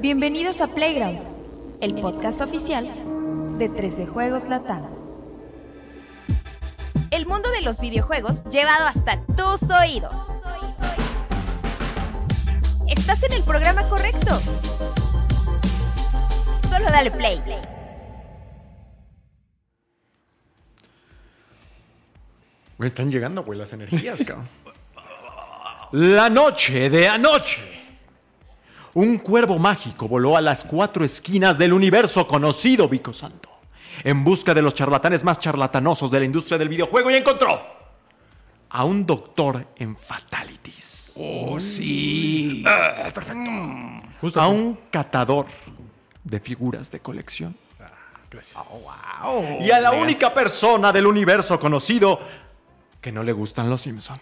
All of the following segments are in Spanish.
Bienvenidos a Playground, el podcast oficial de 3D Juegos Latam. El mundo de los videojuegos llevado hasta tus oídos. Estás en el programa correcto. Solo dale play. Me están llegando, güey, las energías, cabrón. La noche de anoche. Un cuervo mágico voló a las cuatro esquinas del universo conocido, Vico Santo, en busca de los charlatanes más charlatanosos de la industria del videojuego y encontró a un doctor en fatalities. Oh, sí. perfecto. a un catador de figuras de colección. Gracias. y a la única persona del universo conocido que no le gustan los Simpson.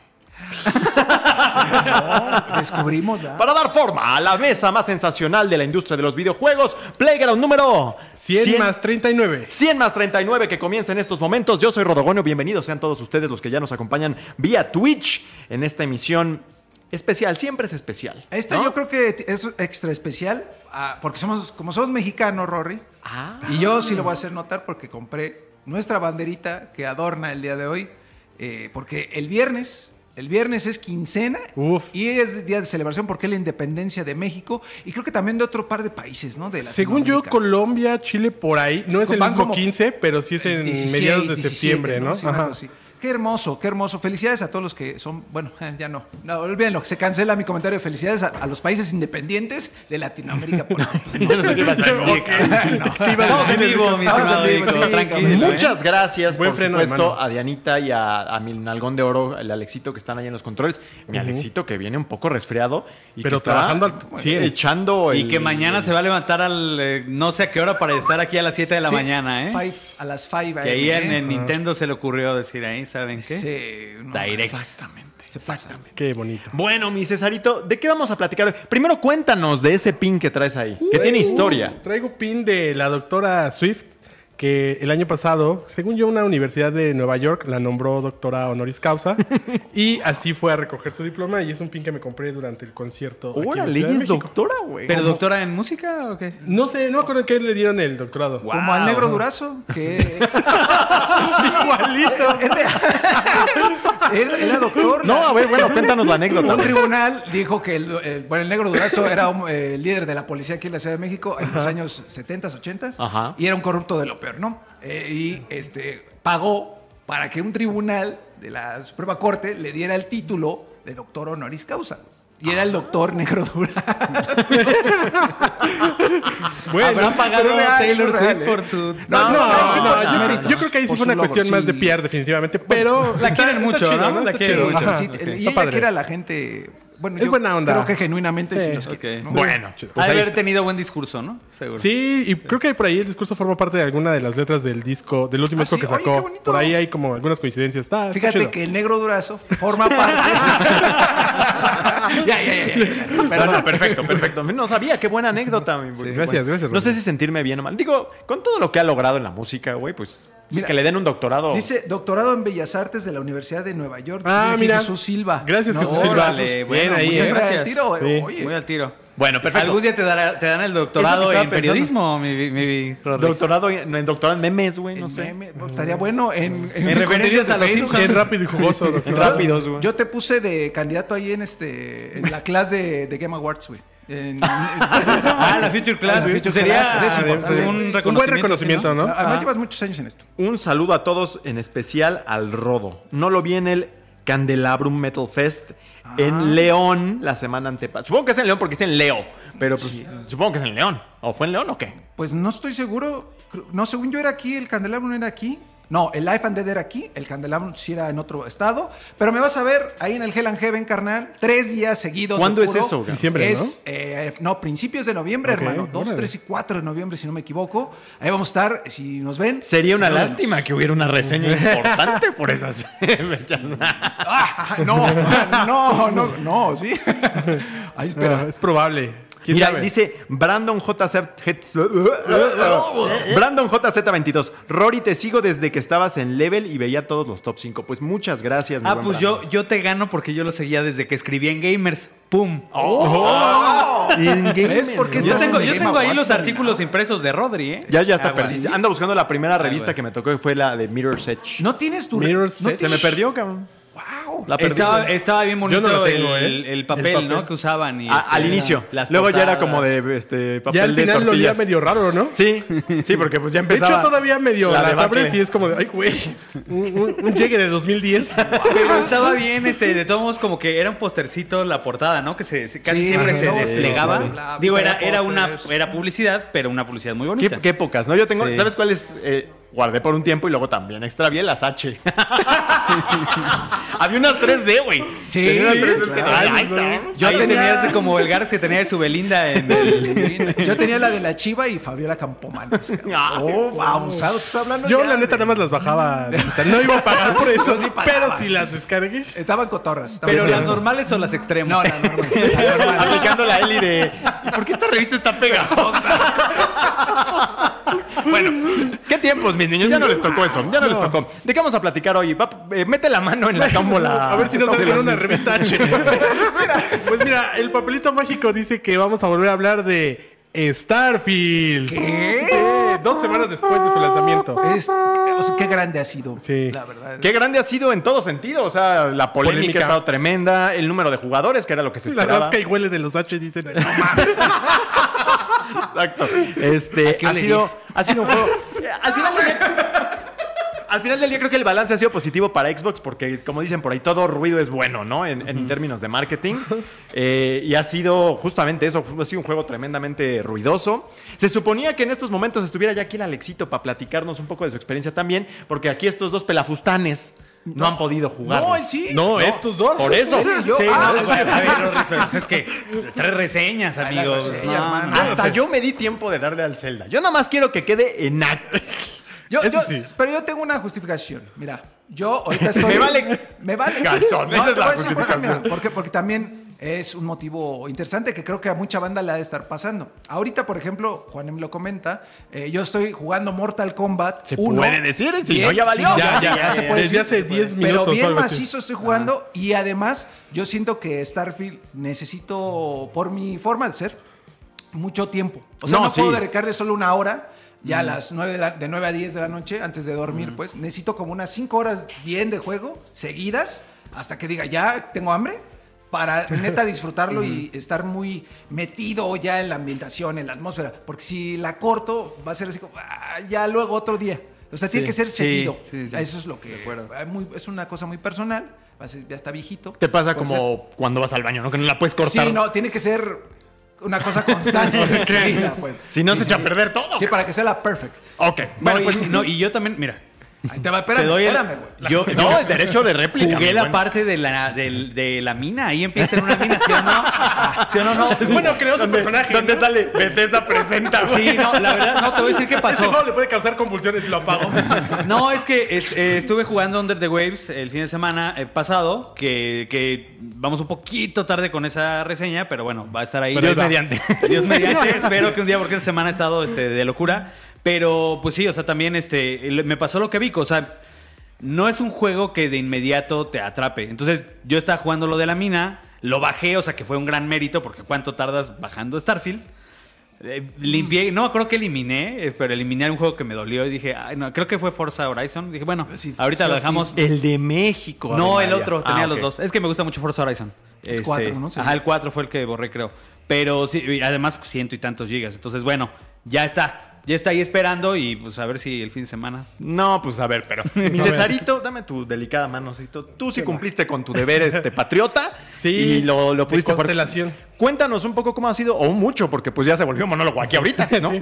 Descubrimos, ¿verdad? Para dar forma a la mesa más sensacional de la industria de los videojuegos, Playground número 100, más 39. 100 más 39 que comienza en estos momentos. Yo soy Rodogonio, bienvenidos sean todos ustedes los que ya nos acompañan vía Twitch en esta emisión especial, siempre es especial. Esta ¿no? yo creo que es extra especial ah, porque somos, como somos mexicanos, Rory. Ah. Y yo sí lo voy a hacer notar porque compré nuestra banderita que adorna el día de hoy. eh, porque el viernes, el viernes es quincena Uf. y es día de celebración porque es la independencia de México y creo que también de otro par de países, ¿no? De Según yo. Colombia, Chile, por ahí. No es el mismo como 15, pero sí es en 16, mediados de 17, septiembre, ¿no? Sí, Ajá. cosa así. Qué hermoso, qué hermoso. Felicidades a todos los que son. Bueno, ya no. No, olvídenlo. Se cancela mi comentario. Felicidades a, a los países independientes de Latinoamérica. por- pues, no. No sé qué sí, cabrón. ¿eh? Muchas gracias, Buen por freno de supuesto, a Dianita y a, a mi nalgón de oro, el Alexito que están ahí en los controles. Mi Alexito que viene un poco resfriado y Pero que está trabajando al eh, 100. echando Y el- que mañana se va a levantar al eh, no sé a qué hora para estar aquí a las 7 de la Sí, mañana, ¿eh? five- a las 5 Que ahí en, en Nintendo se le ocurrió decir ahí, ¿saben qué? Sí, no, Direct. Exactamente. pasa. Qué bonito. Bueno, mi Cesarito, ¿de qué vamos a platicar hoy? Primero cuéntanos de ese pin que traes ahí, que tiene historia. Traigo pin de la doctora Swift, que el año pasado, según yo, una universidad de Nueva York la nombró doctora honoris causa. y así fue a recoger su diploma. Y es un pin que me compré durante el concierto. Órale, ella es doctora, güey. ¿Pero doctora en música o qué? No sé, no me acuerdo en qué le dieron el doctorado. Como al negro durazo, que. Igualito. era, era doctor. No, a ver, bueno, cuéntanos la anécdota. Un tribunal dijo que el, el- bueno, el negro Durazo era un, eh, líder de la policía aquí en la Ciudad de México en los años 70, 80 Ajá. y era un corrupto de lo peor, ¿no? Eh, y este, pagó para que un tribunal de la Suprema Corte le diera el título de doctor honoris causa. Y era el doctor negro Durazo. Bueno, ¿Habrán pagado real, Taylor real, Swift ¿eh? por su...? No, No, yo- méritos, yo creo que ahí sí fue una cuestión más sí. de PR definitivamente, pero... La quieren mucho, ¿no? La quieren mucho. Sí, y ella padre. que era la gente. Bueno, Es yo buena onda. Creo que genuinamente sí, Sí, los ok. quiere. ¿no? Bueno, pues haber está. tenido buen discurso, ¿no? Seguro. Sí, y creo que por ahí el discurso forma parte de alguna de las letras del disco, del último Ah, disco sí, que sacó. por ahí hay como algunas coincidencias. Está, está Fíjate chido. que el negro durazo forma parte. ya, ya, ya, ya, ya. Perdón, perfecto, perfecto. No sabía, qué buena anécdota. mi güey. gracias, gracias, No sé si sentirme bien o mal. Digo, con todo lo que ha logrado en la música, güey, pues sí, Mira, que le den un doctorado. Dice doctorado en Bellas Artes de la Universidad de Nueva York. Ah, mira. Jesús Silva. Gracias, Jesús órale, Silva. Bien bueno, ahí, ¿eh? Al tiro, Sí. oye. Muy al tiro. Bueno, perfecto. Algún día te, dará- te dan el doctorado en pensando. periodismo, mi, mi, mi Rodríguez. Doctorado en, en doctorado en memes, güey, no En sé. meme, pues, estaría bueno en, En referencias a los. Bien rápido y jugoso. Rápidos, güey. Yo te puse de candidato ahí en este en la clase de, de Game Awards, güey. En- Ah, la Future Class. La Future Sería Class, es importante. un Un reconocimiento. Un buen reconocimiento, ¿no? Además llevas muchos años en esto. Un saludo a todos, en especial al Rodo. No lo vi en el Candelabrum Metal Fest Ah. en León la semana antepasada. Supongo que es en León porque es en Leo, pero pues, supongo que es en León. ¿O fue en León o qué? Pues no estoy seguro. No, según yo era aquí, el Candelabro no era aquí. No, el Life and Dead era aquí, el Candelabro sí era en otro estado. Pero me vas a ver ahí en el Hell and Heaven, carnal, tres días seguidos. ¿Cuándo es eso? Diciembre, es, eh, no, principios de noviembre, hermano. 2, órale. 3 y 4 de noviembre, si no me equivoco. Ahí vamos a estar, si nos ven. Sería si una lástima que hubiera una reseña importante por esas fechas. Ah, no, no, no, no, sí. Ahí espera. Es probable. ¿Quién Mira, sabe? dice Brandon JZ. Brandon JZ22. Rory, te sigo desde que estabas en Level y veía todos los top 5. Pues muchas gracias, mi Ah, buen pues Brandon. yo, yo te gano porque yo lo seguía desde que escribí en Gamers. ¡Pum! ¡Oh! In-game ¿Ves por qué mención. Yo estás tengo, en yo Game tengo ahí los artículos impresos de Rodri, ¿eh? Ya, ya está perdido. Anda buscando la primera Aguas. revista que me tocó, que fue la de Mirror's Edge. No tienes tu... Mirror's no Edge. Se me perdió, cabrón. Wow. La. Estaba, estaba bien bonito Yo no lo tengo, el, ¿eh? el papel, El papel. ¿no? Que usaban. Y A- este, al inicio. las Luego ya era como de este, papel Ya al de final lo tortillas. olía medio raro, ¿no? Sí, sí, porque pues ya De empezaba. hecho, todavía medio la las abres y es como de, ay, güey, un, un- un llegue de 2010. Pero estaba bien, este, de todos modos, como que era un postercito la portada, ¿no? Que se, se- casi Sí, siempre se sí, desplegaba. sí, sí. Digo, era, era una era publicidad, pero una publicidad muy ¿Qué, bonita. qué épocas, ¿no? Yo tengo, Sí. ¿sabes cuáles? Eh, guardé por un tiempo y luego también extravié las H. Había unas 3D, güey. Sí, Tenía unas 3D que decía, "Ay, cabrón". Yo tenía tenía- como el Garza que tenía su Belinda en el... Yo tenía la de la Chiva y Fabiola Campomanes. Ah, oh, abusado. Te estoy hablando Yo, ya la neta, de- nada más las bajaba. No iba a pagar por eso, sí pero si las descargué. Estaban cotorras. estaban Pero las normales o las extremas. No, la normal. La normal. Aplicando la Eli de. ¿Y por qué esta revista está pegajosa? Bueno, ¿qué tiempos, mis niños? Ya no les tocó eso. Ya no, les tocó. ¿De qué vamos a platicar hoy? Va, eh, mete la mano en la tómbola. A ver si nos sale una revista H. pues mira, el papelito mágico dice que vamos a volver a hablar de Starfield. ¿Qué? Sí, dos semanas después de su lanzamiento. Es, o sea, qué grande ha sido. Sí. La verdad. Qué grande ha sido en todo sentido. O sea, la polémica, Polémica. ha estado tremenda. El número de jugadores, que era lo que se La esperaba. rasca y huele de los H dicen. Exacto. Este, ha sido, ha sido un juego. Al final del día. Al final del día creo que el balance ha sido positivo para Xbox porque, como dicen por ahí, todo ruido es bueno, ¿no? En, en términos de marketing. Eh, y ha sido justamente eso, ha sido un juego tremendamente ruidoso. Se suponía que en estos momentos estuviera ya aquí el Alexito para platicarnos un poco de su experiencia también, porque aquí estos dos pelafustanes no, han podido jugar. No, él sí. No, estos dos. Por eso. Sí, Ah, no, es que tres reseñas, amigos. reseña, No, hermano. no. Hasta yo me di tiempo de darle al Zelda. Yo nada más quiero que quede en acto. Yo, sí. Pero yo tengo una justificación. Mira, yo ahorita estoy. Me vale Me vale. calzón, esa es la decir justificación. mira, porque, porque también es un motivo interesante que creo que a mucha banda le ha de estar pasando. Ahorita, por ejemplo, Juanem lo comenta. eh, yo estoy jugando Mortal Kombat. Se 1. puede decir, si Bien, no, ya valió. sí, Ya, ya, ya se puede Desde decir. hace 10 Pero minutos. o bien macizo estoy jugando y además yo siento que Starfield necesito, por mi forma de ser, mucho tiempo. O sea, No, no, puedo dedicarle solo una hora, ya a las 9 de, la- de 9 a 10 de la noche, antes de dormir, pues necesito como unas 5 horas bien de juego, seguidas, hasta que diga, ya tengo hambre, para neta disfrutarlo y estar muy metido ya en la ambientación, en la atmósfera. Porque si la corto, va a ser así como, "Ah, ya luego otro día. O sea, tiene que ser sí, seguido. sí. Eso es lo que... De acuerdo. muy- es una cosa muy personal, ya está viejito. Te pasa como cuando vas al baño, ¿no? Que no la puedes cortar. Sí, no, tiene que ser una cosa constante. seguida, pues. Si no, se echa a perder todo. Sí, para que sea la perfect. Ok. No, Bueno, y, pues. no, y yo también, mira, Ahí te va, espérame, te doy el- espérame, güey. yo, No, es derecho de réplica. Jugué la parte de la, de la mina. Ahí empieza en una mina, ¿sí o no? ¿Sí o no? no? Bueno, creó su ¿Dónde, personaje. ¿Dónde ¿no? sale? Bethesda presenta, güey. Sí, no, la verdad, no, te voy a decir qué Este pasó. juego le puede causar convulsiones y lo apago. No, es que es- eh, estuve jugando Under the Waves el fin de semana eh, pasado, que, que vamos un poquito tarde con esa reseña, pero bueno, va a estar ahí. Pero Dios mediante. Dios mediante, espero que un día, porque esta semana ha estado este, de locura. Pero pues sí, o sea, también este, el- me pasó lo que vi, o sea, no es un juego que de inmediato te atrape. Entonces, yo estaba jugando lo de la mina, lo bajé, o sea, que fue un gran mérito, porque ¿cuánto tardas bajando Starfield? Eh, limpié, no creo que eliminé, eh, pero eliminé un juego que me dolió y dije, ay, no, creo que fue Forza Horizon. Dije, bueno, Sí, ahorita sí, lo dejamos. El de México. No, el otro, Ah, tenía los dos. Es que me gusta mucho Forza Horizon. Este, cuatro, ¿no? Sí. Ajá, el 4 fue el que borré, creo. Pero sí, además ciento y tantos gigas. Entonces, bueno, ya está. Ya está ahí esperando y pues a ver si el fin de semana. No, pues a ver, pero. Mi Cesarito, dame tu delicada mano. Cesarito. Tú sí cumpliste con tu deber este patriota. Sí, Y lo, lo pudiste jugar. constelación. Cuéntanos un poco cómo ha sido, o mucho, porque pues ya se volvió monólogo aquí ahorita, ¿no? Sí.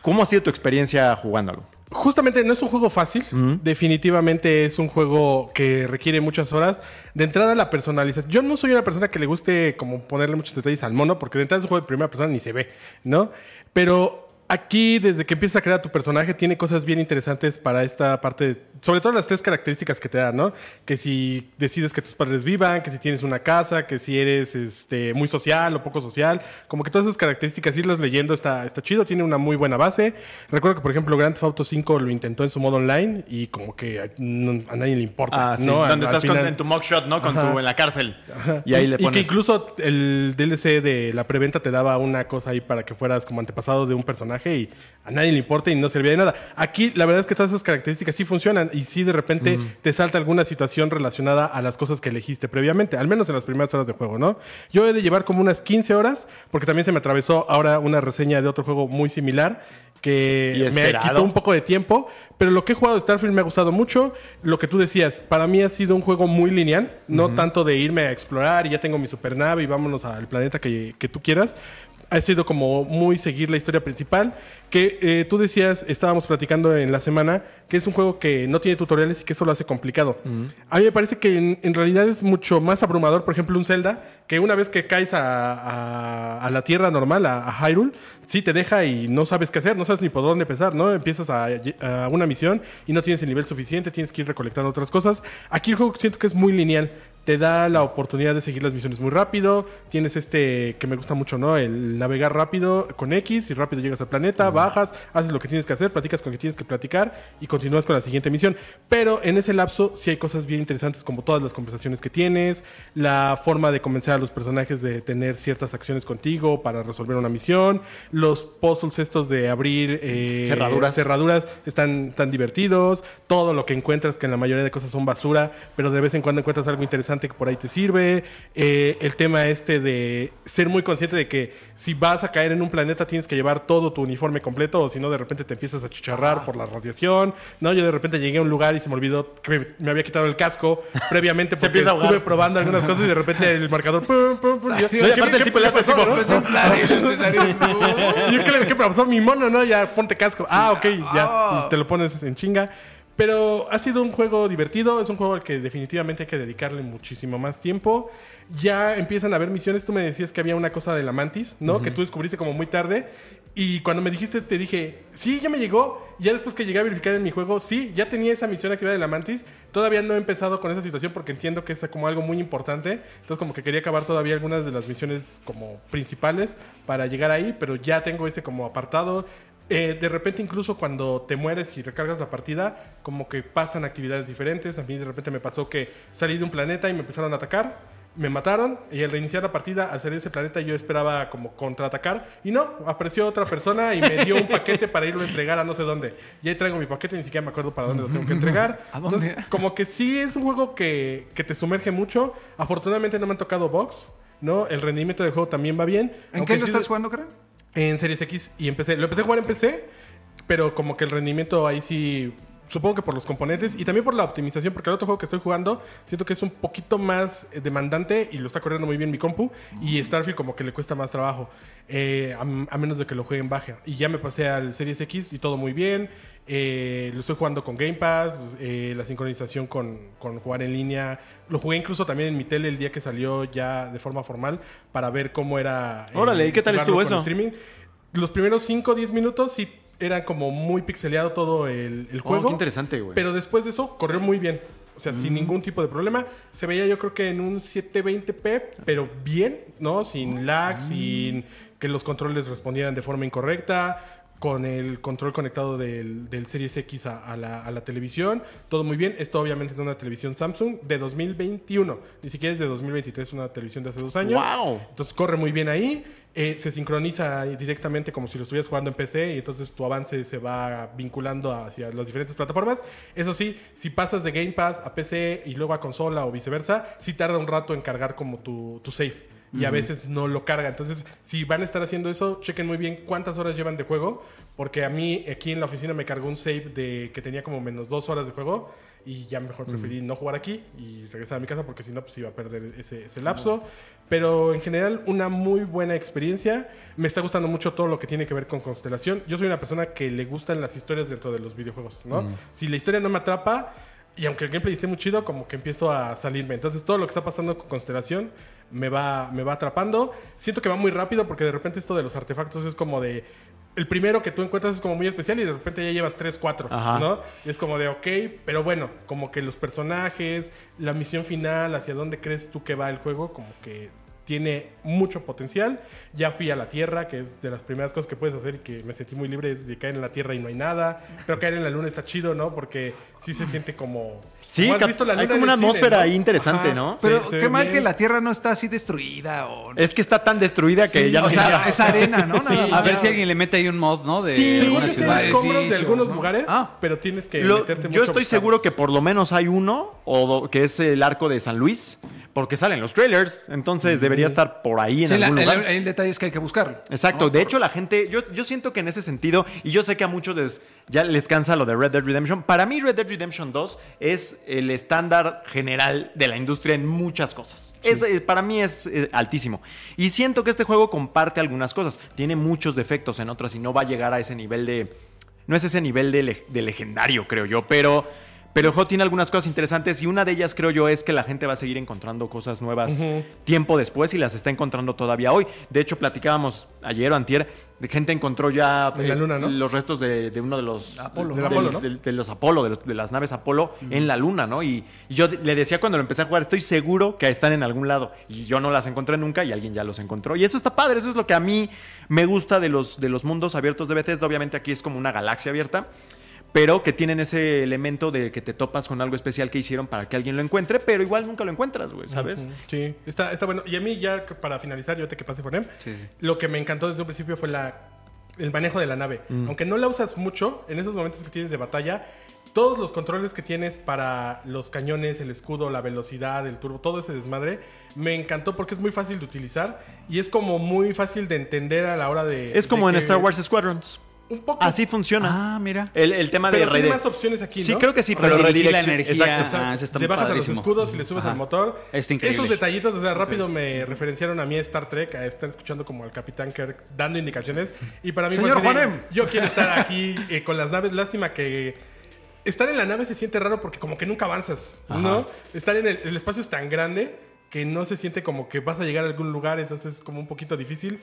¿Cómo ha sido tu experiencia jugándolo? Justamente no es un juego fácil. Definitivamente es un juego que requiere muchas horas. De entrada, la personalización. Yo no soy una persona que le guste como ponerle muchos detalles al mono, porque de entrada es un juego de primera persona ni se ve, ¿no? Pero Aquí, desde que empiezas a crear tu personaje, tiene cosas bien interesantes para esta parte, de- sobre todo las tres características que te dan, ¿no? Que si decides que tus padres vivan, que si tienes una casa, que si eres este, muy social o poco social, como que todas esas características, irlas leyendo está, está chido, tiene una muy buena base. Recuerdo que, por ejemplo, Grand Theft Auto 5 lo intentó en su modo online y como que a, no- a nadie le importa, Ah, sí. ¿no? Donde estás con- en tu mugshot, ¿no? Con tu, en la cárcel. Y ahí le que pones... incluso el DLC de la preventa te daba una cosa ahí para que fueras como antepasado de un personaje y a nadie le importa y no servía de nada. Aquí la verdad es que todas esas características sí funcionan y sí de repente te salta alguna situación relacionada a las cosas que elegiste previamente, al menos en las primeras horas de juego, ¿no? Yo he de llevar como unas 15 horas porque también se me atravesó ahora una reseña de otro juego muy similar que me quitó un poco de tiempo, pero lo que he jugado de Starfield me ha gustado mucho. Lo que tú decías, para mí ha sido un juego muy lineal, no tanto de irme a explorar y ya tengo mi supernave y vámonos al planeta que, que tú quieras. Ha sido como muy seguir la historia principal, que eh, tú decías, estábamos platicando en la semana, que es un juego que no tiene tutoriales y que eso lo hace complicado. A mí me parece que en, en realidad es mucho más abrumador, por ejemplo, un Zelda, que una vez que caes a, a- a la tierra normal, a, a Hyrule, sí te deja y no sabes qué hacer, no sabes ni por dónde empezar, ¿no? Empiezas a, a una misión y no tienes el nivel suficiente, tienes que ir recolectando otras cosas. Aquí el juego siento que es muy lineal. Te da la oportunidad de seguir las misiones muy rápido. Tienes este que me gusta mucho, ¿no? El navegar rápido con X y rápido llegas al planeta, bajas, haces lo que tienes que hacer, platicas con quien tienes que platicar y continúas con la siguiente misión. Pero en ese lapso sí hay cosas bien interesantes como todas las conversaciones que tienes, la forma de convencer a los personajes de tener ciertas acciones contigo para resolver una misión, los puzzles estos de abrir eh, Cerraduras. cerraduras están tan divertidos, todo lo que encuentras que en la mayoría de cosas son basura, pero de vez en cuando encuentras algo interesante que por ahí te sirve, Eh, el tema este de ser muy consciente de que si vas a caer en un planeta tienes que llevar todo tu uniforme completo o si no de repente te empiezas a chicharrar por la radiación, no, yo de repente llegué a un lugar y se me olvidó que me, había quitado el casco previamente porque empieza a ahogar. estuve probando algunas cosas y de repente el marcador pum, pum, pum, yo- No, y aparte el tipo le hace tipo, no? Empezó a inflar y el Cesario, Y yo, ¿qué, ¿qué pasó? Mi mono, ¿no? Ya, ponte casco. Ah, ok, ya. Ah. Te lo pones en chinga. Pero ha sido un juego divertido. Es un juego al que definitivamente hay que dedicarle muchísimo más tiempo. Ya empiezan a haber misiones. Tú me decías que había una cosa de la mantis, ¿no? Que tú descubriste como muy tarde. Y cuando me dijiste, te dije, sí, ya me llegó. Ya después que llegué a verificar en mi juego, sí, ya tenía esa misión activada de la mantis. Todavía no he empezado con esa situación porque entiendo que es como algo muy importante. Entonces como que quería acabar todavía algunas de las misiones como principales para llegar ahí. Pero ya tengo ese como apartado. Eh, de repente incluso cuando te mueres y recargas la partida, como que pasan actividades diferentes. A mí de repente me pasó que salí de un planeta y me empezaron a atacar, me mataron y al reiniciar la partida, al salir de ese planeta yo esperaba como contraatacar y no, apareció otra persona y me dio un paquete para irlo a entregar a no sé dónde. Y ahí traigo mi paquete, ni siquiera me acuerdo para dónde lo tengo que entregar. ¿A dónde? Entonces, como que sí es un juego que, que te sumerge mucho. Afortunadamente no me han tocado box. ¿no? El rendimiento del juego también va bien. ¿En qué lo sí- estás jugando, Karen? En Series X y empecé. Lo empecé a jugar en PC, pero como que el rendimiento ahí sí. Supongo que por los componentes y también por la optimización, porque el otro juego que estoy jugando siento que es un poquito más eh, demandante y lo está corriendo muy bien mi compu. Y Starfield, como que le cuesta más trabajo, eh, a, a menos de que lo juegue en baja. Y ya me pasé al Series X y todo muy bien. Eh, lo estoy jugando con Game Pass, eh, la sincronización con, con jugar en línea. Lo jugué incluso también en mi tele el día que salió ya de forma formal para ver cómo era. Órale, ¿y qué tal estuvo eso? streaming. Los primeros 5 o 10 minutos sí era como muy pixeleado todo el, el Oh, juego. qué interesante, güey. Pero después de eso corrió muy bien. O sea, Mm. sin ningún tipo de problema. Se veía yo creo que en un 720p, pero bien, ¿no? Sin lag, Mm. sin que los controles respondieran de forma incorrecta. Con el control conectado del, del Series X a, a la, a la televisión. Todo muy bien. Esto obviamente es una televisión Samsung de 2021. Ni siquiera es de 2023, es una televisión de hace dos años. ¡Wow! Entonces corre muy bien ahí. Eh, se sincroniza directamente como si lo estuvieras jugando en PC y entonces tu avance se va vinculando hacia las diferentes plataformas. Eso sí, si pasas de Game Pass a PC y luego a consola o viceversa, sí tarda un rato en cargar como tu, tu save. Y a veces no lo carga. Entonces, si van a estar haciendo eso, chequen muy bien cuántas horas llevan de juego. Porque a mí aquí en la oficina me cargó un save de que tenía como menos dos horas de juego. Y ya mejor preferí no jugar aquí y regresar a mi casa porque si no, pues iba a perder ese, ese lapso. Pero en general, una muy buena experiencia. Me está gustando mucho todo lo que tiene que ver con Constelación. Yo soy una persona que le gustan las historias dentro de los videojuegos, ¿no? Si la historia no me atrapa, y aunque el gameplay esté muy chido, como que empiezo a salirme. Entonces, todo lo que está pasando con Constelación me va, me va atrapando. Siento que va muy rápido porque de repente esto de los artefactos es como de... El primero que tú encuentras es como muy especial y de repente ya llevas 3, 4, Ajá. ¿no? Y es como de, ok, pero bueno, como que los personajes, la misión final, hacia dónde crees tú que va el juego, como que tiene mucho potencial. Ya fui a la Tierra, que es de las primeras cosas que puedes hacer y que me sentí muy libre, es de caer en la Tierra y no hay nada. Pero caer en la Luna está chido, ¿no? Porque sí se siente como... Sí, como has cap- visto la hay como una cine, atmósfera ¿no? ahí interesante, ¿no? Pero qué mal bien. que la Tierra no está así destruida o... Es que está tan destruida que ya no o sea, es arena, ¿no? Sí. A ver si alguien le mete ahí un mod, ¿no? De Sí, alguna ciudad. hay escombros de algunos ¿no? lugares, Ah. pero tienes que Lo- meterte mucho yo estoy seguro que por lo menos hay uno, o do- que es el arco de San Luis, porque salen los trailers, entonces debería estar por ahí en Sí, la- algún el, lugar. el detalle es que hay que buscarlo. Exacto, de hecho la gente, yo, yo siento que en ese sentido, y yo sé que a muchos les, ya les cansa lo de Red Dead Redemption, para mí Red Dead Redemption 2 es el estándar general de la industria en muchas cosas. Es, eh, para mí es eh, altísimo. Y siento que este juego comparte algunas cosas, tiene muchos defectos en otras y no va a llegar a ese nivel de... No es ese nivel de, le- de legendario, creo yo, pero... Pero el juego tiene algunas cosas interesantes y una de ellas creo yo es que la gente va a seguir encontrando cosas nuevas tiempo después y las está encontrando todavía hoy. De hecho, platicábamos ayer o antier, de gente encontró ya En la luna, ¿no? los restos de, de uno de los Apolo, de, ¿no? de- Apolo, ¿no? de- de los Apolo, de, los- de las naves Apolo en la luna, ¿no? Y, y yo le decía cuando lo empecé a jugar, estoy seguro que están en algún lado. Y yo no las encontré nunca y alguien ya los encontró. Y eso está padre, eso es lo que a mí me gusta de los, de los mundos abiertos de Bethesda. Obviamente aquí es como una galaxia abierta. Pero que tienen ese elemento de que te topas con algo especial que hicieron para que alguien lo encuentre, pero igual nunca lo encuentras, güey, ¿sabes? Sí, está, está bueno. Y a mí ya para finalizar, yo te que pase con él, lo que me encantó desde un principio fue la, el manejo de la nave. Aunque no la usas mucho, en esos momentos que tienes de batalla, todos los controles que tienes para los cañones, el escudo, la velocidad, el turbo, todo ese desmadre, me encantó porque es muy fácil de utilizar y es como muy fácil de entender a la hora de... Es como de en que- Star Wars Squadrons. Un poco. Así funciona. Ah, mira. El, el tema Pero de tiene más opciones aquí, Sí, ¿no? creo que sí, pero Redirigir la energía. Exacto. Ah, eso está le bajas a los escudos y le subes Ajá. al motor. Está increíble. Esos detallitos, o sea, rápido me referenciaron a mí a Star Trek, a estar escuchando como al Capitán Kirk dando indicaciones. Y para mí Señor Juanem. yo quiero estar aquí eh, con las naves. Lástima que estar en la nave se siente raro porque como que nunca avanzas, ¿no? Estar en el, el espacio es tan grande que no se siente como que vas a llegar a algún lugar, entonces es como un poquito difícil.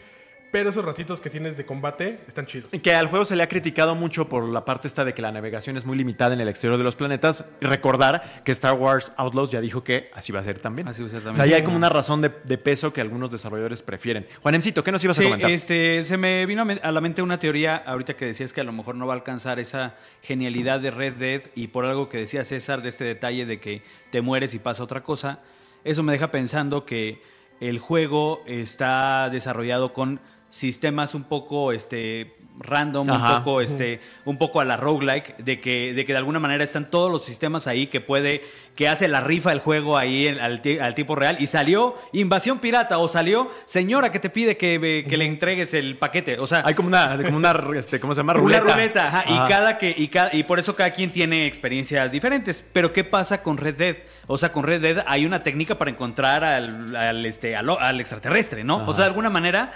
Pero esos ratitos que tienes de combate están chidos. Que al juego se le ha criticado mucho por la parte esta de que la navegación es muy limitada en el exterior de los planetas. Recordar que Star Wars Outlaws ya dijo que así va a ser también. Así va a ser O también. sea, ahí hay como una razón de, de peso que algunos desarrolladores prefieren. Juanemcito, ¿qué nos ibas a Sí, comentar? este, se me vino a la mente una teoría ahorita que decías que a lo mejor no va a alcanzar esa genialidad de Red Dead y por algo que decía César de este detalle de que te mueres y pasa otra cosa. Eso me deja pensando que el juego está desarrollado con sistemas un poco este random, Ajá. un poco este un poco a la roguelike de que de que de alguna manera están todos los sistemas ahí que puede que hace la rifa el juego ahí en- al, al tipo real y salió invasión pirata o salió señora que te pide que, eh, que le entregues el paquete, o sea, Hay como una, como una este, ¿cómo se llama? una Ruleta. ruleta, ajá, Ajá. y cada que y, ca- y por eso cada quien tiene experiencias diferentes. Pero qué pasa con Red Dead? O sea, con Red Dead hay una técnica para encontrar al, al, este al, al extraterrestre, ¿no? O sea, de alguna manera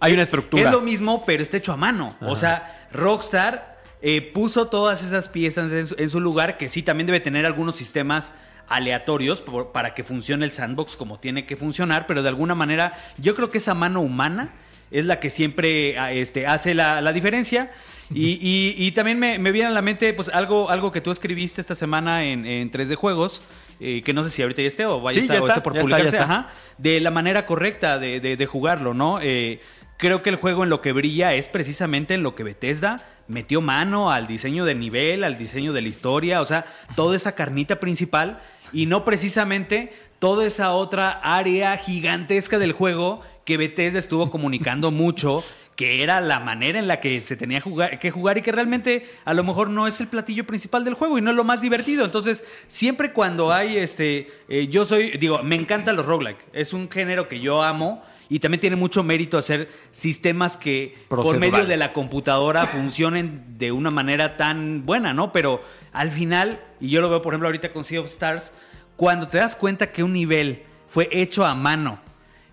Hay una estructura. es lo mismo, pero está hecho a mano. O sea, Rockstar eh, puso todas esas piezas en su, en su lugar, que sí también debe tener algunos sistemas aleatorios por- para que funcione el sandbox como tiene que funcionar, pero de alguna manera yo creo que esa mano humana es la que siempre ah, este, hace la, la diferencia. Y, y- y también me, me viene a la mente pues algo, algo que tú escribiste esta semana en, en 3D Juegos, eh, que no sé si ahorita ya esté o vaya Sí, a estar, ya o está, esté por ya está, publicarse. ya está. Ajá de la manera correcta de, de- de jugarlo, ¿no? Eh, creo que el juego en lo que brilla es precisamente en lo que Bethesda metió mano al diseño del nivel, al diseño de la historia, o sea, toda esa carnita principal y no precisamente toda esa otra área gigantesca del juego que Bethesda estuvo comunicando mucho que era la manera en la que se tenía jugar- que jugar y que realmente a lo mejor no es el platillo principal del juego y no es lo más divertido. Entonces, siempre cuando hay este, eh, yo soy, digo, me encantan los roguelike, es un género que yo amo y también tiene mucho mérito hacer sistemas que por medio de la computadora funcionen de una manera tan buena, ¿no? Pero al final, y yo lo veo por ejemplo ahorita con Sea of Stars, cuando te das cuenta que un nivel fue hecho a mano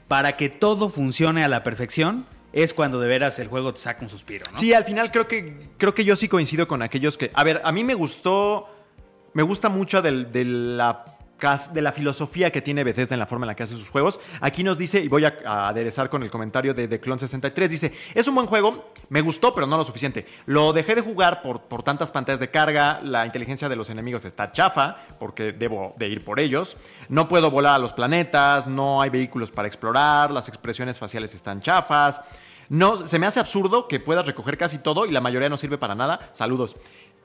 para que todo funcione a la perfección, es cuando de veras el juego te saca un suspiro, ¿no? Sí, al final creo que, creo que yo sí coincido con aquellos que. A ver, a mí me gustó. Me gusta mucho del- de la de la filosofía que tiene Bethesda en la forma en la que hace sus juegos. Aquí nos dice, y voy a, aderezar con el comentario de, de Clon63, dice, es un buen juego, me gustó, pero no lo suficiente. Lo dejé de jugar por, por tantas pantallas de carga, la inteligencia de los enemigos está chafa, porque debo de ir por ellos. No puedo volar a los planetas, no hay vehículos para explorar, las expresiones faciales están chafas. No, se me hace absurdo que puedas recoger casi todo y la mayoría no sirve para nada. Saludos.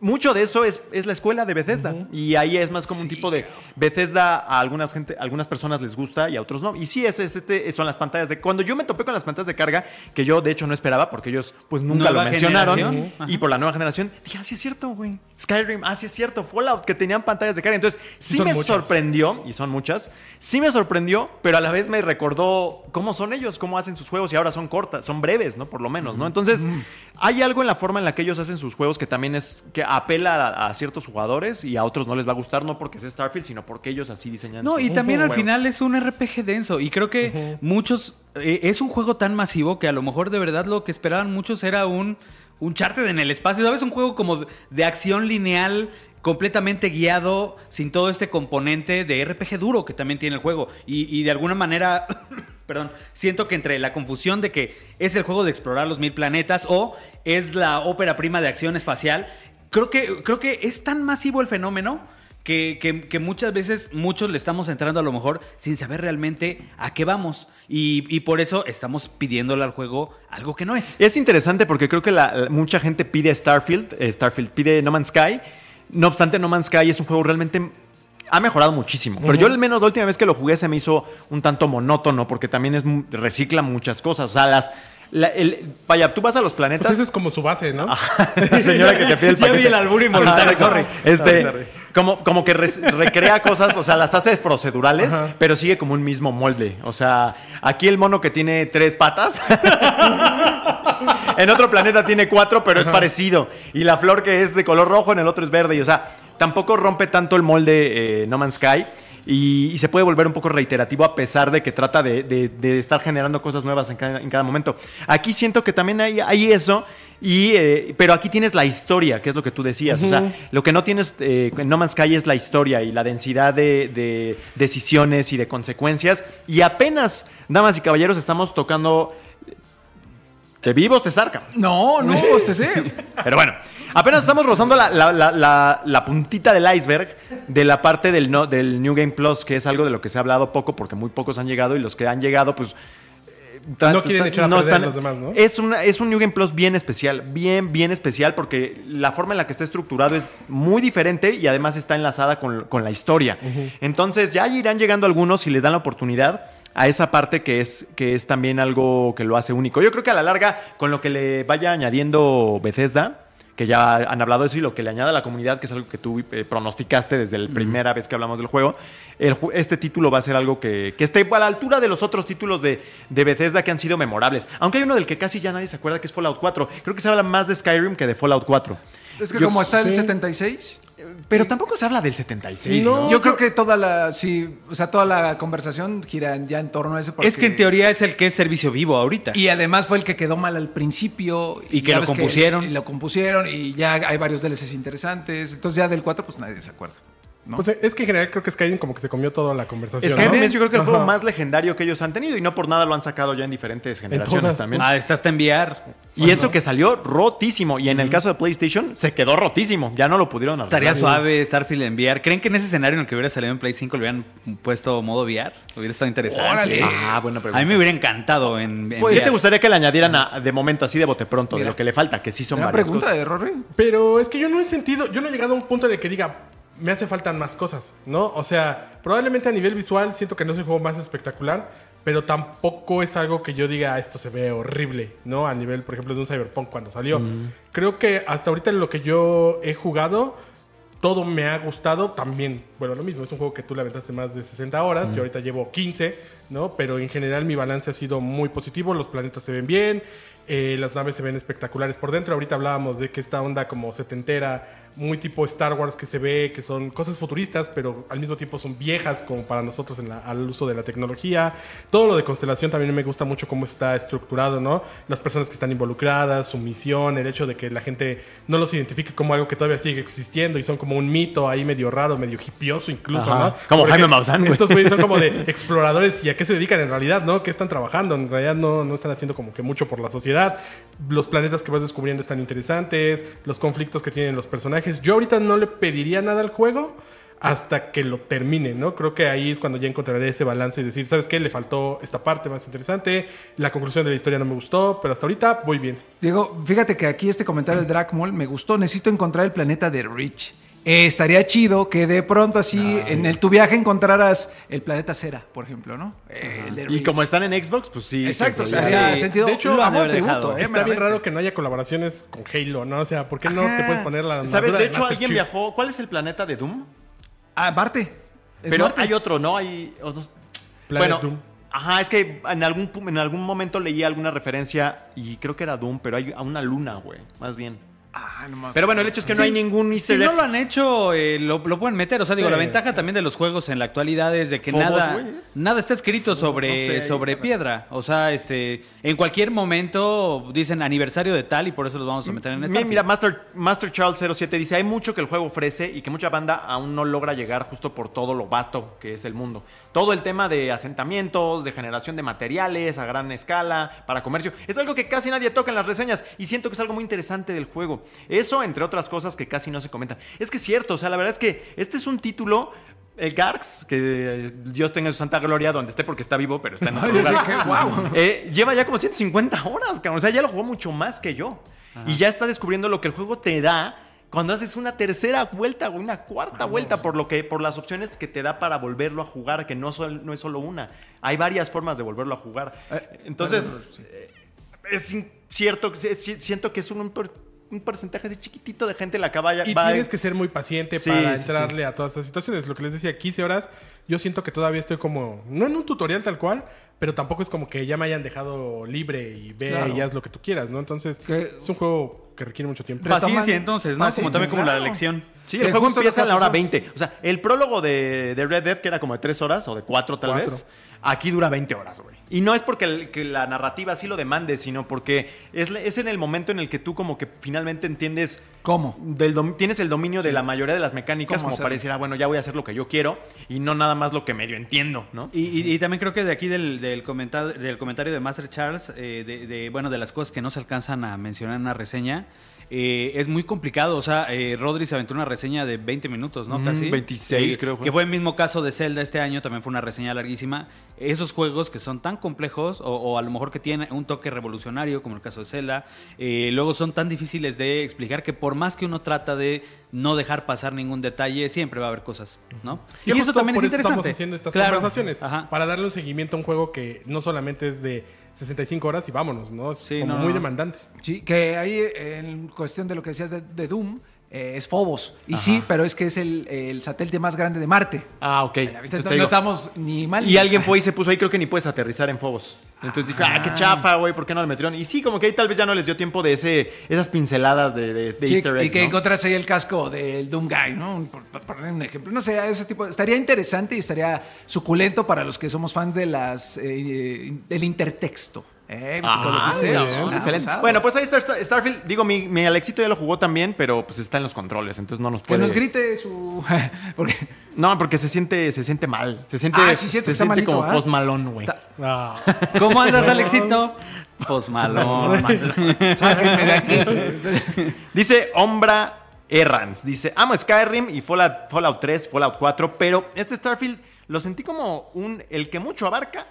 Mucho de eso es, es la escuela de Bethesda. Y ahí es más como un tipo de Bethesda a algunas gente, a algunas personas les gusta y a otros no. Y sí, es, es- este- son las pantallas de. Cuando yo me topé con las pantallas de carga, que yo de hecho no esperaba, porque ellos pues nunca Nueva lo mencionaron. Y por la nueva generación, dije, ah, sí es cierto, güey. Skyrim, ah, sí es cierto. Fallout, que tenían pantallas de carga. Entonces, sí, son me muchas. sorprendió, y son muchas, sí me sorprendió, pero a la vez me recordó cómo son ellos, cómo hacen sus juegos y ahora son cortas, son breves, ¿no? Por lo menos, ¿no? Entonces, hay algo en la forma en la que ellos hacen sus juegos que también es que apela a, a ciertos jugadores y a otros no les va a gustar, no porque sea Starfield, sino porque ellos así diseñan. No, y también al final es un RPG denso. Y creo que muchos. eh, es un juego tan masivo que a lo mejor de verdad lo que esperaban muchos era un. Un charter en el espacio, ¿sabes? Un juego como de acción lineal, completamente guiado, sin todo este componente de RPG duro que también tiene el juego. Y, y de alguna manera. Perdón, siento que entre la confusión de que es el juego de explorar los mil planetas o es la ópera prima de acción espacial, creo que, creo que es tan masivo el fenómeno que, que- que muchas veces muchos le estamos entrando a lo mejor sin saber realmente a qué vamos. Y, y por eso estamos pidiéndole al juego algo que no es. Es interesante porque creo que la- la- mucha gente pide Starfield, eh, Starfield pide No Man's Sky. No obstante, No Man's Sky es un juego realmente ha mejorado muchísimo. Pero yo al menos la última vez que lo jugué se me hizo un tanto monótono porque también es recicla muchas cosas. O sea, las la- el- vaya, tú vas a los planetas. Pues esa es como su base, ¿no? Señora que te pide el Ya vi paquete. el albur involuntario, sorry. Este, Sorry. como, como que res- recrea cosas, o sea, las hace procedurales, Ajá. pero sigue como un mismo molde. O sea, aquí el mono que tiene tres patas. en otro planeta tiene cuatro, pero es parecido. Y la flor que es de color rojo, en el otro es verde. Y, o sea, tampoco rompe tanto el molde eh, No Man's Sky. Y, y se puede volver un poco reiterativo a pesar de que trata de, de- de estar generando cosas nuevas en cada, en cada momento. Aquí siento que también hay, hay eso. Y, eh, pero aquí tienes la historia, que es lo que tú decías. O sea, lo que no tienes eh, en No Man's Sky es la historia y la densidad de, de decisiones y de consecuencias. Y apenas, damas y caballeros, estamos tocando. ¿Te vivos te sarca? No, no, sí. Pero bueno, apenas estamos rozando la, la- la- la- la puntita del iceberg de la parte del, no- del New Game Plus, que es algo de lo que se ha hablado poco, porque muy pocos han llegado y los que han llegado, pues. eh, tan- No quieren tan- echar a perder a los demás, ¿no? Es, una- es un New Game Plus bien especial, bien, bien especial, porque la forma en la que está estructurado es muy diferente y además está enlazada con, con la historia. Entonces, ya irán llegando algunos y le dan la oportunidad a esa parte que es, que es también algo que lo hace único. Yo creo que a la larga, con lo que le vaya añadiendo Bethesda, que ya han hablado de eso y lo que le añade a la comunidad, que es algo que tú eh, pronosticaste desde la primera vez que hablamos del juego, el este título va a ser algo que, que esté a la altura de los otros títulos de, de Bethesda que han sido memorables. Aunque hay uno del que casi ya nadie se acuerda, que es Fallout 4. Creo que se habla más de Skyrim que de Fallout 4. Es que Yo- como está el sí. 76, Pero tampoco se habla del 76, No. ¿no? yo creo que toda la, sí, o sea, toda la conversación gira ya en torno a ese. porque- Es que en teoría es el que es servicio vivo ahorita. Y además fue el que quedó mal al principio. Y que lo compusieron. y lo compusieron y ya hay varios DLCs interesantes. Entonces ya del 4 pues nadie se acuerda. ¿No? Pues es que en general creo que Skyrim como que se comió toda la conversación. Skyrim ¿no? es yo creo que el juego más legendario que ellos han tenido y no por nada lo han sacado ya en diferentes generaciones todas, también. Ah, está hasta enviar. Y eso que salió rotísimo. Y en el caso de PlayStation, se quedó rotísimo. Ya no lo pudieron arreglar. Estaría suave Starfield en VR. ¿Creen que en ese escenario en el que hubiera salido en Play 5 le hubieran puesto modo VR? Hubiera estado interesante. Órale. Ah, buena pregunta. A mí me hubiera encantado en, en Pues- ¿Qué VR. te gustaría que le añadieran a- de momento, así de bote pronto, de lo que le falta? Que sí son Una varias pregunta cosas. de Rory. Pero es que yo no he sentido, yo no he llegado a un punto en el que diga, me hace faltan más cosas, ¿no? O sea, probablemente a nivel visual siento que no es el juego más espectacular, pero tampoco es algo que yo diga, esto se ve horrible, ¿no? A nivel, por ejemplo, de un Cyberpunk cuando salió. Creo que hasta ahorita lo que yo he jugado, todo me ha gustado. También, bueno, lo mismo, es un juego que tú le aventaste más de 60 horas, yo ahorita llevo 15, ¿no? Pero en general mi balance ha sido muy positivo, los planetas se ven bien, eh, las naves se ven espectaculares por dentro. Ahorita hablábamos de que esta onda como setentera, muy tipo Star Wars que se ve, que son cosas futuristas, pero al mismo tiempo son viejas como para nosotros en la- al uso de la tecnología. Todo lo de constelación también me gusta mucho cómo está estructurado, ¿no? Las personas que están involucradas, su misión, el hecho de que la gente no los identifique como algo que todavía sigue existiendo y son como un mito ahí medio raro, medio hipioso incluso, Ajá. ¿no? Como Porque Jaime Maussan. Estos güeyes son como de exploradores y a qué se dedican en realidad, ¿no? ¿Qué están trabajando? En realidad no, no están haciendo como que mucho por la sociedad. Los planetas que vas descubriendo están interesantes, los conflictos que tienen los personajes. Yo ahorita no le pediría nada al juego hasta que lo termine, ¿no? Creo que ahí es cuando ya encontraré ese balance y decir, ¿sabes qué? Le faltó esta parte más interesante, la conclusión de la historia no me gustó, pero hasta ahorita voy bien. Diego, fíjate que aquí este comentario de Dracmol me gustó. Necesito encontrar el planeta de Rich. Eh, estaría chido que de pronto así Ah, en el, tu viaje encontraras el planeta Cera, por ejemplo, ¿no? Eh, el de Y como están en Xbox, pues sí. Exacto, o sea, Sí. sentido. De hecho, lo tributo, eh, Está bien raro que no haya colaboraciones con Halo, ¿no? O sea, ¿por qué no Ajá. te puedes poner la ¿Sabes? De hecho, Master alguien Chief? viajó. ¿Cuál es el planeta de Doom? Ah, Marte. Pero Marte. hay otro, ¿no? Hay. otros- Planet bueno, Doom. Ajá, es que en algún, en algún momento leí alguna referencia y creo que era Doom, pero hay a una luna, güey, más bien. Ah, no Pero bueno, el hecho es que no hay ningún Si no lo han hecho, eh, lo, lo pueden meter. O sea, digo, Sí. la ventaja también de los juegos en la actualidad es de que Fobos, nada, nada está escrito sobre, no sé, ahí sobre piedra. O sea, este, en cualquier momento dicen aniversario de tal y por eso los vamos a meter en esta. Mira, Master, Master Charles 07 dice, hay mucho que el juego ofrece y que mucha banda aún no logra llegar justo por todo lo vasto que es el mundo. Todo el tema de asentamientos, de generación de materiales a gran escala, para comercio, es algo que casi nadie toca en las reseñas y siento que es algo muy interesante del juego. Eso, entre otras cosas que casi no se comentan. Es que es cierto, o sea, la verdad es que este es un título... El Garx, que eh, Dios tenga su santa gloria donde esté porque está vivo, pero está en otro lugar. guau. Eh, lleva ya como 150 horas, cabrón. O sea, ya lo jugó mucho más que yo. Y ya está descubriendo lo que el juego te da cuando haces una tercera vuelta o una cuarta vuelta por lo que por las opciones que te da para volverlo a jugar, que no, sol- no es solo una. Hay varias formas de volverlo a jugar. Eh, Entonces, eh, es cierto, es- siento que es un, un porcentaje así chiquitito de gente la que vaya. Y va- tienes que ser muy paciente Sí, para sí, entrarle a todas esas situaciones. Lo que les decía, 15 horas, yo siento que todavía estoy como, no en un tutorial tal cual, pero tampoco es como que ya me hayan dejado libre y ve Claro. y haz lo que tú quieras, ¿no? Entonces, es un juego que requiere mucho tiempo. Paciencia entonces, ¿no? Paciencia, como también como la claro. lección. Sí, el juego empieza a la hora que pasó- 20. O sea, el prólogo de, de Red Dead, que era como de 3 horas o de 4 tal Cuatro. vez, aquí dura 20 horas, güey. Y no es porque el- que la narrativa así lo demande, sino porque es, es en el momento en el que tú como que finalmente entiendes... ¿Cómo? Del dom- tienes el dominio de la mayoría de las mecánicas ¿Cómo como para decir, ah, bueno, ya voy a hacer lo que yo quiero y no nada más lo que medio entiendo, ¿no? Y, y- y también creo que de aquí del, del, comentario, del comentario de Master Charles, eh, de, de, bueno, de las cosas que no se alcanzan a mencionar en una reseña, eh, es muy complicado. O sea, eh, Rodri se aventó una reseña de 20 minutos, ¿no? Mm, Casi. 26 Eh, creo fue. Que fue el mismo caso de Zelda este año, también fue una reseña larguísima. Esos juegos que son tan complejos, o, o a lo mejor que tienen un toque revolucionario, como el caso de Zelda, eh, luego son tan difíciles de explicar que por más que uno trata de no dejar pasar ningún detalle, siempre va a haber cosas, ¿no? Y, justo por eso estamos haciendo estas Claro. conversaciones. Ajá. Para darle un seguimiento a un juego que no solamente es de 65 horas y vámonos, ¿no? Es Sí, como no, muy demandante. Sí, que ahí en cuestión de lo que decías de, de Doom, eh, es Phobos. Y sí, pero es que es el, el satélite más grande de Marte. Ah, ok. Entonces No, estamos ni mal. Y ni- alguien fue y se puso ahí, creo que ni puedes aterrizar en Fobos. Entonces dijo, ah, qué chafa, güey, ¿por qué no le metieron? Y sí, como que ahí tal vez ya no les dio tiempo de ese, esas pinceladas de, de, de Sí, easter eggs, y que ¿no? encontrás ahí el casco del Doom Guy, ¿no? Por, por poner un ejemplo. No sé, ese tipo. Estaría interesante y estaría suculento para los que somos fans de las eh, del intertexto. ¿Eh? ¿Viste todo lo que Ah, excelente. Bueno, pues ahí está Star- Starfield. Digo, mi, mi Alexito ya lo jugó también, pero pues está en los controles, entonces no nos Que puede... nos grite su. porque No, porque se siente, se siente mal. Se siente, Ah, sí, cierto, se está siente malito, como ¿ah? post malón, güey. Ta- Ah. ¿Cómo andas, Alexito? Pues malón. sáquenme de aquí. Dice Ombra Errans. Dice, amo Skyrim y Fallout, Fallout 3, Fallout 4, pero este Starfield lo sentí como un el que mucho abarca,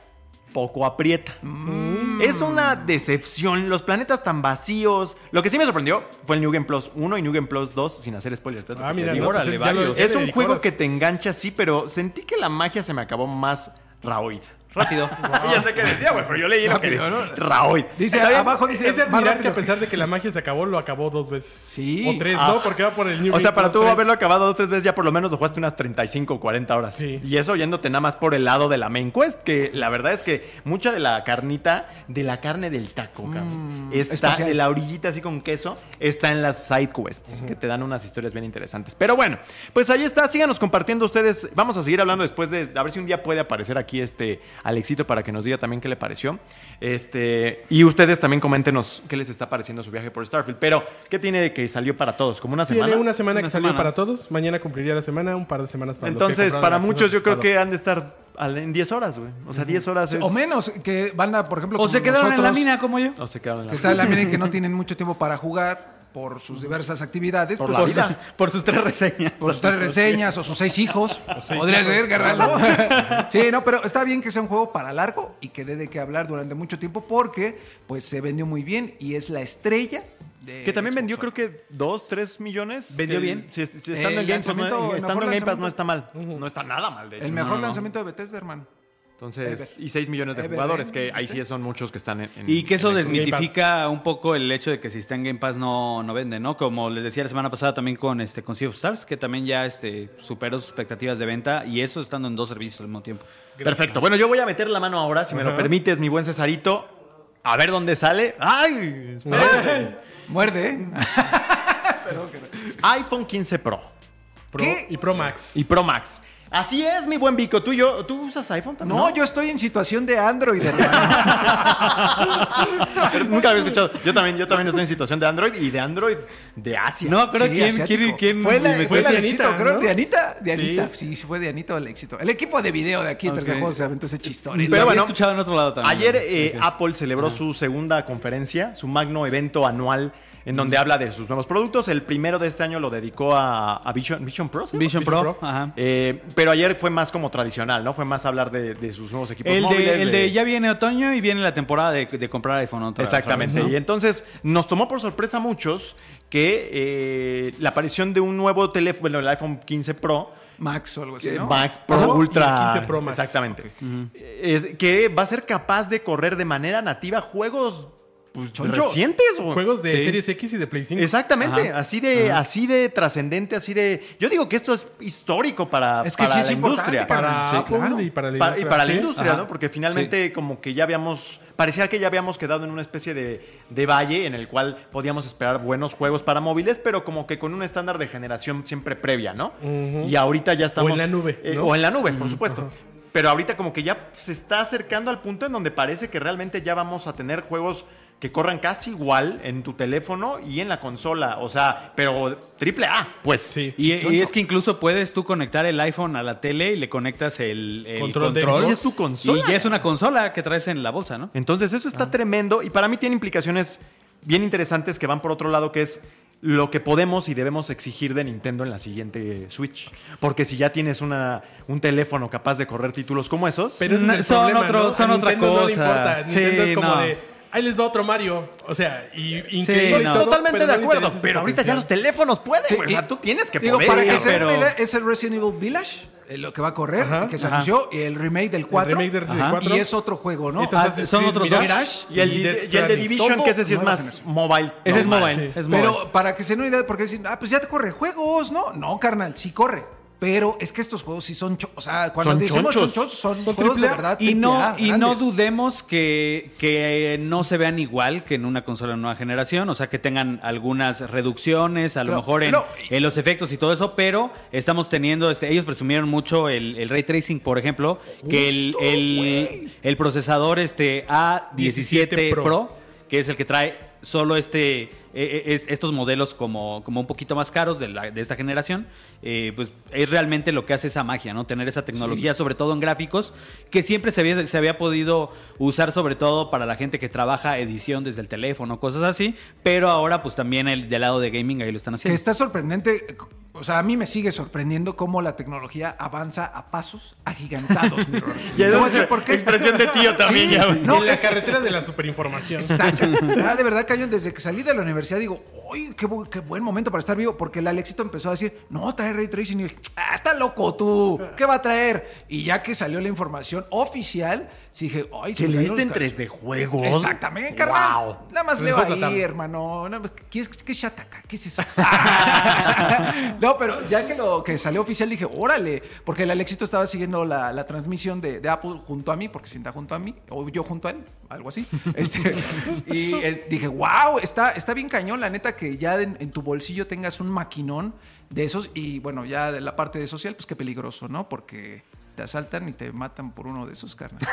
poco aprieta. Mm. Es una decepción. Los planetas tan vacíos. Lo que sí me sorprendió fue el New Game Plus 1 y New Game Plus 2, sin hacer spoilers. es lo Ah, mira, no, pues órale, lo- Es un juego que te engancha, sí, pero sentí que la magia se me acabó más raoid. Rápido. ya sé qué decía, güey, pero yo leí lo que Rápido, ¿no? Raoy. Dice bien. abajo, Es dice de más rápido que a pesar de que la magia se acabó, lo acabó dos veces. Sí. O tres, Ah. ¿no? Porque va por el New O sea, para tú 3. haberlo acabado dos tres veces, ya por lo menos lo jugaste unas 35 o 40 horas. Sí. Y eso yéndote nada más por el lado de la main quest, que la verdad es que mucha de la carnita, de la carne del taco, cabrón, está espacial. de la orillita así con queso, está en las side quests, que te dan unas historias bien interesantes. Pero bueno, pues ahí está, síganos compartiendo ustedes. Vamos a seguir hablando después de, a ver si un día puede aparecer aquí este Alexito para que nos diga también qué le pareció. Este, y ustedes también coméntenos qué les está pareciendo su viaje por Starfield. Pero, ¿qué tiene de que salió para todos? ¿Como una semana? Tiene una semana Una que salió para todos. Mañana cumpliría la semana, un par de semanas para Entonces, para muchos yo creo que han de estar al- en 10 horas, güey. O sea, 10 horas es... O menos, que van a, por ejemplo, O como se quedaron en la mina como yo. O se quedaron en la... Que está en la mina y que no tienen mucho tiempo para jugar por sus diversas actividades. Por pues, la por, vida. Por sus tres reseñas. por sus tres reseñas o sus seis hijos. seis Podría ser, Garraldo. sí, no, pero está bien que sea un juego para largo y que dé de qué hablar durante mucho tiempo porque pues se vendió muy bien y es la estrella de Que también Xbox vendió creo que 2, 3 millones. ¿Vendió El- bien? Si, si estando El en Game Pass, no, lanzamiento- el estando mejor en Game Pass no está mal. No está nada mal, de hecho. El mejor No, no, no. lanzamiento de Bethesda, hermano. Entonces, Ever. y 6 millones de Ever, jugadores, que ahí sí son muchos que están en... en- Y que eso en desmitifica un poco el hecho de que si está en Game Pass no, no vende, ¿no? Como les decía la semana pasada también con este con Sea of Stars, que también ya este, superó sus expectativas de venta y eso estando en dos servicios al mismo tiempo. Perfecto. Bueno, yo voy a meter la mano ahora, si me lo permites, mi buen Cesarito. A ver dónde sale. ¡Ay! espérate. Muerde, ¿eh? iPhone 15 Pro Pro ¿Qué? y Pro Max. y Pro Max. Así es, mi buen Vico. ¿Tú, y yo, ¿tú usas iPhone también? No, yo estoy en situación de Android. Nunca había escuchado. Yo también, yo también estoy en situación de Android y de Android de Asia. No, pero Sí, ¿quién, quién, quién fue la, fue creo. ¿no? ¿De Anita? De Anita. Sí. Sí, fue de Anita el éxito. El equipo de video de aquí de Tercer Ok. Juego se aventó ese chistón. Lo Pero había bueno, escuchado en otro lado también. Ayer eh, Apple celebró su segunda conferencia, su magno evento anual, en donde habla de sus nuevos productos. El primero de este año lo dedicó a, a Vision, Vision Pro. ¿sí? Vision Vision Pro, Pro. ajá. Eh, pero ayer fue más como tradicional, ¿no? Fue más hablar de, de sus nuevos equipos El móviles. de, el de ya viene otoño y viene la temporada de, de comprar iPhone otra vez, Exactamente. Y entonces nos tomó por sorpresa a muchos que eh, la aparición de un nuevo teléfono, bueno, el iPhone 15 Pro, Max o algo así, eh, ¿no? Max Pro Ajá. Ultra. Y el 15 Pro Max. Exactamente. Es que va a ser capaz de correr de manera nativa juegos pues, recientes. Juegos de Sí. Series X y de Play 5. Exactamente, Ajá. así de, así de trascendente, así de. Yo digo que esto es histórico para, Es que para sí la industria. Para Sí, claro. y para la Pa- y para la industria. ¿no? Porque finalmente como que ya habíamos, parecía que ya habíamos quedado en una especie de, de valle en el cual podíamos esperar buenos juegos para móviles, pero como que con un estándar de generación siempre previa, ¿no? Y ahorita ya estamos... O en la nube, eh, ¿no? o en la nube, por supuesto. Pero ahorita como que ya se está acercando al punto en donde parece que realmente ya vamos a tener juegos que corran casi igual en tu teléfono y en la consola. O sea, pero triple A, pues. Sí. Y, y es que incluso puedes tú conectar el iPhone a la tele y le conectas el, el Control control. Y es tu consola. Y ya es una consola que traes en la bolsa, ¿no? Entonces eso Ah. está tremendo y para mí tiene implicaciones bien interesantes que van por otro lado, que es lo que podemos y debemos exigir de Nintendo en la siguiente Switch. Porque si ya tienes una, un teléfono capaz de correr títulos como esos, Pero ese es el Son problema, otro- ¿no? son A otra Nintendo No le cosa. importa. Sí, es como no. de, ahí les va otro Mario. O sea, y increíble. Sí, no. totalmente de acuerdo. Pero ahorita ya los teléfonos pueden, Sí, güey. O sea, tú tienes que Digo, poder. para que se pero- den una idea, es el Resident Evil Village, eh, lo que va a correr, Ajá, que se ajá. anunció, y el remake del 4. remake de Resident Ajá. 4. Y es otro juego, ¿no? Ah, son otros Mirage dos. Y el, y y Death el de. Division, Todo que ese sí es más generación. mobile. Ese es normal. mobile. Sí. Es mobile. Pero para que se den una idea, porque dicen, ah, pues ya te corre juegos, ¿no? No, carnal, sí corre. Pero es que estos juegos sí son, cho- o sea, cuando Son decimos chonchos. chonchos, son, Son juegos de verdad. Y no, A, y no dudemos que, que no se vean igual que en una consola de nueva generación, o sea que tengan algunas reducciones, a lo mejor en, no. en los efectos y todo eso, pero estamos teniendo, este, ellos presumieron mucho el, el ray tracing, por ejemplo, que el, el, procesador este A17 17 Pro. Pro. que es el que trae solo este eh, eh, es- estos modelos como, como un poquito más caros de, la- de esta generación, eh, pues es realmente lo que hace esa magia, ¿no? Tener esa tecnología, sobre todo en gráficos, que siempre se había, se había podido usar sobre todo para la gente que trabaja edición desde el teléfono, cosas así, pero ahora pues también el del lado de gaming ahí lo están Que haciendo. está sorprendente, o sea, a mí me sigue sorprendiendo cómo la tecnología avanza a pasos agigantados, mi. Ya decir por qué. expresión de tío también, Sí, ya, güey. No, en la es que carretera de la superinformación. está, está de verdad cañón. Desde que salí de la universidad digo, uy, qué, bu- qué buen momento para estar vivo, porque el Alexito empezó a decir, no, trae Ray Tracing. Y yo dije, ah, está loco tú, ¿qué va a traer? Y ya que salió la información oficial, sí dije, ay, se ¿Que me le viste en los calzones". 3D juegos? Exactamente, carnal. Wow. Nada más leo ahí, tratar. hermano. Nada más, ¿Qué es, qué es Shataka? ¿Qué es eso? no, pero ya que lo que salió oficial dije, órale, porque el Alexito estaba siguiendo la, la transmisión de, de Apple junto a mí, porque se sienta junto a mí, o yo junto a él, algo así. Este, y es- dije, wow, está, está bien cañón, la neta, que ya en, en tu bolsillo tengas un maquinón de esos. Y bueno, ya de la parte de social, pues qué peligroso, ¿no? Porque te asaltan y te matan por uno de esos, carnal.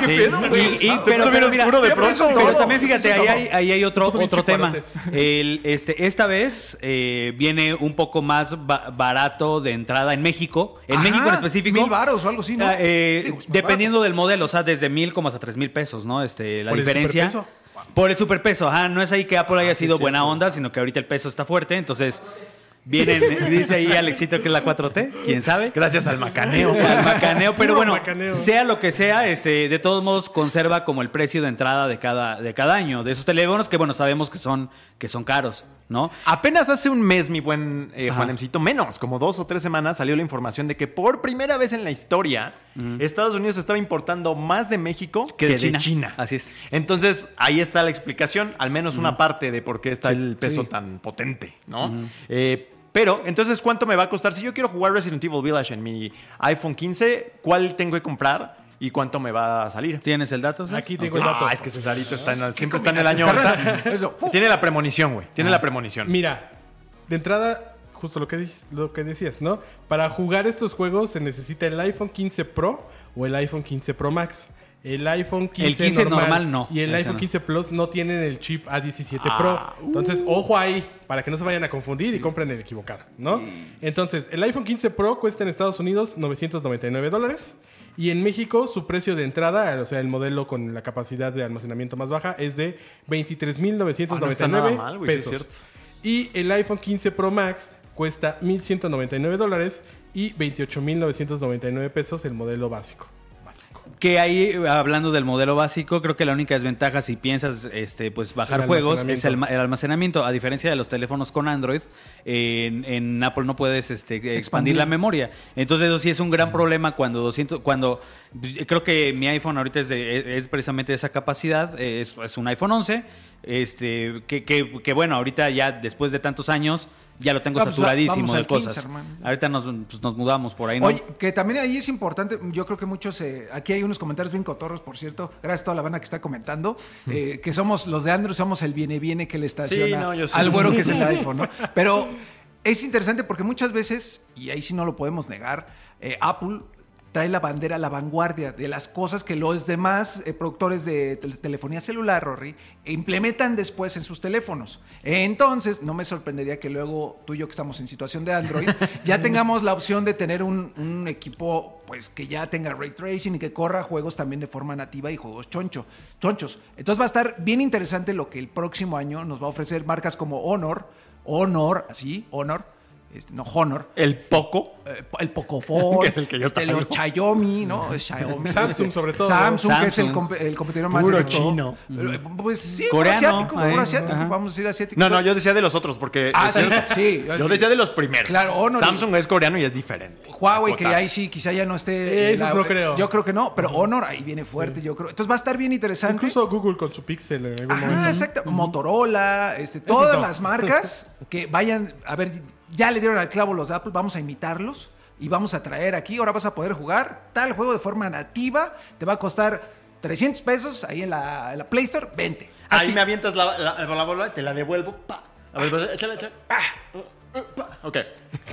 Sí. pedo, güey? Y- y- pero, mira, de pronto. pero también fíjate, ahí hay, ahí hay otro, otro tema. El, este, esta vez eh, viene un poco más ba- barato de entrada en México. En Ajá, México en específico. mil varos o algo así, ¿no? Ah, eh, Digo, dependiendo del modelo, o sea, desde mil como hasta tres mil pesos, ¿no? Este, la ¿Por el diferencia. Por el superpeso, ajá. No es ahí que Apple haya sí, sido buena onda, sino que ahorita el peso está fuerte. Entonces, vienen, dice ahí Alexito que es la 4T, quién sabe. Gracias al macaneo. Al macaneo, pero bueno, macaneo. sea lo que sea, este, de todos modos conserva como el precio de entrada de cada, de cada año de esos teléfonos que bueno sabemos que son que son caros, ¿no? Apenas hace un mes, mi buen eh. Juanemcito, menos, como dos o tres semanas, salió la información de que por primera vez en la historia, Estados Unidos estaba importando más de México que, Que de de China. Así es. Entonces, ahí está la explicación, al menos una parte de por qué está el peso sí. tan potente, ¿no? Eh, pero, entonces, ¿cuánto me va a costar? Si yo quiero jugar Resident Evil Village en mi iPhone 15, ¿cuál tengo que comprar y cuánto me va a salir? ¿Tienes el dato? Aquí tengo el dato. Ah, es que Cesarito está en, siempre está en el año. Eso. Uh. tiene la premonición, güey. Tiene la premonición. Mira, de entrada, justo lo que, lo que decías, ¿no? Para jugar estos juegos se necesita el iPhone 15 Pro o el iPhone 15 Pro Max. El iPhone 15, El 15 normal no. Y el iPhone no. 15 Plus no tienen el chip A17 Ah, Pro. Entonces, ojo ahí, para que no se vayan a confundir y compren el equivocado, ¿no? Entonces, el iPhone 15 Pro cuesta en Estados Unidos 999 dólares. Y en México, su precio de entrada, o sea, el modelo con la capacidad de almacenamiento más baja, es de 23.999 Ah, no güey, sí es pesos. cierto. Y el iPhone 15 Pro Max cuesta 1.199 dólares y 28.999 pesos el modelo básico. Que ahí, hablando del modelo básico, creo que la única desventaja si piensas este, pues bajar juegos es el, almacenamiento. ma- el almacenamiento. A diferencia de los teléfonos con Android, en, en Apple no puedes este, expandir. Expandir. la memoria. Entonces eso sí es un gran problema cuando 200, cuando creo que mi iPhone ahorita es, de- es precisamente de esa capacidad, es, es un iPhone 11, este, que, que- que bueno, ahorita ya después de tantos años ya lo tengo Ah, pues, saturadísimo de al 15, cosas. ahorita nos, pues, nos mudamos por ahí, ¿no? Oye, que también ahí es importante, yo creo que muchos, eh, aquí hay unos comentarios bien cotorros, por cierto, gracias a toda la banda que está comentando, eh, que somos los de Android, somos el viene viene que le estaciona no, al güero que es el iPhone, ¿no? Pero es interesante porque muchas veces, y ahí sí no lo podemos negar, eh, Apple trae la bandera, la vanguardia de las cosas que los demás eh, productores de tel- telefonía celular, Rory, implementan después en sus teléfonos. Entonces, no me sorprendería que luego tú y yo que estamos en situación de Android, ya tengamos la opción de tener un, un equipo pues que ya tenga ray tracing y que corra juegos también de forma nativa y juegos choncho, chonchos. Entonces va a estar bien interesante lo que el próximo año nos va a ofrecer marcas como Honor, Honor, así, Honor, este, no Honor, El poco. eh, el Pocophone, Que es el que yo este, los Xiaomi, ¿no? Xiaomi, Samsung, este, sobre todo. Samsung, que es el, Samsung. comp- el competidor más Puro chino. Pues sí, Coreano, puro asiático, ahí, asiático, ajá. vamos a decir asiático. No, no, yo decía de los otros, porque. Ah, sí, Yo decía de los primeros. Claro, Honor y- Samsung es coreano y es diferente. Huawei, que ahí sí, quizá ya no esté. Eh, esos no creo. Yo creo que no, pero Honor ahí viene fuerte, yo creo. Entonces va a estar bien interesante. Incluso Google con su Pixel en algún Ajá, momento. exacto. Motorola, este, todas las marcas que vayan, a ver, ya le dieron al clavo los Apple, vamos a imitarlos y vamos a traer aquí, ahora vas a poder jugar tal juego de forma nativa, te va a costar 300 pesos ahí en la, en la Play Store, 20. Ahí Aquí- me avientas la, la, la bola y te la devuelvo. Pa. A ver, pues, échale, échale. Uh, pa. Ok.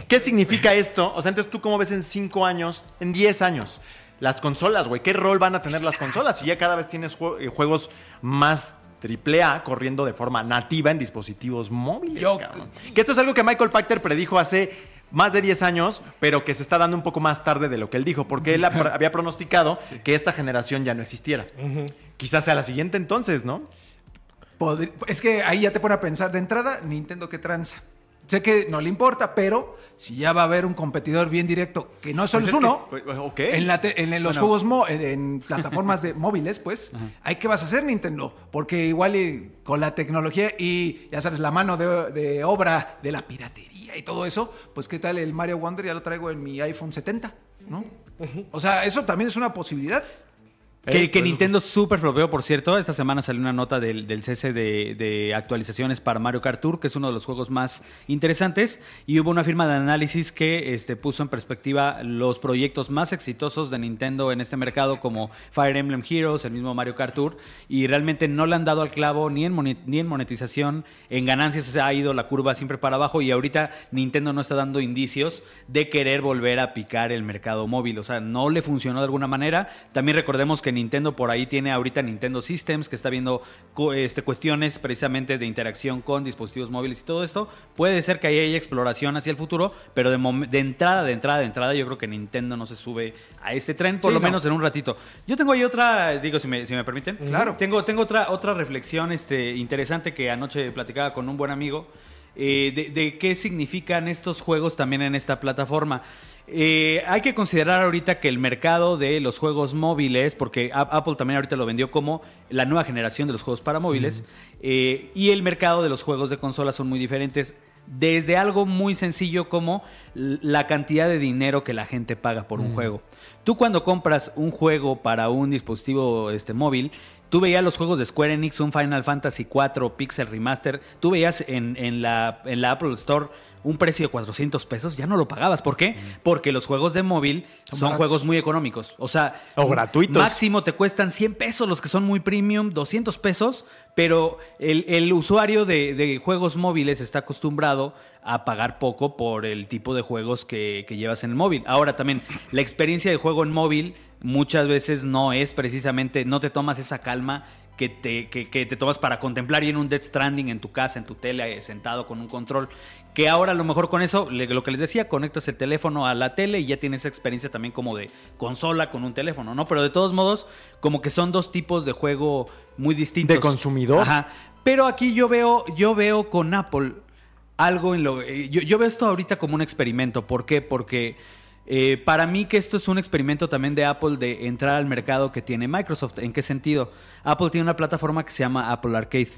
¿Qué significa esto? O sea, entonces tú cómo ves en 5 años, en 10 años, las consolas, güey. ¿Qué rol van a tener las consolas? Si ya cada vez tienes eh, juegos más triple A corriendo de forma nativa en dispositivos móviles. Yo-. Que esto es algo que Michael Pachter predijo hace más de 10 años, pero que se está dando un poco más tarde de lo que él dijo, porque él había pronosticado que esta generación ya no existiera. Quizás sea la siguiente entonces, ¿no? Podri- Es que ahí ya te pone a pensar de entrada, Nintendo que tranza. Sé que no le importa, pero si ya va a haber un competidor bien directo, que no solo Pues es que uno, es- pues, ok. en, la te- en los Bueno. juegos mo- en, en plataformas de móviles, pues, ¿hay qué vas a hacer Nintendo? Porque igual y con la tecnología y, ya sabes, la mano de, de obra de la piratería y todo eso, pues qué tal el Mario Wonder ya lo traigo en mi iPhone 70, ¿no? O sea, eso también es una posibilidad. Que, Eh, que pues, Nintendo super flopeó, por cierto. Esta semana salió una nota del, del cese de, de actualizaciones para Mario Kart Tour, que es uno de los juegos más interesantes. Y hubo una firma de análisis que este, puso en perspectiva los proyectos más exitosos de Nintendo en este mercado, como Fire Emblem Heroes, el mismo Mario Kart Tour. Y realmente no le han dado al clavo ni en, ni en monetización. En ganancias se ha ido la curva siempre para abajo. Y ahorita Nintendo no está dando indicios de querer volver a picar el mercado móvil. O sea, no le funcionó de alguna manera. También recordemos que Nintendo por ahí tiene ahorita Nintendo Systems, que está viendo este, cuestiones precisamente de interacción con dispositivos móviles y todo esto. Puede ser que ahí haya exploración hacia el futuro, pero de, entrada, de entrada, de entrada, yo creo que Nintendo no se sube a este tren, por Sí, lo no. menos en un ratito. Yo tengo ahí otra, digo, si me, si me permiten. Claro. Tengo, tengo otra, otra reflexión este, interesante que anoche platicaba con un buen amigo eh, de, de qué significan estos juegos también en esta plataforma. Eh, hay que considerar ahorita que el mercado de los juegos móviles, porque Apple también ahorita lo vendió como la nueva generación de los juegos para móviles, eh, y el mercado de los juegos de consolas son muy diferentes. Desde algo muy sencillo como la cantidad de dinero que la gente paga por un juego. Tú cuando compras un juego para un dispositivo este, móvil, tú veías los juegos de Square Enix, un Final Fantasy 4 Pixel Remaster, tú veías en, en la, en la Apple Store un precio de 400 pesos, ya no lo pagabas. ¿Por qué? Porque los juegos de móvil son, juegos muy económicos. O sea, O gratuitos. Máximo te cuestan 100 pesos los que son muy premium, 200 pesos, pero el, el usuario de, de juegos móviles está acostumbrado a pagar poco por el tipo de juegos que, que llevas en el móvil. Ahora también, la experiencia de juego en móvil muchas veces no es precisamente, no te tomas esa calma que te, que, que te tomas para contemplar y en un Dead Stranding en tu casa, en tu tele, eh, sentado con un control. Que ahora a lo mejor con eso, lo que les decía, conectas el teléfono a la tele y ya tienes esa experiencia también como de consola con un teléfono, ¿no? Pero de todos modos, como que son dos tipos de juego muy distintos. De consumidor. Ajá. Pero aquí yo veo, yo veo con Apple algo en lo. eh, Yo, yo veo esto ahorita como un experimento. ¿Por qué? Porque eh, para mí que esto es un experimento también de Apple de entrar al mercado que tiene Microsoft. ¿En qué sentido? Apple tiene una plataforma que se llama Apple Arcade.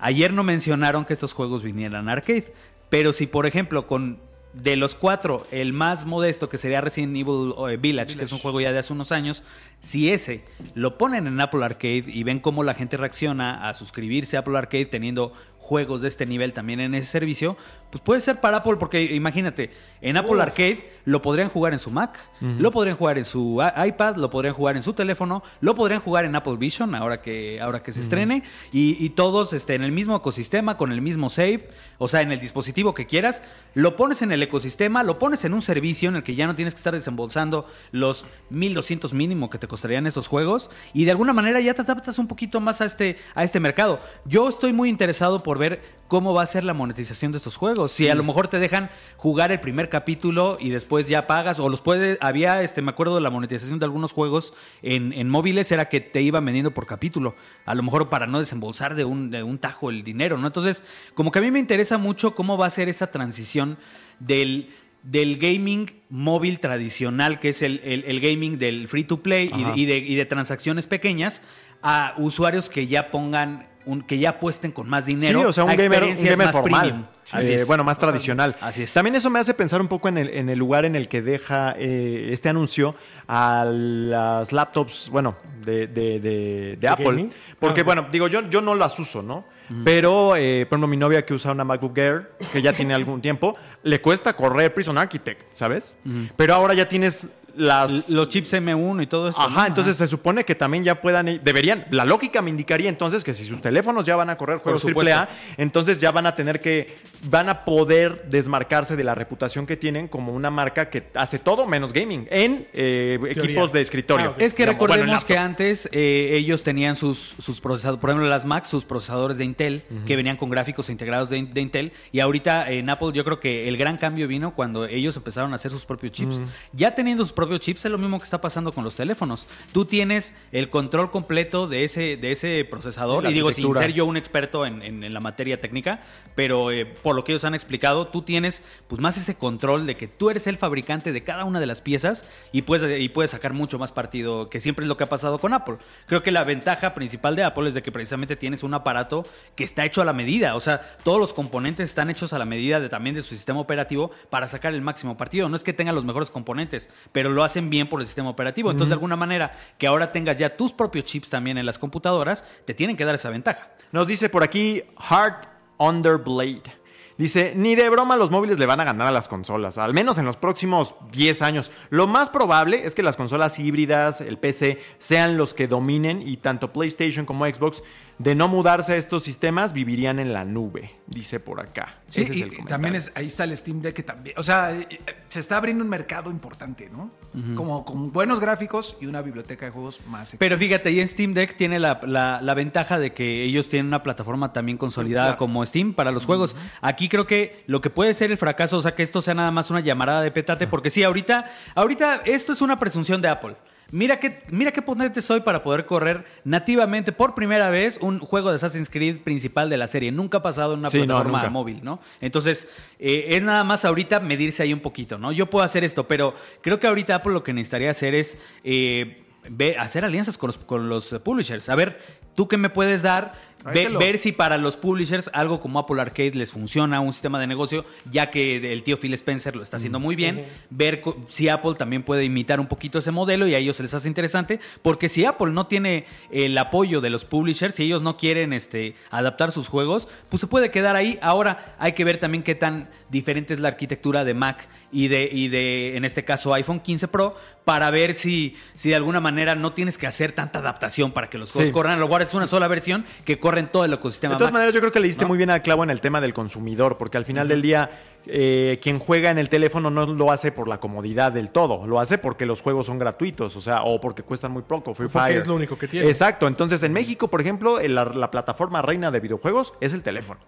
Ayer no mencionaron que estos juegos vinieran a arcade, pero si por ejemplo con de los cuatro, el más modesto que sería Resident Evil eh, Village, que es un juego ya de hace unos años, si ese lo ponen en Apple Arcade y ven cómo la gente reacciona a suscribirse a Apple Arcade teniendo juegos de este nivel también en ese servicio, pues puede ser para Apple, porque imagínate, en Apple Arcade lo podrían jugar en su Mac, lo podrían jugar en su iPad, lo podrían jugar en su teléfono, lo podrían jugar en Apple Vision ahora que, ahora que se estrene, y, y todos este, en el mismo ecosistema, con el mismo save, o sea, en el dispositivo que quieras, lo pones en el ecosistema, lo pones en un servicio en el que ya no tienes que estar desembolsando los 1200 mínimo que te costarían estos juegos, y de alguna manera ya te adaptas un poquito más a este, a este mercado. Yo estoy muy interesado por ver cómo va a ser la monetización de estos juegos. Si a lo mejor te dejan jugar el primer capítulo y después ya pagas, o los puedes, había, este, me acuerdo de la monetización de algunos juegos en, en móviles, era que te iban vendiendo por capítulo, a lo mejor para no desembolsar de un, de un tajo el dinero, ¿no? Entonces, como que a mí me interesa mucho cómo va a ser esa transición del del gaming móvil tradicional, que es el, el- el gaming del free to play y Ajá. de, y de- y de transacciones pequeñas, a usuarios que ya pongan, un, que ya apuesten con más dinero. sí, o sea, un a gamer, un gamer más formal. premium. Así Eh, es. Bueno, más tradicional. Así es. También eso me hace pensar un poco en el, en el lugar en el que deja eh, este anuncio a las laptops, bueno, de, de- de- de Apple. gaming? Porque, Ah, bueno, digo, yo, yo no las uso, ¿no? Pero, eh, por ejemplo, mi novia que usa una MacBook Air, que ya tiene algún tiempo, le cuesta correr Prison Architect, ¿sabes? Pero ahora ya tienes las... Los chips M1 y todo eso. Ajá, ¿no? entonces se supone que también ya puedan, deberían, la lógica me indicaría entonces que si sus teléfonos ya van a correr juegos. AAA, entonces ya van a tener que, van a poder desmarcarse de la reputación que tienen como una marca que hace todo menos gaming en eh, equipos de escritorio. Ah. Es que Digamos, bueno, en recordemos que antes eh, ellos tenían sus, sus procesadores, por ejemplo las Mac, sus procesadores de Intel, que venían con gráficos integrados de, de Intel, y ahorita en Apple yo creo que el gran cambio vino cuando ellos empezaron a hacer sus propios chips. Ya teniendo sus propios propios chips, es lo mismo que está pasando con los teléfonos. Tú tienes el control completo de ese, de ese procesador. La Y digo, sin ser yo un experto en, en- en la materia técnica, pero eh, por lo que ellos han explicado, tú tienes pues más ese control de que tú eres el fabricante de cada una de las piezas y puedes, y puedes sacar mucho más partido, que siempre es lo que ha pasado con Apple. Creo que la ventaja principal de Apple es de que precisamente tienes un aparato que está hecho a la medida. O sea, todos los componentes están hechos a la medida de, también de su sistema operativo para sacar el máximo partido. No es que tengan los mejores componentes, pero lo hacen bien por el sistema operativo. Entonces, de alguna manera, que ahora tengas ya tus propios chips también en las computadoras, te tienen que dar esa ventaja. Nos dice por aquí Heart Underblade. Dice, ni de broma los móviles le van a ganar a las consolas, al menos en los próximos 10 años. Lo más probable es que las consolas híbridas, el PC, sean los que dominen y tanto PlayStation como Xbox, de no mudarse a estos sistemas, vivirían en la nube, dice por acá. Sí, Ese es el comentario. también es, ahí está el Steam Deck que también, o sea, eh, se está abriendo un mercado importante, ¿no? Como con buenos gráficos y una biblioteca de juegos más. Pero extensa. fíjate, y en Steam Deck tiene la, la- la ventaja de que ellos tienen una plataforma también consolidada Claro. como Steam para los juegos. Aquí creo que lo que puede ser el fracaso, o sea, que esto sea nada más una llamarada de petate, porque sí, ahorita, ahorita esto es una presunción de Apple. Mira qué, mira qué potente soy para poder correr nativamente por primera vez un juego de Assassin's Creed principal de la serie. Nunca ha pasado en una Sí, plataforma móvil, ¿no? Entonces, eh, es nada más ahorita medirse ahí un poquito, ¿no? Yo puedo hacer esto, pero creo que ahorita Apple lo que necesitaría hacer es eh, hacer alianzas con los, con los publishers. A ver, ¿tú qué me puedes dar? Ve- ver si para los publishers algo como Apple Arcade les funciona, un sistema de negocio, ya que el tío Phil Spencer lo está haciendo muy bien. Ver si Apple también puede imitar un poquito ese modelo y a ellos se les hace interesante. Porque si Apple no tiene el apoyo de los publishers, si ellos no quieren este, adaptar sus juegos, pues se puede quedar ahí. Ahora hay que ver también qué tan diferente es la arquitectura de Mac y de, y de en este caso, iPhone 15 Pro, para ver si, si de alguna manera no tienes que hacer tanta adaptación para que los juegos Sí. corran. A lo mejor es una sola versión que corre en todo el ecosistema. De todas maneras, yo creo que le diste ¿no? muy bien al clavo en el tema del consumidor, porque al final del día, eh, quien juega en el teléfono no lo hace por la comodidad del todo, lo hace porque los juegos son gratuitos, o sea, o porque cuestan muy poco. Free Porque Fire. es lo único que tiene. Exacto. Entonces, en México, por ejemplo, la, la plataforma reina de videojuegos es el teléfono.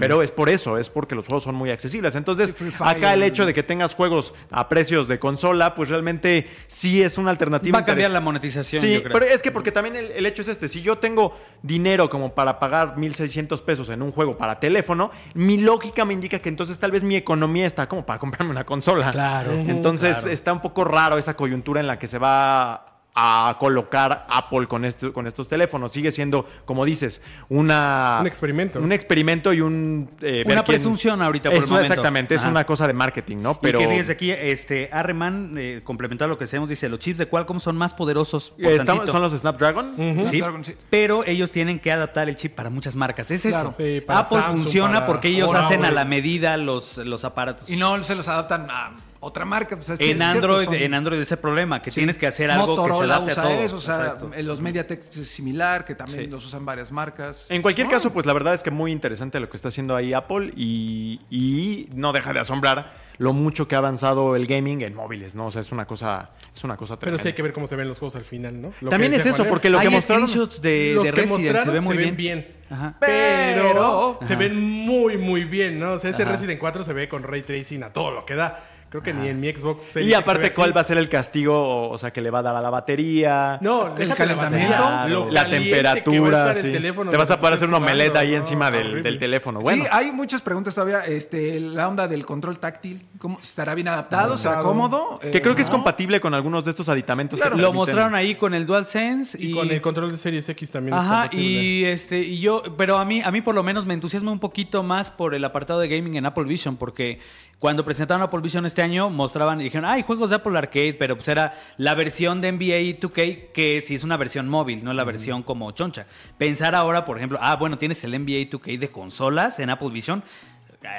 Pero es por eso, es porque los juegos son muy accesibles. Entonces, acá el hecho de que tengas juegos a precios de consola, pues realmente sí es una alternativa. Va a cambiar la monetización, Sí, yo creo. pero es que porque también el, el hecho es este, si yo tengo dinero como para pagar 1.600 pesos en un juego para teléfono, mi lógica me indica que entonces tal vez mi economía está como para comprarme una consola. Claro. Entonces Claro. está un poco raro esa coyuntura en la que se va a colocar Apple con, este, con estos teléfonos. Sigue siendo, como dices, una... Un experimento. Un experimento y un... eh, Una quién- presunción ahorita por el Eso, momento. Exactamente, es una cosa de marketing, ¿no? Pero y que fíjense aquí, este, Arreman, eh, complementar lo que decíamos, dice, los chips de Qualcomm son más poderosos. por eh, estamos- tantito". son los Snapdragon. Sí, Snapdragon, sí. pero ellos tienen que adaptar el chip para muchas marcas. Es Claro. eso. Sí, para Apple Samsung, funciona para porque ellos hacen a la medida los, los aparatos. Y no se los adaptan a otra marca. pues, es- en, es cierto, Android, son- en Android ese problema, que Sí. tienes que hacer algo que se adapte usa a todo. eso, o sea, Exacto. en los MediaTek es similar, que también Sí. los usan varias marcas. En cualquier caso, pues la verdad es que muy interesante lo que está haciendo ahí Apple y, y no deja de asombrar lo mucho que ha avanzado el gaming en móviles, ¿no? O sea, es una cosa, es una cosa Pero tremenda. sí hay que ver cómo se ven los juegos al final, ¿no? Lo También es eso, porque lo que mostraron... screenshots de, los de que Resident, mostraron se ve muy ven bien. bien. Ajá. Pero Pero- se ven muy, muy bien, ¿no? O sea, ese Ajá. Resident 4 se ve con ray tracing a todo lo que da. Creo que ni en mi Xbox Series Y aparte. ¿cuál va a ser el castigo? O, o sea, que le va a dar a la batería. No, El la calentamiento, lo la caliente que va a temperatura, sí. teléfono Te vas a poder hacer un estés omelette jugando, ahí ¿no? encima del, teléfono. Bueno, Sí, hay muchas preguntas todavía. Este, la onda del control táctil, ¿cómo, ¿estará bien adaptado? ¿Será cómodo? que Eh, creo que es compatible con algunos de estos aditamentos. Claro. que Lo mostraron ahí con el DualSense Y, y, con el control de Series X también es Ajá, compatible. y este, y yo, pero a mí, a mí por lo menos me entusiasma un poquito más por el apartado de gaming en Apple Vision, porque cuando presentaron Apple Vision este año, mostraban y dijeron, hay juegos de Apple Arcade, pero pues era la versión de NBA 2K, que sí es una versión móvil, no la versión como choncha. Pensar ahora, por ejemplo, ah, bueno, tienes el NBA 2K de consolas en Apple Vision.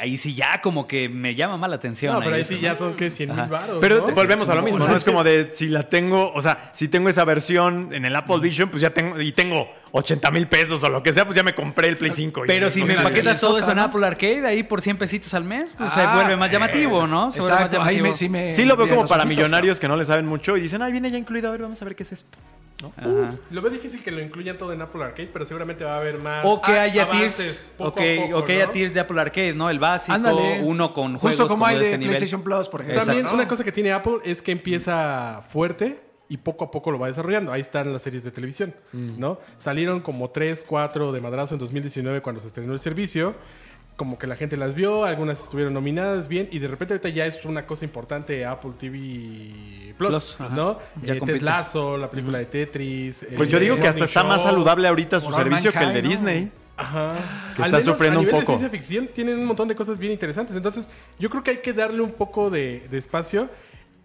Ahí sí ya como que me llama más la atención. No, pero ahí sí ya son que 100 mil baros. Pero ¿no? volvemos a lo mismo. ¿no? Es como de si la tengo, o sea, si tengo esa versión en el Apple Vision, pues ya tengo, y tengo 80 mil pesos o lo que sea, pues ya me compré el Play 5. y Pero si me empaquetas todo eso en. Apple Arcade, ahí por 100 pesitos al mes, pues se Ah, vuelve más llamativo, ¿no? Se vuelve más llamativo. me, sí me... Sí lo veo como para ojitos, millonarios que no le saben mucho y dicen, ay, viene ya incluido, a ver, vamos a ver qué es esto. Lo veo difícil que lo incluyan todo en Apple Arcade, pero seguramente va a haber más. O que haya tiers, poco ok, a poco, o que haya ¿no? tiers de Apple Arcade, ¿no? El básico, Ándale. uno con juegos Justo como hay de este nivel. PlayStation Plus, por ejemplo. También ¿no? una cosa que tiene Apple es que empieza fuerte y poco a poco lo va desarrollando. Ahí están las series de televisión, ¿no? Salieron como 3, 4 de madrazo en 2019 cuando se estrenó el servicio. Como que la gente las vio, algunas estuvieron nominadas bien y de repente ahorita ya es una cosa importante Apple TV Plus, Plus. ¿no? Ya Eh, compite. Ted Lasso, la película de Tetris. Pues el yo digo que hasta está más saludable ahorita su servicio que el de. Disney. Ajá. Que Al está menos sufriendo a un nivel poco. de ciencia ficción tienen un montón de cosas bien interesantes. Entonces, yo creo que hay que darle un poco de, de espacio,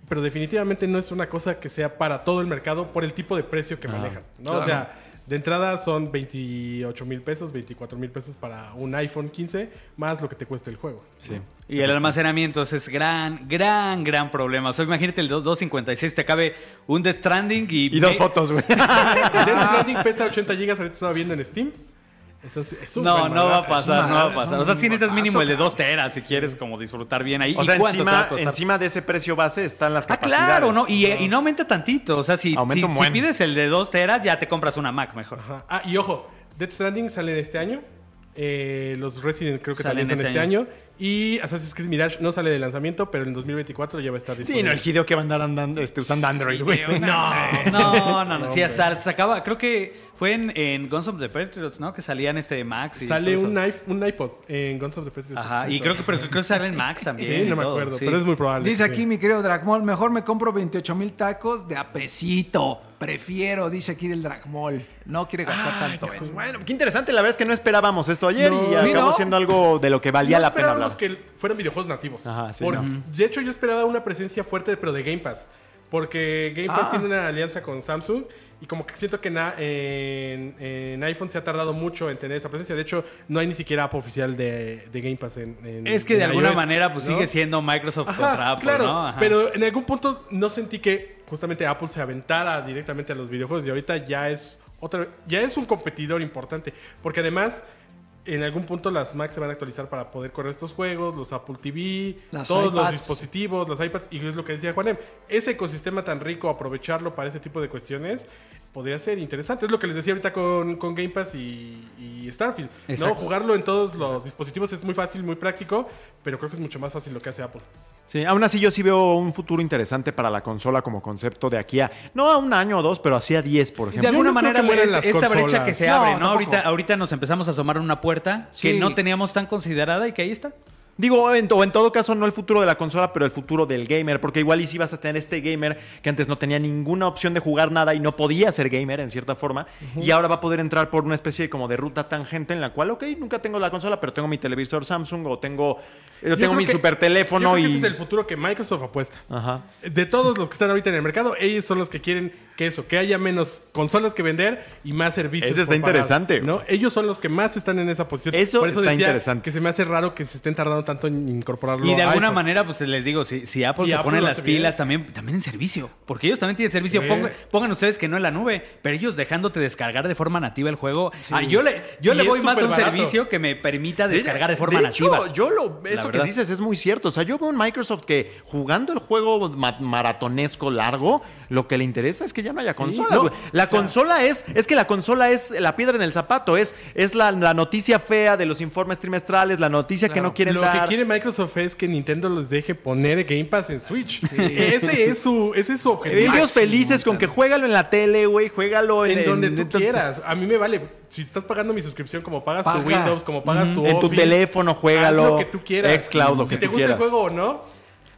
pero definitivamente no es una cosa que sea para todo el mercado por el tipo de precio que manejan. ¿no? O sea, de entrada son 28 mil pesos, 24 mil pesos para un iPhone 15, más lo que te cuesta el juego. Sí. Y el almacenamiento es gran, gran, gran problema. O sea, imagínate el 256, te cabe un Death Stranding y... Y dos fotos, güey. Death Stranding pesa 80 gigas, ahorita estaba viendo en Steam. Entonces, es un No, no va a pasar, no va a pasar. O sea, sí necesitas mínimo el de madrazo, 2 teras si quieres como disfrutar bien ahí. O ¿Y sea, cuánto te va a encima, costar? encima de ese precio base están las Ah, capacidades. claro, ¿no? Y, y no aumenta tantito. O sea, si, si, si pides el de 2 teras, ya te compras una Mac mejor. Ajá. Ah, y ojo, Death Stranding salen este año. Eh, los Resident creo que Salen también son este este año. Y Assassin's Creed Mirage no sale de lanzamiento, pero en 2024 ya va a estar Sí, disponible. no, el Hideo que va a andar andando, este, usando Android, güey. No, no, no, no. Sí, hasta sacaba, creo que fue en, en Guns of the Patriots, ¿no? Que salían este Max y Sale todo un, eso. iP- un iPod en Guns of the Patriots. Ajá, y creo que, pero creo que sale en Max también. Sí, no me todo, acuerdo, sí. pero es muy probable. Dice sí. aquí mi querido Dragmol, mejor me compro 28 mil tacos de apesito. Prefiero, dice aquí el Dragmol. No quiere gastar tanto. en- Bueno, qué interesante. La verdad es que no esperábamos esto ayer No. y acabó ¿no? siendo algo de lo que valía No la pena esperábamos hablar. que fueran videojuegos nativos. Ajá, sí, Por- no. De hecho, yo esperaba una presencia fuerte, pero de Game Pass. Porque Game Pass Ah. tiene una alianza con Samsung y como que siento que na- en, en iPhone se ha tardado mucho en tener esa presencia. De hecho, no hay ni siquiera app oficial de, de Game Pass en, en- Es que de alguna manera pues ¿no? sigue siendo Microsoft Ajá, contra Apple, claro, ¿no? Ajá. pero en algún punto no sentí que justamente Apple se aventara directamente a los videojuegos y ahorita ya es otra ya es un competidor importante, porque además en algún punto las Macs se van a actualizar para poder correr estos juegos, los Apple TV, Las todos los dispositivos, los iPads, y es lo que decía Juanem, ese ecosistema tan rico, aprovecharlo para ese tipo de cuestiones, podría ser interesante. Es lo que les decía ahorita con, con Game Pass y, y Starfield. ¿no? Jugarlo en todos los dispositivos es muy fácil, muy práctico, pero creo que es mucho más fácil lo que hace Apple. Sí, aún así yo sí veo un futuro interesante para la consola como concepto de aquí a, no a un año o dos, pero así a 10, por de ejemplo. alguna no manera es- las esta brecha que se No, abre, ¿no? tampoco. Ahorita, ahorita nos empezamos a asomar una puerta que no teníamos tan considerada y que ahí está. Digo, en, o en todo caso, no el futuro de la consola, pero el futuro del gamer. Porque igual y si vas a tener este gamer que antes no tenía ninguna opción de jugar nada y no podía ser gamer en cierta forma. Y ahora va a poder entrar por una especie como de ruta tangente en la cual, ok, nunca tengo la consola, pero tengo mi televisor Samsung o tengo, yo Yo tengo mi que- super teléfono yo creo que y... ese es el futuro que Microsoft apuesta. Ajá. De todos los que están ahorita en el mercado, ellos son los que quieren que eso, que haya menos consolas que vender y más servicios. Ese está pagar, interesante. ¿no? Ellos son los que más están en esa posición. Eso Por está decía interesante. Que se me hace raro que se estén tardando tanto en incorporarlo. Y de alguna iPhone. manera, pues les digo, si, si Apple Y se Apple pone las pilas también, también en servicio. Porque ellos también tienen servicio. Sí. Pongan, pongan ustedes que no en la nube, pero ellos dejándote descargar de forma nativa el juego. Sí. Ah, yo le, yo Y le voy más a un servicio que me permita descargar de forma de hecho, nativa. yo lo, eso que dices es muy cierto. O sea, yo veo un Microsoft que jugando el juego ma- maratonesco largo, lo que le interesa es que ya no haya consolas. no, güey. la o sea- consola es, es que la consola es la piedra en el zapato, es, es la, la noticia fea de los informes trimestrales, la noticia que no quieren lo dar. que quiere Microsoft es que Nintendo les deje poner Game Pass en Switch. Ese es su, ese es su objetivo. Ellos felices con que juégalo en la tele, güey, juégalo en, En donde en- tú en- quieras. A mí me vale. Si estás pagando mi suscripción, como pagas Paga. tu Windows, como pagas tu en tu teléfono, haz juégalo. lo que tú quieras. Xcloud, lo si que te tú gusta quieras. el juego o no.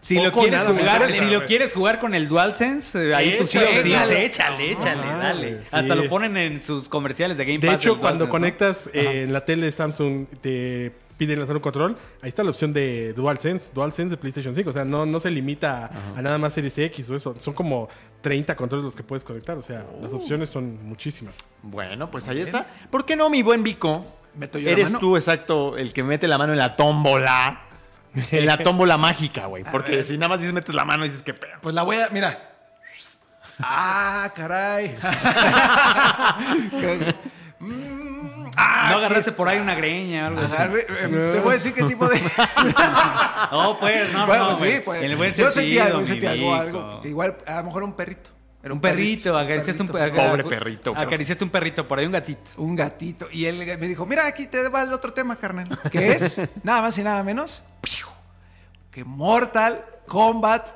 Si lo quieres jugar, si lo quieres jugar con el DualSense, eh, ahí Échale, tío dice, échale. échale, échale, Ah, dale. sí. Hasta lo ponen en sus comerciales de Game De Pass. hecho, el cuando conectas eh, en la tele Samsung, te piden lanzar un control. Ahí está la opción de DualSense, DualSense de PlayStation 5. O sea, no, no se limita a, a nada más Series X o eso. Son como 30 controles los que puedes conectar. O sea, las Oh. opciones son muchísimas. Bueno, pues ahí está. ¿Por qué no, mi buen Vico? Meto yo la Eres mano. tú, exacto, el que mete la mano en la tómbola. En la tómbola mágica, güey. Porque si nada más dices metes la mano y dices que pedo. Pues la voy a. Mira. Ah, caray. Mm, ah, no agarraste por ahí una greña o algo así. Agarré- eh, te voy a decir qué tipo de. No, pues, no, bueno, no, sí, pues. En el buen yo sentí algo, sentí algo. Igual, a lo mejor un perrito. Era Un perrito, acariciaste un perrito. Pobre perrito, bro. Acariciaste un perrito, por ahí un gatito. Un gatito. Y él me dijo, mira, aquí te va el otro tema, carnal. Que es, nada más y nada menos, que Mortal Kombat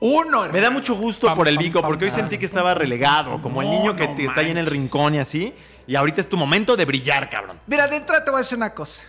1, Me da mucho gusto Pam, por el Vico, pam, porque hoy sentí que estaba relegado, como el niño que no te- está ahí en el rincón y así. Y ahorita es tu momento de brillar, cabrón. Mira, de entrada te voy a decir una cosa.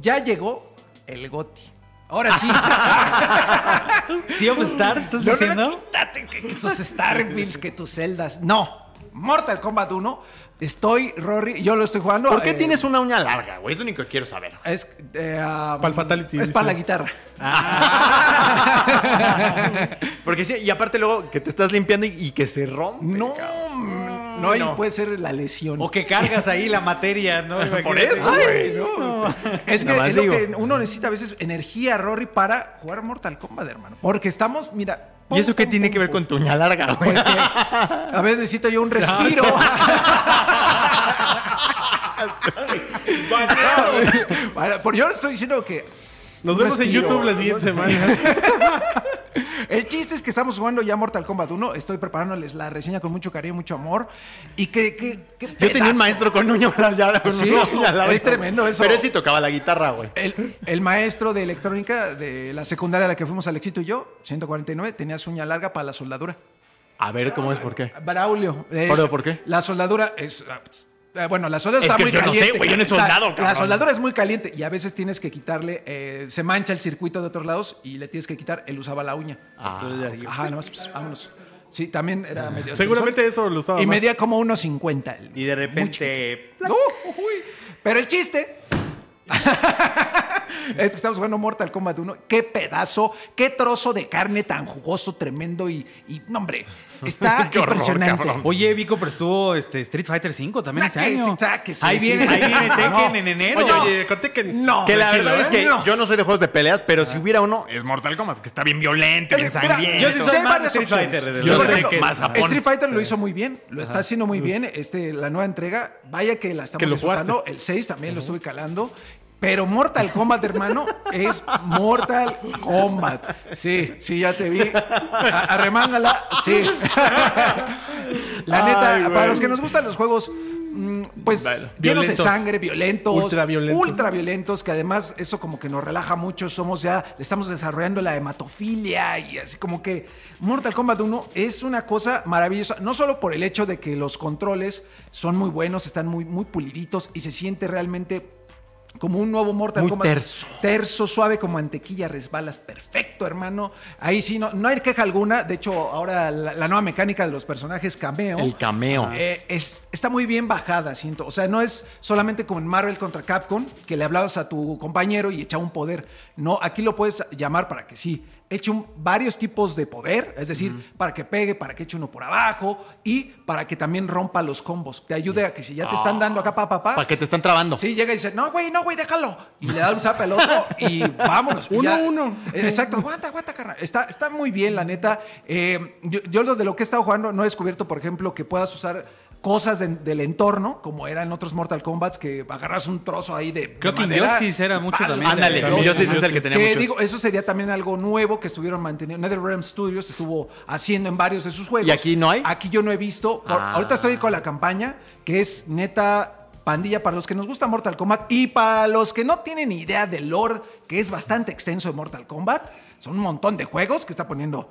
Ya llegó el Goti. Ahora sí. ¿Sí of Stars estás no, diciendo? no, quítate que, que tus Starfields, que tus celdas. No. Mortal Kombat 1. Estoy, Rory, yo lo estoy jugando. ¿Por qué eh, tienes una uña larga, güey? Es lo único que quiero saber. Es, eh, ah, Pa'l Fatality, Es para la guitarra. Porque sí, y aparte luego que te estás limpiando y, y que se rompe. No, cabrón. no, ahí No. puede ser la lesión. O que cargas ahí la materia, ¿no? Por eso, güey. no. Es que es lo que uno necesita a veces energía, Rory, para jugar Mortal Kombat, hermano. Porque estamos, mira. ¿Y eso qué pum, tiene pum, que ver con tu uña larga, güey? Pues que a veces necesito yo un respiro. Bueno, por yo estoy diciendo que Nos vemos en. YouTube la siguiente semana. El chiste es que estamos jugando ya Mortal Kombat 1. Estoy preparándoles la reseña con mucho cariño, mucho amor. Y que, que, que Yo tenía un maestro con uña larga. Con Sí, uña larga. es tremendo eso. Pero él sí tocaba la guitarra, güey. El, el maestro de electrónica de la secundaria a la que fuimos Alexito y yo, 149, tenía su uña larga para la soldadura. A ver, ¿cómo es? ¿Por qué? Braulio. eh, ¿Pero por qué? La soldadura es. Eh, bueno, la soldadura Es está que muy yo no sé, caliente. güey, yo no he La- soldado, La, cabrón. soldadura es muy caliente y a veces tienes que quitarle. eh, se mancha el circuito de otros lados y le tienes que quitar. Él usaba la uña. Ah. Ajá, nada más. pues, vámonos. Sí, también era medio. Seguramente eso lo usaba Y más. medía como unos 50. el- Y de repente. Uh, uy. Pero el chiste. es que estamos jugando Mortal Kombat 1. Qué pedazo, qué trozo de carne tan jugoso, tremendo y. y no, hombre. Está horror, impresionante. cabrón. Oye, Vico, pero estuvo este, Street Fighter 5 también Nah, este que- año. que- que sí, ahí, sí. viene, ahí viene Tekken No. en enero. Oye, oye, conté que... No. Que la verdad es que No. yo no soy de juegos de peleas, pero si hubiera uno, es Mortal Kombat, porque está bien violento, bien sangriento. yo sí soy más de Street. Fighter, Yo sé que más Japón. Street Fighter lo hizo muy bien, lo está haciendo muy bien. Este, la nueva entrega, vaya que la estamos disfrutando. El 6 también lo estuve calando. Pero Mortal Kombat, hermano, es Mortal Kombat. Sí, sí, ya te vi. A- Arremángala, sí. La neta, Ay, para los que nos gustan los juegos, mm, pues llenos Violentos. de sangre, violentos, Ultraviolentos. ultraviolentos, que además eso como que nos relaja mucho. Somos ya, estamos desarrollando la hematofilia y así como que Mortal Kombat 1 es una cosa maravillosa, no solo por el hecho de que los controles son muy buenos, están muy, muy puliditos y se siente realmente como un nuevo Mortal Muy Kombat. terso. Terso, suave como mantequilla, resbalas perfecto, hermano. Ahí sí, no, no hay queja alguna. De hecho, ahora la, la nueva mecánica de los personajes cameo. El cameo. eh, es- está muy bien bajada, siento. O sea, no es solamente como en Marvel contra Capcom, que le hablabas a tu compañero y echaba un poder. No, aquí lo puedes llamar para que sí. Eche un- varios tipos de poder, es decir, para que pegue, para que eche uno por abajo y para que también rompa los combos. Te ayude a que si ya te están dando acá, pa, pa, pa, ¿Para qué te están trabando? Sí, llega y dice, no, güey, no, güey, déjalo. Y le da un zap al otro y vámonos. Uno, ya- uno. Eh, Exacto, aguanta, aguanta, carnal. Está, está muy bien, la neta. Eh, yo, yo lo de lo que he estado jugando no he descubierto, por ejemplo, que puedas usar cosas de- del entorno, como era en otros Mortal Kombat, que agarras un trozo ahí de. Creo de que madera Injustice era mucho palo. también. Ándale, También. Injustice es el que tenía Que muchos. digo, eso sería también algo nuevo que estuvieron manteniendo. NetherRealm Studios estuvo haciendo en varios de sus juegos. ¿Y aquí no hay? Aquí yo no he visto. Por- Ah. Ahorita estoy con la campaña, que es neta pandilla para los que nos gusta Mortal Kombat y para los que no tienen idea del lore, que es bastante extenso de Mortal Kombat. Son un montón de juegos que está poniendo.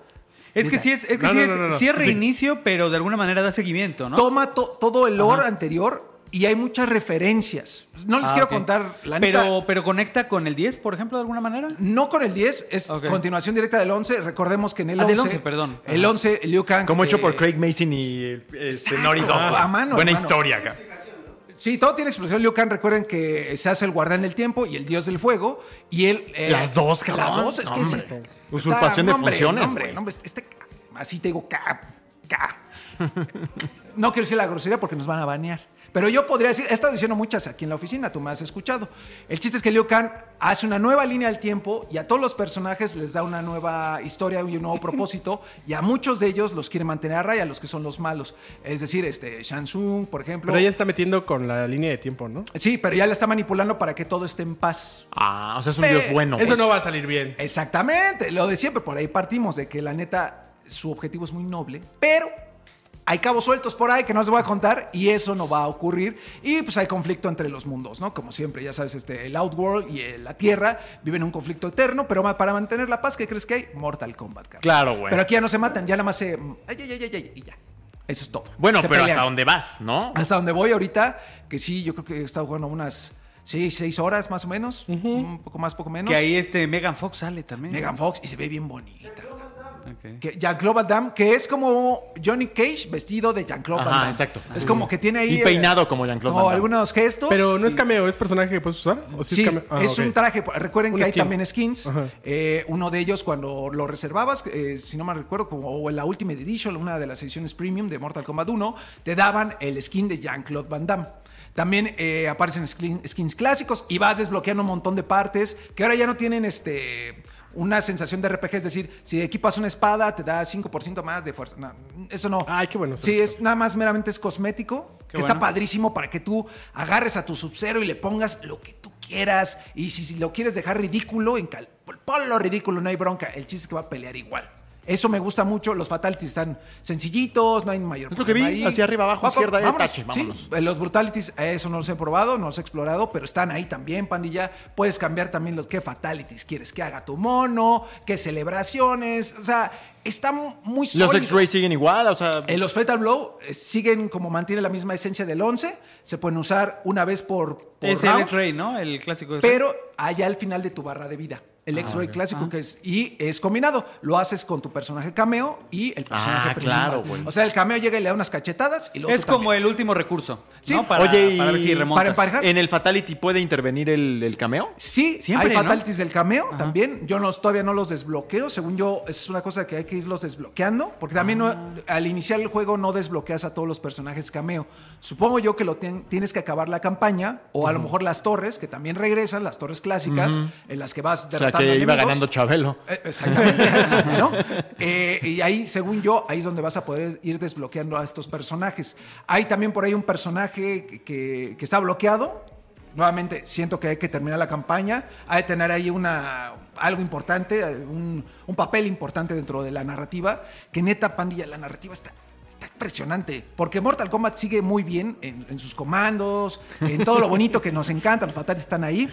Es que sí es, es, que No, sí no, es, no, no, no. sí es Sí. reinicio, pero de alguna manera da seguimiento, ¿no? Toma to- todo el lore anterior y hay muchas referencias. No les Ah, quiero ok. contar la neta. pero, pero conecta con el 10, por ejemplo, de alguna manera. No con el 10, es Ok. continuación directa del 11. Recordemos que en el Ah, 11. del 11, perdón. El Ajá. 11, Liu Kang. Como hecho eh, por Craig Mason y este. Naughty Dog. A mano, Buena hermano. historia acá. Sí, todo tiene explosión. Liu Kang, recuerden que se hace el guardián del tiempo y el dios del fuego. Y él. eh, Las dos, cabrón. Las dos, es que es. este- Usurpación de funciones, Hombre, hombre, este. Así te digo, K. K. No quiero decir la grosería porque nos van a banear. Pero yo podría decir, he estado diciendo muchas aquí en la oficina, tú me has escuchado. El chiste es que Liu Kang hace una nueva línea del tiempo y a todos los personajes les da una nueva historia y un nuevo propósito y a muchos de ellos los quiere mantener a raya, los que son los malos. Es decir, este Shansung, por ejemplo. Pero ella está metiendo con la línea de tiempo, ¿no? Sí, pero ya la está manipulando para que todo esté en paz. Ah, o sea, es un dios bueno. Eso pues. no va a salir bien. Exactamente, lo de siempre, por ahí partimos de que la neta su objetivo es muy noble, pero hay cabos sueltos por ahí que no les voy a contar y eso no va a ocurrir y pues hay conflicto entre los mundos, ¿no? Como siempre, ya sabes, este, el Outworld y el- la Tierra viven un conflicto eterno, pero para mantener la paz, ¿qué crees que hay? Mortal Kombat. Claro, güey. Pero aquí ya no se matan, ya nada más se... Ay, ay, ay, ay, ay, y ya. Eso es todo. Bueno, Se pero pelean. hasta dónde vas, ¿no? Hasta donde voy ahorita, que sí, yo creo que he estado jugando unas 6, seis horas más o menos, un poco más, poco menos. Que ahí este Megan Fox sale también. Megan Fox y se ve bien bonita. Ok. Que Jean-Claude Van Damme, que es como Johnny Cage vestido de Jean-Claude Ajá, Van Damme. exacto. Es como que tiene ahí. Y peinado como Jean-Claude Van Damme. algunos gestos. Pero no es y- cameo, es personaje que puedes usar. ¿O sí Sí, es cameo? Ah, es un traje. Recuerden Un que hay también skins. Ajá. Eh, uno de ellos, cuando lo reservabas, eh, si no me recuerdo, como o en la Ultimate Edition, una de las ediciones premium de Mortal Kombat 1, te daban el skin de Jean-Claude Van Damme. También eh, aparecen skin- skins clásicos y vas desbloqueando un montón de partes que ahora ya no tienen este una sensación de RPG, es decir, si equipas una espada te da 5% más de fuerza. No, eso no. Ay, qué bueno. Sí, es nada más meramente es cosmético, que está padrísimo para que tú agarres a tu Sub-Zero y le pongas lo que tú quieras. Y si, si lo quieres dejar ridículo, en cal- ponlo ridículo, no hay bronca. El chiste es que va a pelear igual. Eso me gusta mucho. Los fatalities están sencillitos, no hay mayor Es lo que vi, ahí. hacia arriba, abajo, Va- izquierda, vámonos. tache, vámonos. eh, los brutalities, eh, eso no los he probado, no los he explorado, pero están ahí también, pandilla. Puedes cambiar también los qué fatalities quieres que haga tu mono, qué celebraciones. O sea, está muy Los sólido. X-Ray siguen igual, o sea. Eh, los Fatal Blow eh, siguen como mantiene la misma esencia del 11. Se pueden usar una vez por, por Es el X-Ray, ¿no? El clásico X-Ray. pero allá al final de tu barra de vida. El X-Ray clásico que es y es combinado. Lo haces con tu personaje cameo y el personaje Ah, principal. claro, güey. O sea, el cameo llega y le da unas cachetadas y luego Es tú como también. el último recurso. Sí. ¿no? Para, Oye, y para ver si para remontas. emparejar. ¿En el Fatality puede intervenir el, el cameo? Sí, Siempre, hay ¿no? fatalities del cameo también. Yo no, todavía no los desbloqueo. Según yo, es una cosa que hay que irlos desbloqueando. Porque también no- al iniciar el juego no desbloqueas a todos los personajes cameo. Supongo yo que lo tien- tienes que acabar la campaña. O a lo mejor las torres, que también regresan, las torres clásicas, en las que vas O sea, derrotando que iba ganando Chabelo. Eh, Exactamente. ¿no? Eh, y ahí, según yo, ahí es donde vas a poder ir desbloqueando a estos personajes. Hay también por ahí un personaje que, que- que está bloqueado. Nuevamente, siento que hay que terminar la campaña. Hay que tener ahí una, algo importante, un, un papel importante dentro de la narrativa. Que neta, pandilla, la narrativa está, está impresionante. Porque Mortal Kombat sigue muy bien en, en sus comandos, en todo lo bonito que nos encanta. Los fatales están ahí.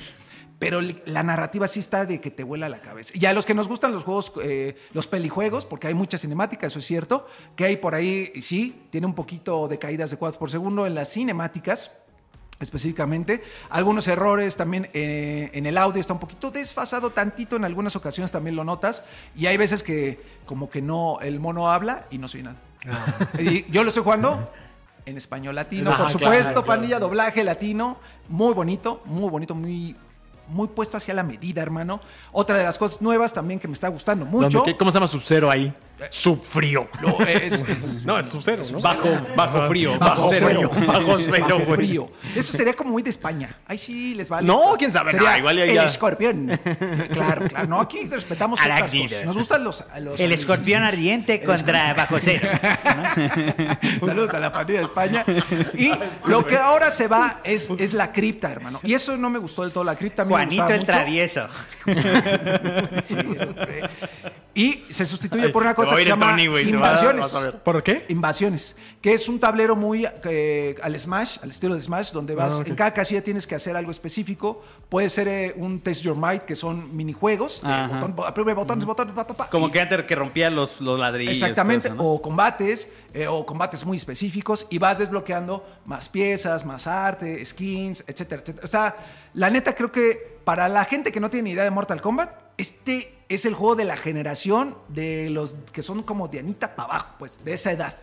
Pero la narrativa sí está de que te vuela la cabeza. Y a los que nos gustan los juegos, eh, los pelijuegos, porque hay mucha cinemática, eso es cierto, que hay por ahí, sí, tiene un poquito de caídas de cuadros por segundo en las cinemáticas específicamente. Algunos errores también eh, en el audio está un poquito desfasado tantito, en algunas ocasiones también lo notas. Y hay veces que como que no, el mono habla y no soy nada. Y yo lo estoy jugando en español latino, Ah, por claro, supuesto, claro. pandilla, doblaje latino, muy bonito, muy bonito, muy muy puesto hacia la medida, hermano. Otra de las cosas nuevas también que me está gustando mucho. ¿Dónde- qué- ¿Cómo se llama Sub-Zero ahí? Subfrío. No, es, es- No, es su cero, ¿no? Bajo, bajo frío. Bajo cero. Bajo cero, Bajo güey. frío. Eso sería como muy de España. Ahí sí les vale. No, quién sabe, Sería no, igual el escorpión. Claro, claro. No, aquí respetamos otras cosas. Nos gustan los... los El escorpión ardiente contra bajo cero. Saludos a la partida de España. Y lo que ahora se va es, es la cripta, hermano. Y eso no me gustó del todo. La cripta a mí Juanito el mucho. travieso. Sí, hombre. Y se sustituye por una cosa que ir se el llama Tony, invasiones. vas a. ¿Por qué? Invasiones, que es un tablero muy eh, al Smash, al estilo de Smash, donde vas, Ah, ok. en cada casilla tienes que hacer algo específico. Puede ser eh, un Test Your Might, que son minijuegos, botón, botones, botones, pa, pa, pa, Como y- que antes que rompía los, los ladrillos. Exactamente, todo eso, ¿no? o combates, eh, o combates muy específicos, y vas desbloqueando más piezas, más arte, skins, etcétera, etcétera. O sea, la neta creo que para la gente que no tiene ni idea de Mortal Kombat, este es el juego de la generación de los que son como de Anita para abajo, pues, de esa edad.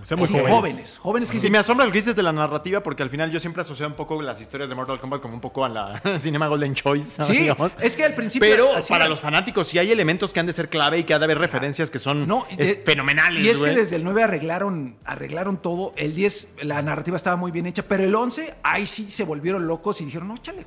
O sea, muy jóvenes. jóvenes, jóvenes que Sí, dicen, me asombra lo que dices de la narrativa porque al final yo siempre asocio un poco las historias de Mortal Kombat como un poco a la Cinema Golden Choice, Sí, digamos. es que al principio Pero para era. los fanáticos sí hay elementos que han de ser clave y que ha de haber referencias que son No, de- fenomenales, Y es que desde el 9 arreglaron, arreglaron todo. El 10, la narrativa estaba muy bien hecha, pero el 11, ahí sí se volvieron locos y dijeron, no, échale,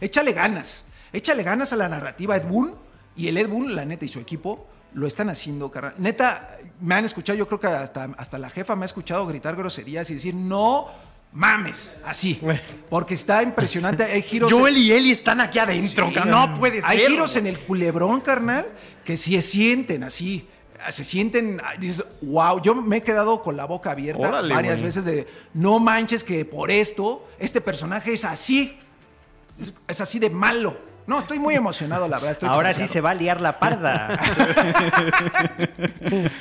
échale ganas. Échale ganas a la narrativa Ed Boon. Y el Ed Boon, la neta, y su equipo lo están haciendo, carnal. Neta, me han escuchado, yo creo que hasta, hasta la jefa me ha escuchado gritar groserías y decir, no mames, así. Porque está impresionante. Hay giros. Joel y Ellie están aquí adentro, Sí, cabrón. No puede ser. Hay giros en el culebrón, carnal, que sí se sienten así. Se sienten, dices, wow, yo me he quedado con la boca abierta Órale, varias veces de, no manches que por esto, este personaje es así, es, es así de malo. No, estoy muy emocionado, la verdad. Estoy Ahora sí se va a liar la parda.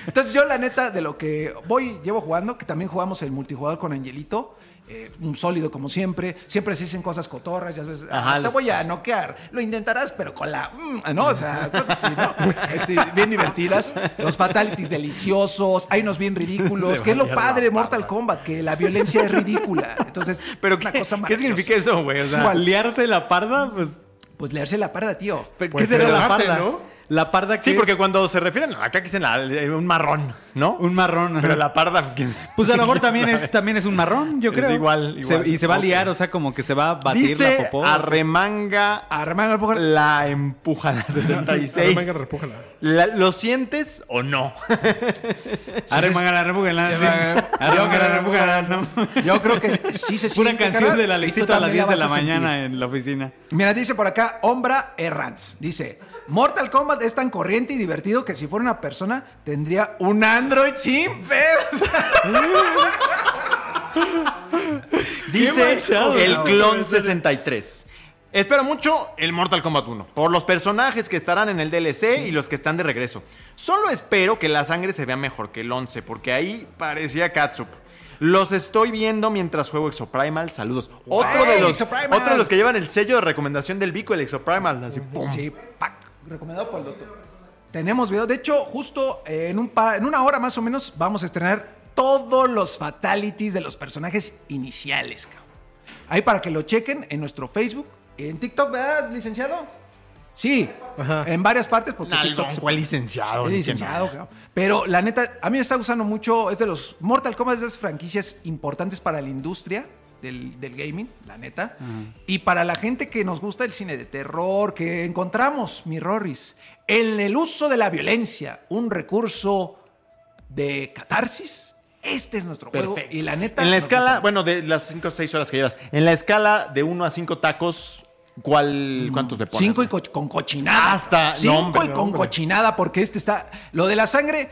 Entonces yo la neta de lo que voy, llevo jugando, que también jugamos el multijugador con Angelito, eh, un sólido como siempre, siempre se dicen cosas cotorras, ya sabes, Ajá, "Ah, te voy a noquear, lo intentarás, pero con la, mm", ¿no? O sea, cosas así, ¿no? Este, bien divertidas, los fatalities deliciosos, hay unos bien ridículos, Se que es lo padre de Mortal Kombat, que la violencia es ridícula, entonces, Pero una ¿qué, cosa ¿qué significa eso, güey? O sea. ¿Liarse la parda? Pues, Pues leerse la parda, tío. ¿qué Pues será la parda? ¿no? La parda que sí, es porque cuando se refieren, acá dicen la- un marrón, ¿no? un marrón. Pero la parda, pues quién sabe. Pues a lo mejor ¿Quién también es, también es un marrón, yo Es creo. igual, Se- igual. y se va a liar, o sea, como que se va a batir la Dice popó. arremanga A Román Alpujar- la empuja la 66. Venga, repújala. La- ¿Lo sientes o no? Arremanga, arremanga, Arremanga, arremanga, arremanga, no. Yo creo que sí se siente, canción carnal, de la Lecito a las también 10 de la mañana en la oficina. Mira, dice por acá, Ombra Errants. Dice, Mortal Kombat es tan corriente y divertido que si fuera una persona tendría un Android sin pedos. Dice manchado, el clon 63. Espero mucho el Mortal Kombat 1, por los personajes que estarán en el DLC y los que están de regreso. Solo espero que la sangre se vea mejor que el 11, porque ahí parecía Katsup. Los estoy viendo mientras juego Exoprimal. Saludos. Otro de, ¡Ey, los, otro de los que llevan el sello de recomendación del Vico, el Exoprimal. Así, pum. Sí, pac, recomendado por el doctor. Tenemos video. De hecho, justo eh, en, un pa- en una hora más o menos vamos a estrenar todos los fatalities de los personajes iniciales. cabrón. Ahí para que lo chequen en nuestro Facebook. En TikTok, ¿verdad, licenciado? Sí, Ajá. en varias partes. Porque Nalgón, TikTok se- ¿cuál licenciado? Es licenciado, que cabrón. Pero la neta, a mí me está gustando mucho. Es de los Mortal Kombat, es de esas franquicias importantes para la industria del, del gaming, la neta. Y para la gente que nos gusta el cine de terror, que encontramos, mi Rorris, en el uso de la violencia, un recurso de catarsis. Este es nuestro juego. Perfecto. Y la neta. En la escala, gusta. bueno, de las 5 o 6 horas que llevas, en la escala de 1 a 5 tacos, ¿cuál, ¿cuántos le pones? Cinco y co- con cochinada. Hasta- no, Cinco hombre, y con cochinada, porque este está. Lo de la sangre, eh,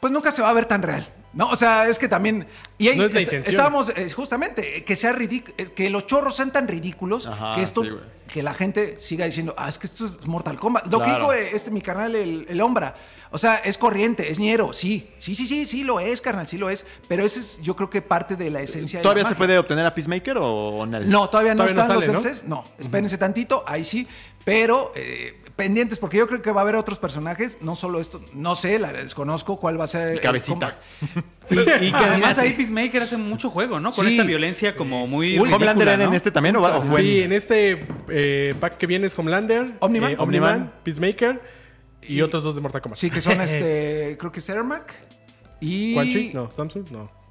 pues nunca se va a ver tan real. No, o sea, es que también. Y ahí No es la es- estábamos, eh, justamente, que sea ridic- eh, que los chorros sean tan ridículos Ajá, que esto, sí, que la gente siga diciendo, ah, es que esto es Mortal Kombat. Lo que Claro. dijo eh, este mi carnal, el, el Ombra. O sea, es corriente, es ñero, sí. Sí, sí, sí, sí lo es, carnal, sí lo es. Pero ese es, yo creo que parte de la esencia de la ¿Todavía se magia. puede obtener a Peacemaker o no? No, todavía no Todavía no están los DLCs. No, espérense tantito, ahí sí. Pero eh, pendientes, porque yo creo que va a haber otros personajes, no solo esto, no sé, la desconozco cuál va a ser. el cabecita. Y, y que además ahí Peacemaker hace mucho juego, ¿no? Con Sí. esta violencia como muy. ¿Homelander era en este también o, o fue Sí, en- este eh, pack que viene es Homelander, Omniman. eh, Omniman. Omniman, Peacemaker y, otros dos de Mortal Kombat. Sí, que son este, creo que es Ermac y. Quan Chi? No, Samsung, no.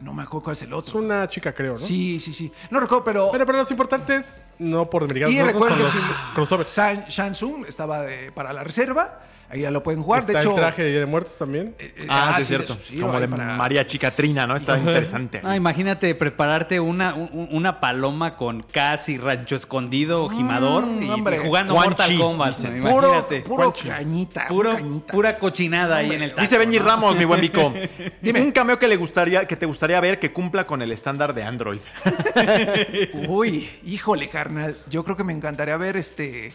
No me acuerdo cuál es el Es otro. una chica, creo, ¿no? Sí, sí, sí. No recuerdo, pero. Pero, pero los importantes, no por demeritar y recuerdo los crossovers. San, Shansung estaba de- para la reserva. Ahí ya lo pueden jugar. Está de hecho. el traje de Día de Muertos también. eh, eh, Ah, sí, es de cierto. sí, Como de para- María Chicatrina, ¿no? Está interesante. Ah, imagínate prepararte una, un- una paloma con casi rancho escondido, gimador Mm, y, hombre. y jugando Quan Mortal Chi, Kombat. dicen. ¿no? Puro, Imagínate. puro cañita. Puro- cañita. pura cochinada ahí en el taco, Dice Benji ¿no? Ramos, mi buen Vico. Dime un cameo que le gustaría, que te gustaría ver que cumpla con el estándar de Android. Uy, híjole, carnal. Yo creo que me encantaría ver este.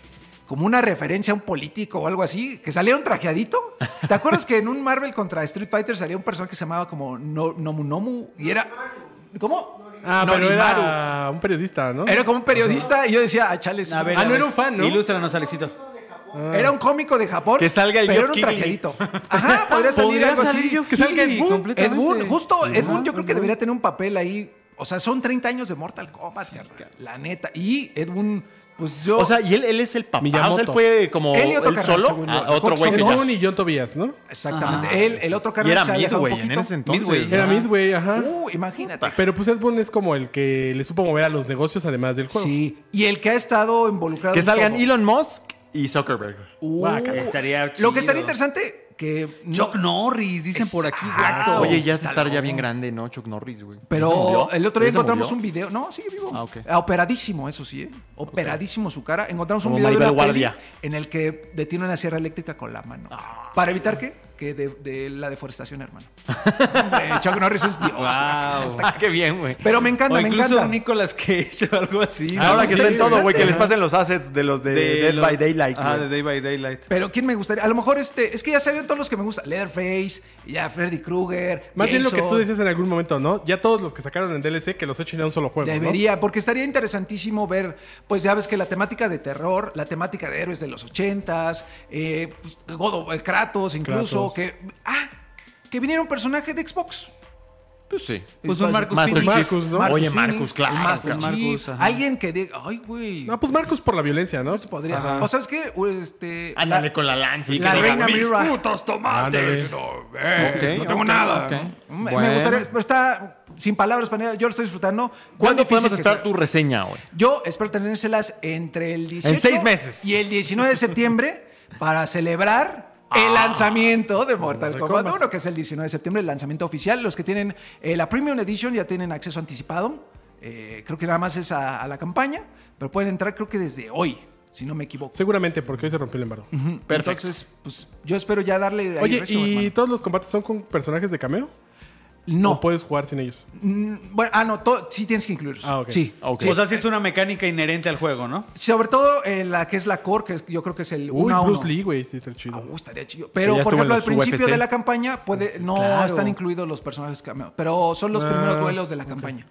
Como una referencia a un político o algo así. Que saliera un trajeadito. ¿Te acuerdas que en un Marvel contra Street Fighter salía un personaje que se llamaba como no, Nomu Nomu? Y era. ¿Cómo? Ah, pero Norimaru. era un periodista, ¿no? Era como un periodista y yo decía, ah, chales. A ver, Ah, a no ver, era un fan, ¿no? Ilústranos, Alexito. Era un cómico de Japón. Que salga el Pero Geoff era un trajeadito. Ajá, podría salir Podría algo salir así. Geoff Que salga Ed Boon. Ed completamente. Boon, justo Ed Boon, yo Ajá, creo que debería tener un papel ahí. O sea, son 30 años de Mortal Kombat, la neta. Y Ed Boon, Pues yo. O sea, y él, él es el papá. Miyamoto. O sea, él fue como Él y otro él carnal, solo. Ah, otro Son güey. Moon y John Tobias, ¿no? exactamente. Ah. él, el otro Y carnal era se Midway en ese entonces. Midway. Era Ajá. Midway, ajá. Uh, imagínate. Pero pues Ed Boon es como el que le supo mover a los negocios además del juego. Sí. Y el que ha estado involucrado. Que en salgan todo. Elon Musk y Zuckerberg. Uh, Guácala. Estaría Lo chido. que estaría interesante que no- Chuck Norris, dicen por aquí. Oye, ya has de está estar ya bien grande, ¿no? Chuck Norris, güey. ¿Ya se Pero el otro día ¿Ya se encontramos murió? un video. No, sigue vivo. Ah, ok. Operadísimo, eso sí, ¿eh? Operadísimo su cara. Encontramos Como un video de una peli Guardia. en el que detiene una sierra eléctrica con la mano. Ah. ¿Para evitar qué? Que de, de la deforestación, hermano. Hombre, Chuck Norris es Dios. Wow. Ah, qué bien, güey. Pero me encanta, O me incluso encanta. un Nicolas Cage o algo así. Ahora ¿no? que Sí, está en todo, güey, que les pasen los assets de los de, Dead lo- by Daylight. Ah, de Day by Daylight. Pero ¿quién me gustaría? A lo mejor este... Es que ya salieron todos los que me gustan. Leatherface, ya Freddy Krueger, Más bien lo que tú decías en algún momento, ¿no? Ya todos los que sacaron en DLC que los echen a un solo juego. ¿no? Debería, porque estaría interesantísimo ver, pues ya ves que la temática de terror, la temática de héroes de los ochentas, eh, pues, God of- Kratos incluso, Kratos. que... Ah, que viniera un personaje de Xbox. Pues sí. Pues un Marcus Master Phoenix. Marcus, ¿no? Oye, Marcus, claro, Master Marcus, alguien que diga, ay, güey. No, pues Marcos por la violencia, ¿no? se podría. Ajá. O sabes qué, este, Ándale con la lanza. y la que diga, reina "Mis Mira. putos tomates. No, eh, Ok, no tengo nada. Me, Bueno. me gustaría, pero está sin palabras para Yo lo estoy disfrutando. ¿Cuándo podemos que esperar sea. tu reseña, güey? Yo espero tenérselas entre el 18 En seis meses. y el 19 de septiembre para celebrar el lanzamiento de Mortal Mortal Kombat Kombat. 1, que es el 19 de septiembre, el lanzamiento oficial. Los que tienen eh, la Premium Edition ya tienen acceso anticipado. Eh, creo que nada más es a, a la campaña, pero pueden entrar creo que desde hoy, si no me equivoco. Seguramente, porque hoy se rompió el embargo. Perfecto. Entonces, pues yo espero ya darle... ahí Oye, ¿y hermano. todos los combates son con personajes de cameo? No. ¿O puedes jugar sin ellos? Mm, Bueno, ah, no, sí tienes que incluirlos. Ah, ok. Sí. Ok. sí. O sea, sí es una mecánica inherente al juego, ¿no? Sobre todo en la que es la core, que yo creo que es el Uy, 1 a 1. Bruce Lee, güey, sí está chido. Ah, uh, estaría chido. Pero, ya por estuvo ejemplo, al los principio UFC. de la campaña puede, no Claro. están incluidos los personajes cameo, pero son los Ah, primeros duelos de la campaña.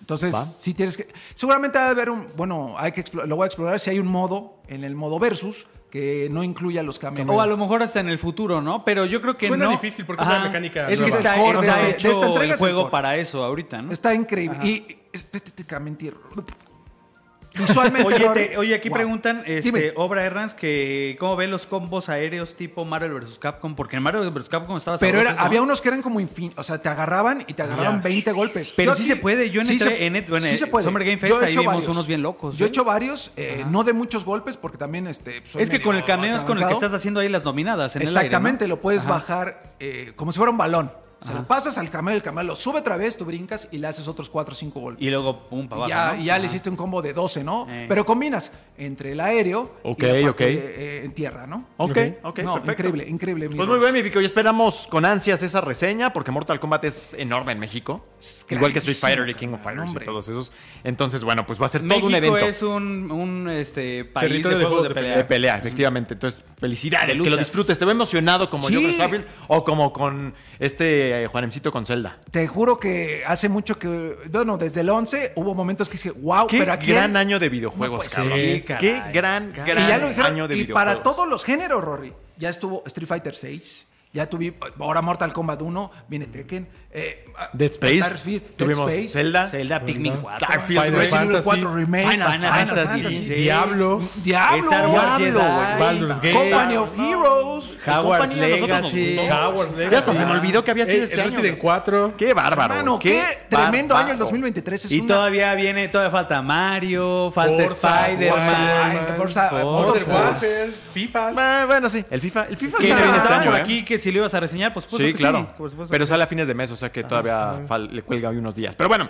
Entonces, Va. si tienes que... Seguramente ha de haber un... Bueno, hay que explo- lo voy a explorar si hay un modo, en el modo versus, que no incluya los cameos. O a lo mejor hasta en el futuro, ¿no? Pero yo creo que Suena no. difícil porque es una mecánica Es que está, está este- de hecho esta entrega el es el juego para eso ahorita, ¿no? Está increíble. Y estéticamente... Visualmente... Oye, te- oye, aquí wow. preguntan, este, Obra Errans, que cómo ven los combos aéreos tipo Marvel vs. Capcom, porque en Marvel vs. Capcom estaba Pero sabroso era, eso. había unos que eran como infin... O sea, te agarraban y te agarraban Ya. 20 golpes. Pero sí se puede. Yo en, sí se- en, en- en sí se puede. Summer Game Fest he ahí hecho vimos varios. unos bien locos. Yo he ¿eh? hecho varios, eh, no de muchos golpes, porque también este, soy Es que con el cameo es con el que estás haciendo ahí las nominadas en Exactamente, el aire, ¿no? lo puedes Ajá. bajar eh, como si fuera un balón. Se lo pasas al cameo, el cameo lo sube otra vez, tú brincas y le haces otros 4 o 5 golpes. Y luego, pum, para Y ya, ¿no? y ya le Ajá. hiciste un combo de 12, ¿no? Eh. Pero combinas entre el aéreo Ok, y la parte, ok. eh, en tierra, ¿no? Ok, Ok. No, perfecto. increíble, increíble. Pues muy bien, mi Vico. Y esperamos con ansias esa reseña, porque Mortal Kombat es enorme en México. Es Igual que Street Fighter y King of Fighters hombre. y todos esos. Entonces, bueno, pues va a ser todo México un evento. es un, un, este, país Territorio de de juegos de, pelea. De pelea, efectivamente. Entonces, felicidades, De que lo disfrutes. Te veo emocionado como Sí. yo con Starfield o como con este eh, Juanemcito con Zelda. Te juro que hace mucho que, bueno, desde el 11 hubo momentos que dije, wow, Qué pero aquí... gran año de videojuegos, No, pues, cabrón. sí, Qué gran, Caray. gran y ya lo dijeron, año de y videojuegos. para todos los géneros, Rory. Ya estuvo Street Fighter 6, ya tuve ahora Mortal Kombat 1, viene Tekken, eh, Dead Space, Starfield, Dead tuvimos Space, Zelda, Zelda, Pikmin 4. Starfield, Final Fantasy, 4 Remake, Final Fantasy, Fantasy, Diablo, Diablo, Star Wars Diablo, Jedi, güey. Baldur's Gate. Company of Heroes. Howard's Legacy. Ya hasta se me olvidó que había sido Eh, este año. Resident güey. 4. Qué bárbaro. Qué, tremendo bárbaro. año el 2023. Es Y una- todavía viene, todavía falta Mario, falta Forza, Spider-Man. Forza. Modern Warfare, FIFA. Ah, bueno, sí, el FIFA, el FIFA si lo ibas a reseñar, pues supuesto Sí, que claro. por supuesto Pero que sale a fines de mes, o sea que todavía le cuelga hoy unos días. Pero bueno,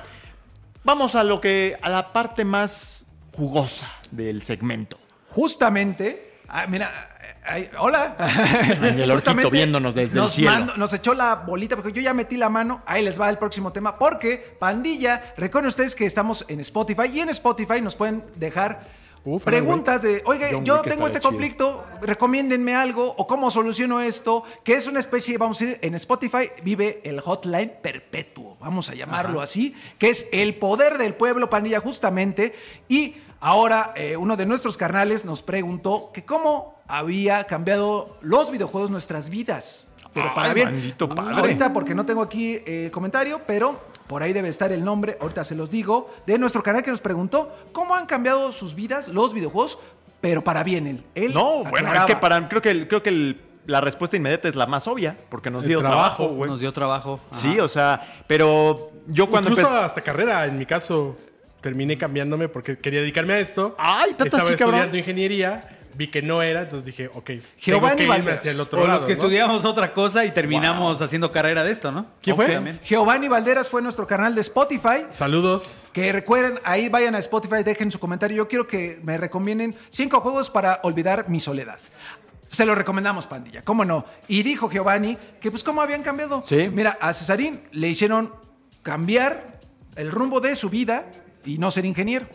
vamos a lo que a la parte más jugosa del segmento. Justamente, ah, mira, ay, hola. el orquito viéndonos desde el cielo. mando- nos echó la bolita porque yo ya metí la mano. Ahí les va el próximo tema. Porque, pandilla, recuerden ustedes que estamos en Spotify y en Spotify nos pueden dejar. Uf, preguntas de, oiga, yo tengo este chido. conflicto, recomiéndenme algo o cómo soluciono esto, que es una especie, vamos a decir, en Spotify vive el hotline perpetuo, vamos a llamarlo así, que es el poder del pueblo, pandilla, justamente. Y ahora eh, uno de nuestros carnales nos preguntó que cómo había cambiado los videojuegos nuestras vidas. pero para bien. Ahorita, porque no tengo aquí eh, el comentario, pero por ahí debe estar el nombre, ahorita se los digo, de nuestro canal que nos preguntó cómo han cambiado sus vidas los videojuegos, pero para bien. Él, él No, bueno, es que para creo que el- creo que el- la respuesta inmediata es la más obvia, porque nos El dio trabajo, trabajo, güey. Nos dio trabajo. Sí, o sea, pero yo cuando Incluso empecé hasta carrera, en mi caso, terminé cambiándome porque quería dedicarme a esto. Ay, tanto Estaba así, cabrón. estudiando ingeniería, vi que no era, entonces dije, ok, Giovanni tengo que irme Valderas. hacia el otro O lado. los que ¿no? estudiamos otra cosa y terminamos haciendo carrera de esto, ¿no? ¿Quién fue? También. Giovanni Valderas fue nuestro canal de Spotify. Saludos. Que recuerden, ahí vayan a Spotify, dejen su comentario. Yo quiero que me recomienden cinco juegos para olvidar mi soledad. Se lo recomendamos, pandilla, cómo no. Y dijo Giovanni que, pues, cómo habían cambiado. Sí. Mira, a Cesarín le hicieron cambiar el rumbo de su vida y no ser ingeniero.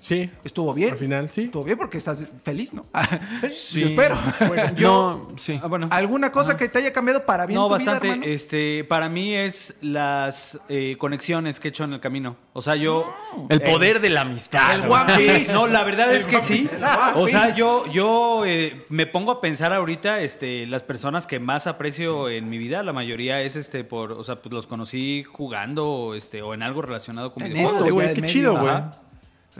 Sí. Estuvo bien. Al final, sí. Estuvo bien porque estás feliz, ¿no? Yo espero. yo sí. Ah, bueno. ¿Alguna cosa que te haya cambiado para bien No, tu bastante. vida, hermano? este, para mí es las eh, conexiones que he hecho en el camino. O sea, yo. El eh, poder de la amistad. El. One Piece. No, la verdad es que sí. O sea, yo, yo eh, me pongo a pensar ahorita, este, las personas que más aprecio en mi vida, la mayoría es este por, o sea, pues los conocí jugando, este, o en algo relacionado con En videojuegos. esto, güey, qué chido, güey.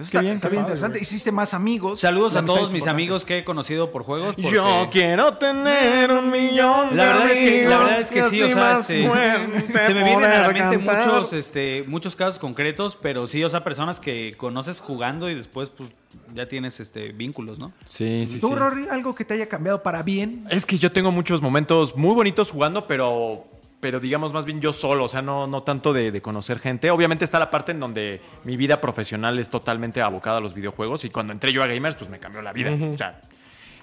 Está, bien, está bien padre, interesante. güey. Hiciste más amigos. Saludos La a todos mis importante. amigos que he conocido por juegos. porque- Yo quiero tener un millón La de verdad es que, la amigos verdad es que sí, o sea, este, se me vienen a la poder mente cantar. muchos, este, muchos casos concretos, pero sí, o sea, personas que conoces jugando y después, pues, ya tienes, este, vínculos, ¿no? Sí, sí, ¿Tú, sí. Rory, algo que te haya cambiado para bien? Es que yo tengo muchos momentos muy bonitos jugando, pero, pero digamos más bien yo solo, o sea, no, no tanto de, de conocer gente. Obviamente está la parte en donde mi vida profesional es totalmente abocada a los videojuegos y cuando entré yo a Gamers, pues me cambió la vida. O sea,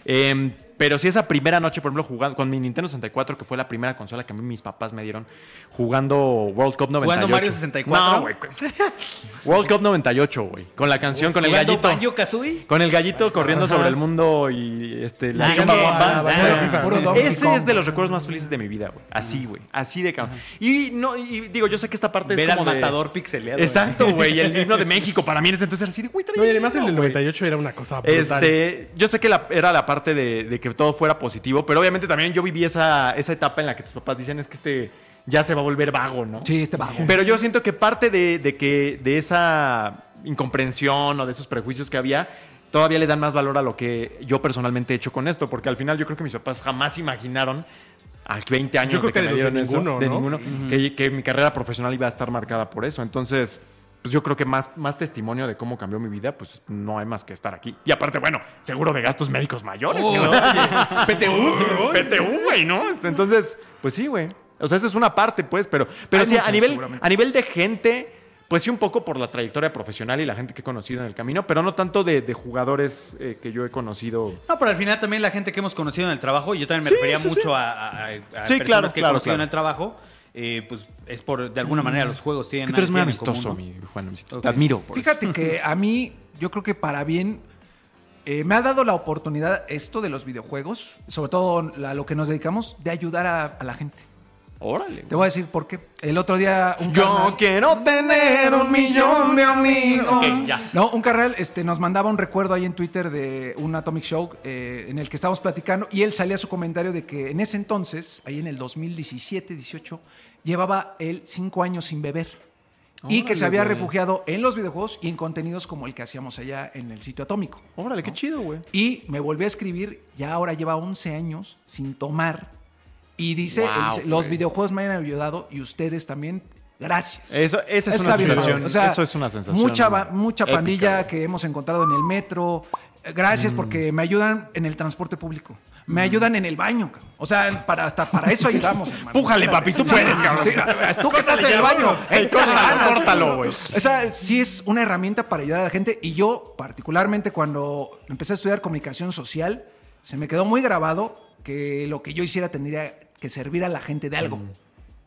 em, pero si esa primera noche, por ejemplo, jugando con mi Nintendo 64, que fue la primera consola que a mí mis papás me dieron, jugando World Cup 98. ¿Jugando Mario 64? No, güey. World Cup 98, güey. Con la canción, con el ¿Jugando gallito. Banjo-Kazooie? Con el gallito corriendo sobre el mundo y este, la chamba guapa. Ese es de los recuerdos más felices de mi vida, güey. Así, güey. Así de cabrón. Y no, y digo, yo sé que esta parte Ver es al como de- matador pixeleado. Exacto, güey. Y el himno de México para mí en ese entonces era así de, güey, No, y el además el del güey. 98 era una cosa brutal. Este, yo sé que la- era la parte de, de que todo fuera positivo, pero obviamente también yo viví esa, esa etapa en la que tus papás dicen es que este ya se va a volver vago, ¿no? Sí, este vago. Pero yo siento que parte de, de que de esa incomprensión o de esos prejuicios que había, todavía le dan más valor a lo que yo personalmente he hecho con esto, porque al final yo creo que mis papás jamás imaginaron a 20 años Yo creo de que, que me de los dieron de eso, ninguno, que, que mi carrera profesional iba a estar marcada por eso. Entonces, pues yo creo que más, más testimonio de cómo cambió mi vida, pues no hay más que estar aquí. Y aparte, bueno, seguro de gastos médicos mayores. Oh, ¿no? PTU, PTU, güey, ¿no? Este, Entonces, pues sí, güey. O sea, esa es una parte, pues, pero, pero sí, a nivel, a nivel de gente, pues sí, un poco por la trayectoria profesional y la gente que he conocido en el camino, pero no tanto de, de jugadores eh, que yo he conocido. No, pero al final también la gente que hemos conocido en el trabajo, y yo también me Sí, refería sí, mucho sí. a, a- a Sí, personas claro, que he claro, conocido claro. en el trabajo, eh, pues es por, de alguna manera, los juegos tienen Es que tú eres muy común, amistoso, ¿no? mi Juan. Luisito. Ok. Te admiro. por eso. Fíjate que a mí, yo creo que para bien, eh, me ha dado la oportunidad esto de los videojuegos, sobre todo a lo que nos dedicamos, de ayudar a, a la gente. Órale. Te voy a decir por qué. El otro día un Yo carnal- quiero tener un millón de amigos. Ya. No, un carnal este, nos mandaba un recuerdo ahí en Twitter de un Atomic Show eh, en el que estábamos platicando y él salía su comentario de que en ese entonces, ahí en el 2017, 18, llevaba él cinco años sin beber. y que se había refugiado en los videojuegos y en contenidos como el que hacíamos allá en el sitio atómico. Órale, qué chido, güey. Y me volvió a escribir, ya ahora lleva 11 años sin tomar. Y dice, Wow, él dice, los videojuegos me han ayudado y ustedes también, gracias. Eso, esa es Eso una sensación. o sea, eso es una sensación. Mucha, mucha pandilla que hemos encontrado en el metro. Gracias porque me ayudan en el transporte público. Me ayudan en el baño. cabrón. O sea, para, hasta para eso ayudamos, hermano. Pújale, papi, tú puedes, cabrón. Sí, tú que estás en el baño. Córtalo, córtalo, güey. Esa sí es una herramienta para ayudar a la gente. Y yo, particularmente, cuando empecé a estudiar comunicación social, se me quedó muy grabado que lo que yo hiciera tendría que servir a la gente de algo.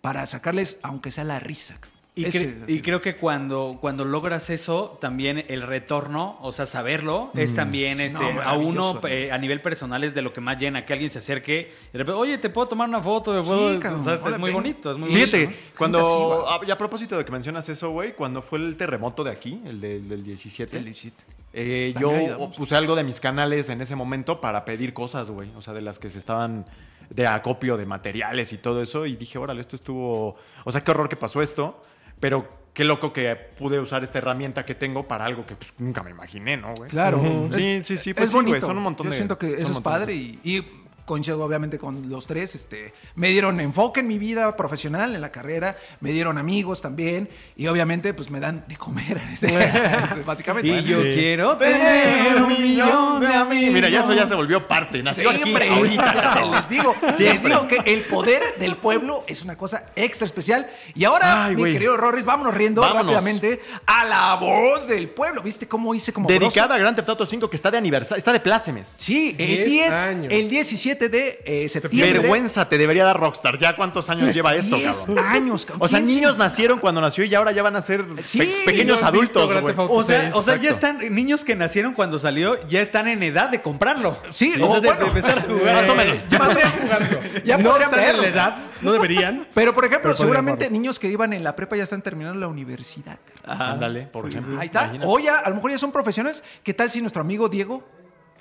Para sacarles, aunque sea la risa. cabrón. Y, Ese cre- es así. y creo que cuando, cuando logras eso, también el retorno, o sea, saberlo, es también Sí, este, no, a uno eh, a nivel personal es de lo que más llena, que alguien se acerque y de repente, oye, te puedo tomar una foto, ¿Me puedo-" cabrón, O sea, es- muy ven. bonito, es muy Fíjate, bonito, ¿no? cuando. A- Y a propósito de que mencionas eso, güey, cuando fue el terremoto de aquí, el del, del 17. El 17. eh, También yo ayudamos. puse algo de mis canales en ese momento para pedir cosas, güey. O sea, de las que se estaban de acopio de materiales y todo eso. Y dije, órale, esto estuvo. O sea, qué horror que pasó esto. Pero qué loco que pude usar esta herramienta que tengo para algo que pues, nunca me imaginé, ¿no, güey? Claro. Sí, sí, sí. Pues es sí, güey, bonito. son un montón Yo de- siento que eso es padre y, y coincido obviamente con los tres. Este, me dieron enfoque en mi vida profesional, en la carrera, me dieron amigos también y obviamente pues me dan de comer, este, básicamente. Y yo Sí. quiero tener un millón de amigos. Mira, ya eso ya se volvió parte. Nació aquí, Siempre, ahorita. cabrón. les digo, les Siempre. digo que el poder del pueblo es una cosa extra especial. Y ahora, Ay, mi querido Rorris, vámonos riendo Vámonos. rápidamente a la voz del pueblo. ¿Viste cómo hice como Dedicada a Grand Theft Auto 5 que está de aniversario, está de plácemes. Sí, el 10 10, años. el 17 de eh, septiembre. Vergüenza te debería dar Rockstar. ¿Ya cuántos años lleva esto, 10 cabrón? años, cabrón. O sea, ¿Quién niños nacieron cuando nació y ahora ya van a ser Sí, pe- pequeños visto adultos, Auto O sea, seis, o sea ya están niños que nacieron cuando salió, ya están en edad de comprarlo. Sí, o o sea, de, bueno. de empezar a jugar. Más o menos. Ya podrían jugarlo. Ya no podrían en la edad, no deberían. Pero, por ejemplo, Pero seguramente jugarlo. niños que iban en la prepa ya están terminando la universidad. Ándale, por ejemplo. Ahí está. Imagínate. O ya, a lo mejor ya son profesionales. ¿Qué tal si nuestro amigo Diego,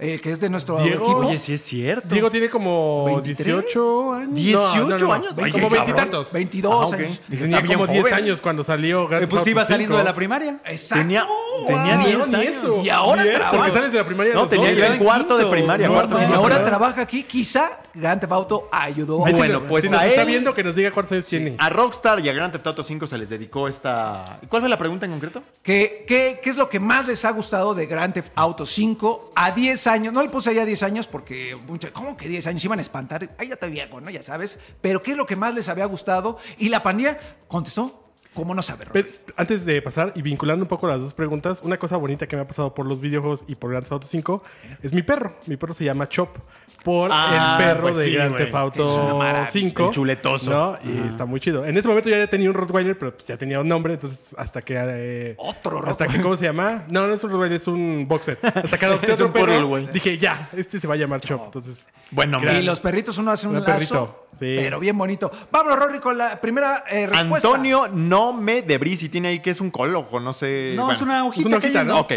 eh, que es de nuestro Diego, equipo? Oye, sí es cierto. Diego tiene como 23. 18 años. 18 años. Ay, Oye, como veintitantos. 22 Ah, ok. años. Dije, Tenía como 10 joven. años cuando salió Grand Eh, pues iba saliendo 5. de la primaria. Exacto. Tenía, tenía Wow. 10 No, ni años. Y ahora trabaja. porque sales de la primaria. No, tenía 12. yo en cuarto de primaria. No, no, Y no, ahora no. trabaja aquí. Quizá Grand Theft Auto ayudó. Sí Bueno, pues si nos a está él- viendo que nos diga cuántos años tiene. A Rockstar y a Grand Theft Auto 5 se les dedicó esta... ¿Cuál fue la pregunta en concreto? ¿Qué, qué, qué es lo que más les ha gustado de Grand Theft Auto 5 a 10 años? No le puse ahí a 10 años porque, ¿cómo que 10 años? Iban a espantar. Ahí ya estoy viejo, ¿no? Ya sabes. Pero ¿qué es lo que más les había gustado? Y la pandilla contestó, ¿cómo no saber? Pero antes de pasar y vinculando un poco las dos preguntas, una cosa bonita que me ha pasado por los videojuegos y por Grand Theft Auto 5 es mi perro. Mi perro se llama Chop por Ah, el perro pues de sí, Grand. Theft Auto Es una maravilla. 5. El chuletoso. ¿no? Y está muy chido. En ese momento ya tenía un Rottweiler, pero pues ya tenía un nombre, entonces hasta que... eh, Otro Hasta que, ¿cómo se llama? No, no es un Rottweiler, es un boxer. Hasta que adopté Es otro perro, dije, ya, este se va a llamar Chop. Entonces, Bueno, Gran- Y los perritos uno hace un Un lazo, perrito, sí. pero bien bonito. Vámonos, Rory, con la primera eh, respuesta. Antonio no me debris y tiene ahí que es un colojo, no sé. No, bueno. es una hojita. una hojita, ¿no? Ok.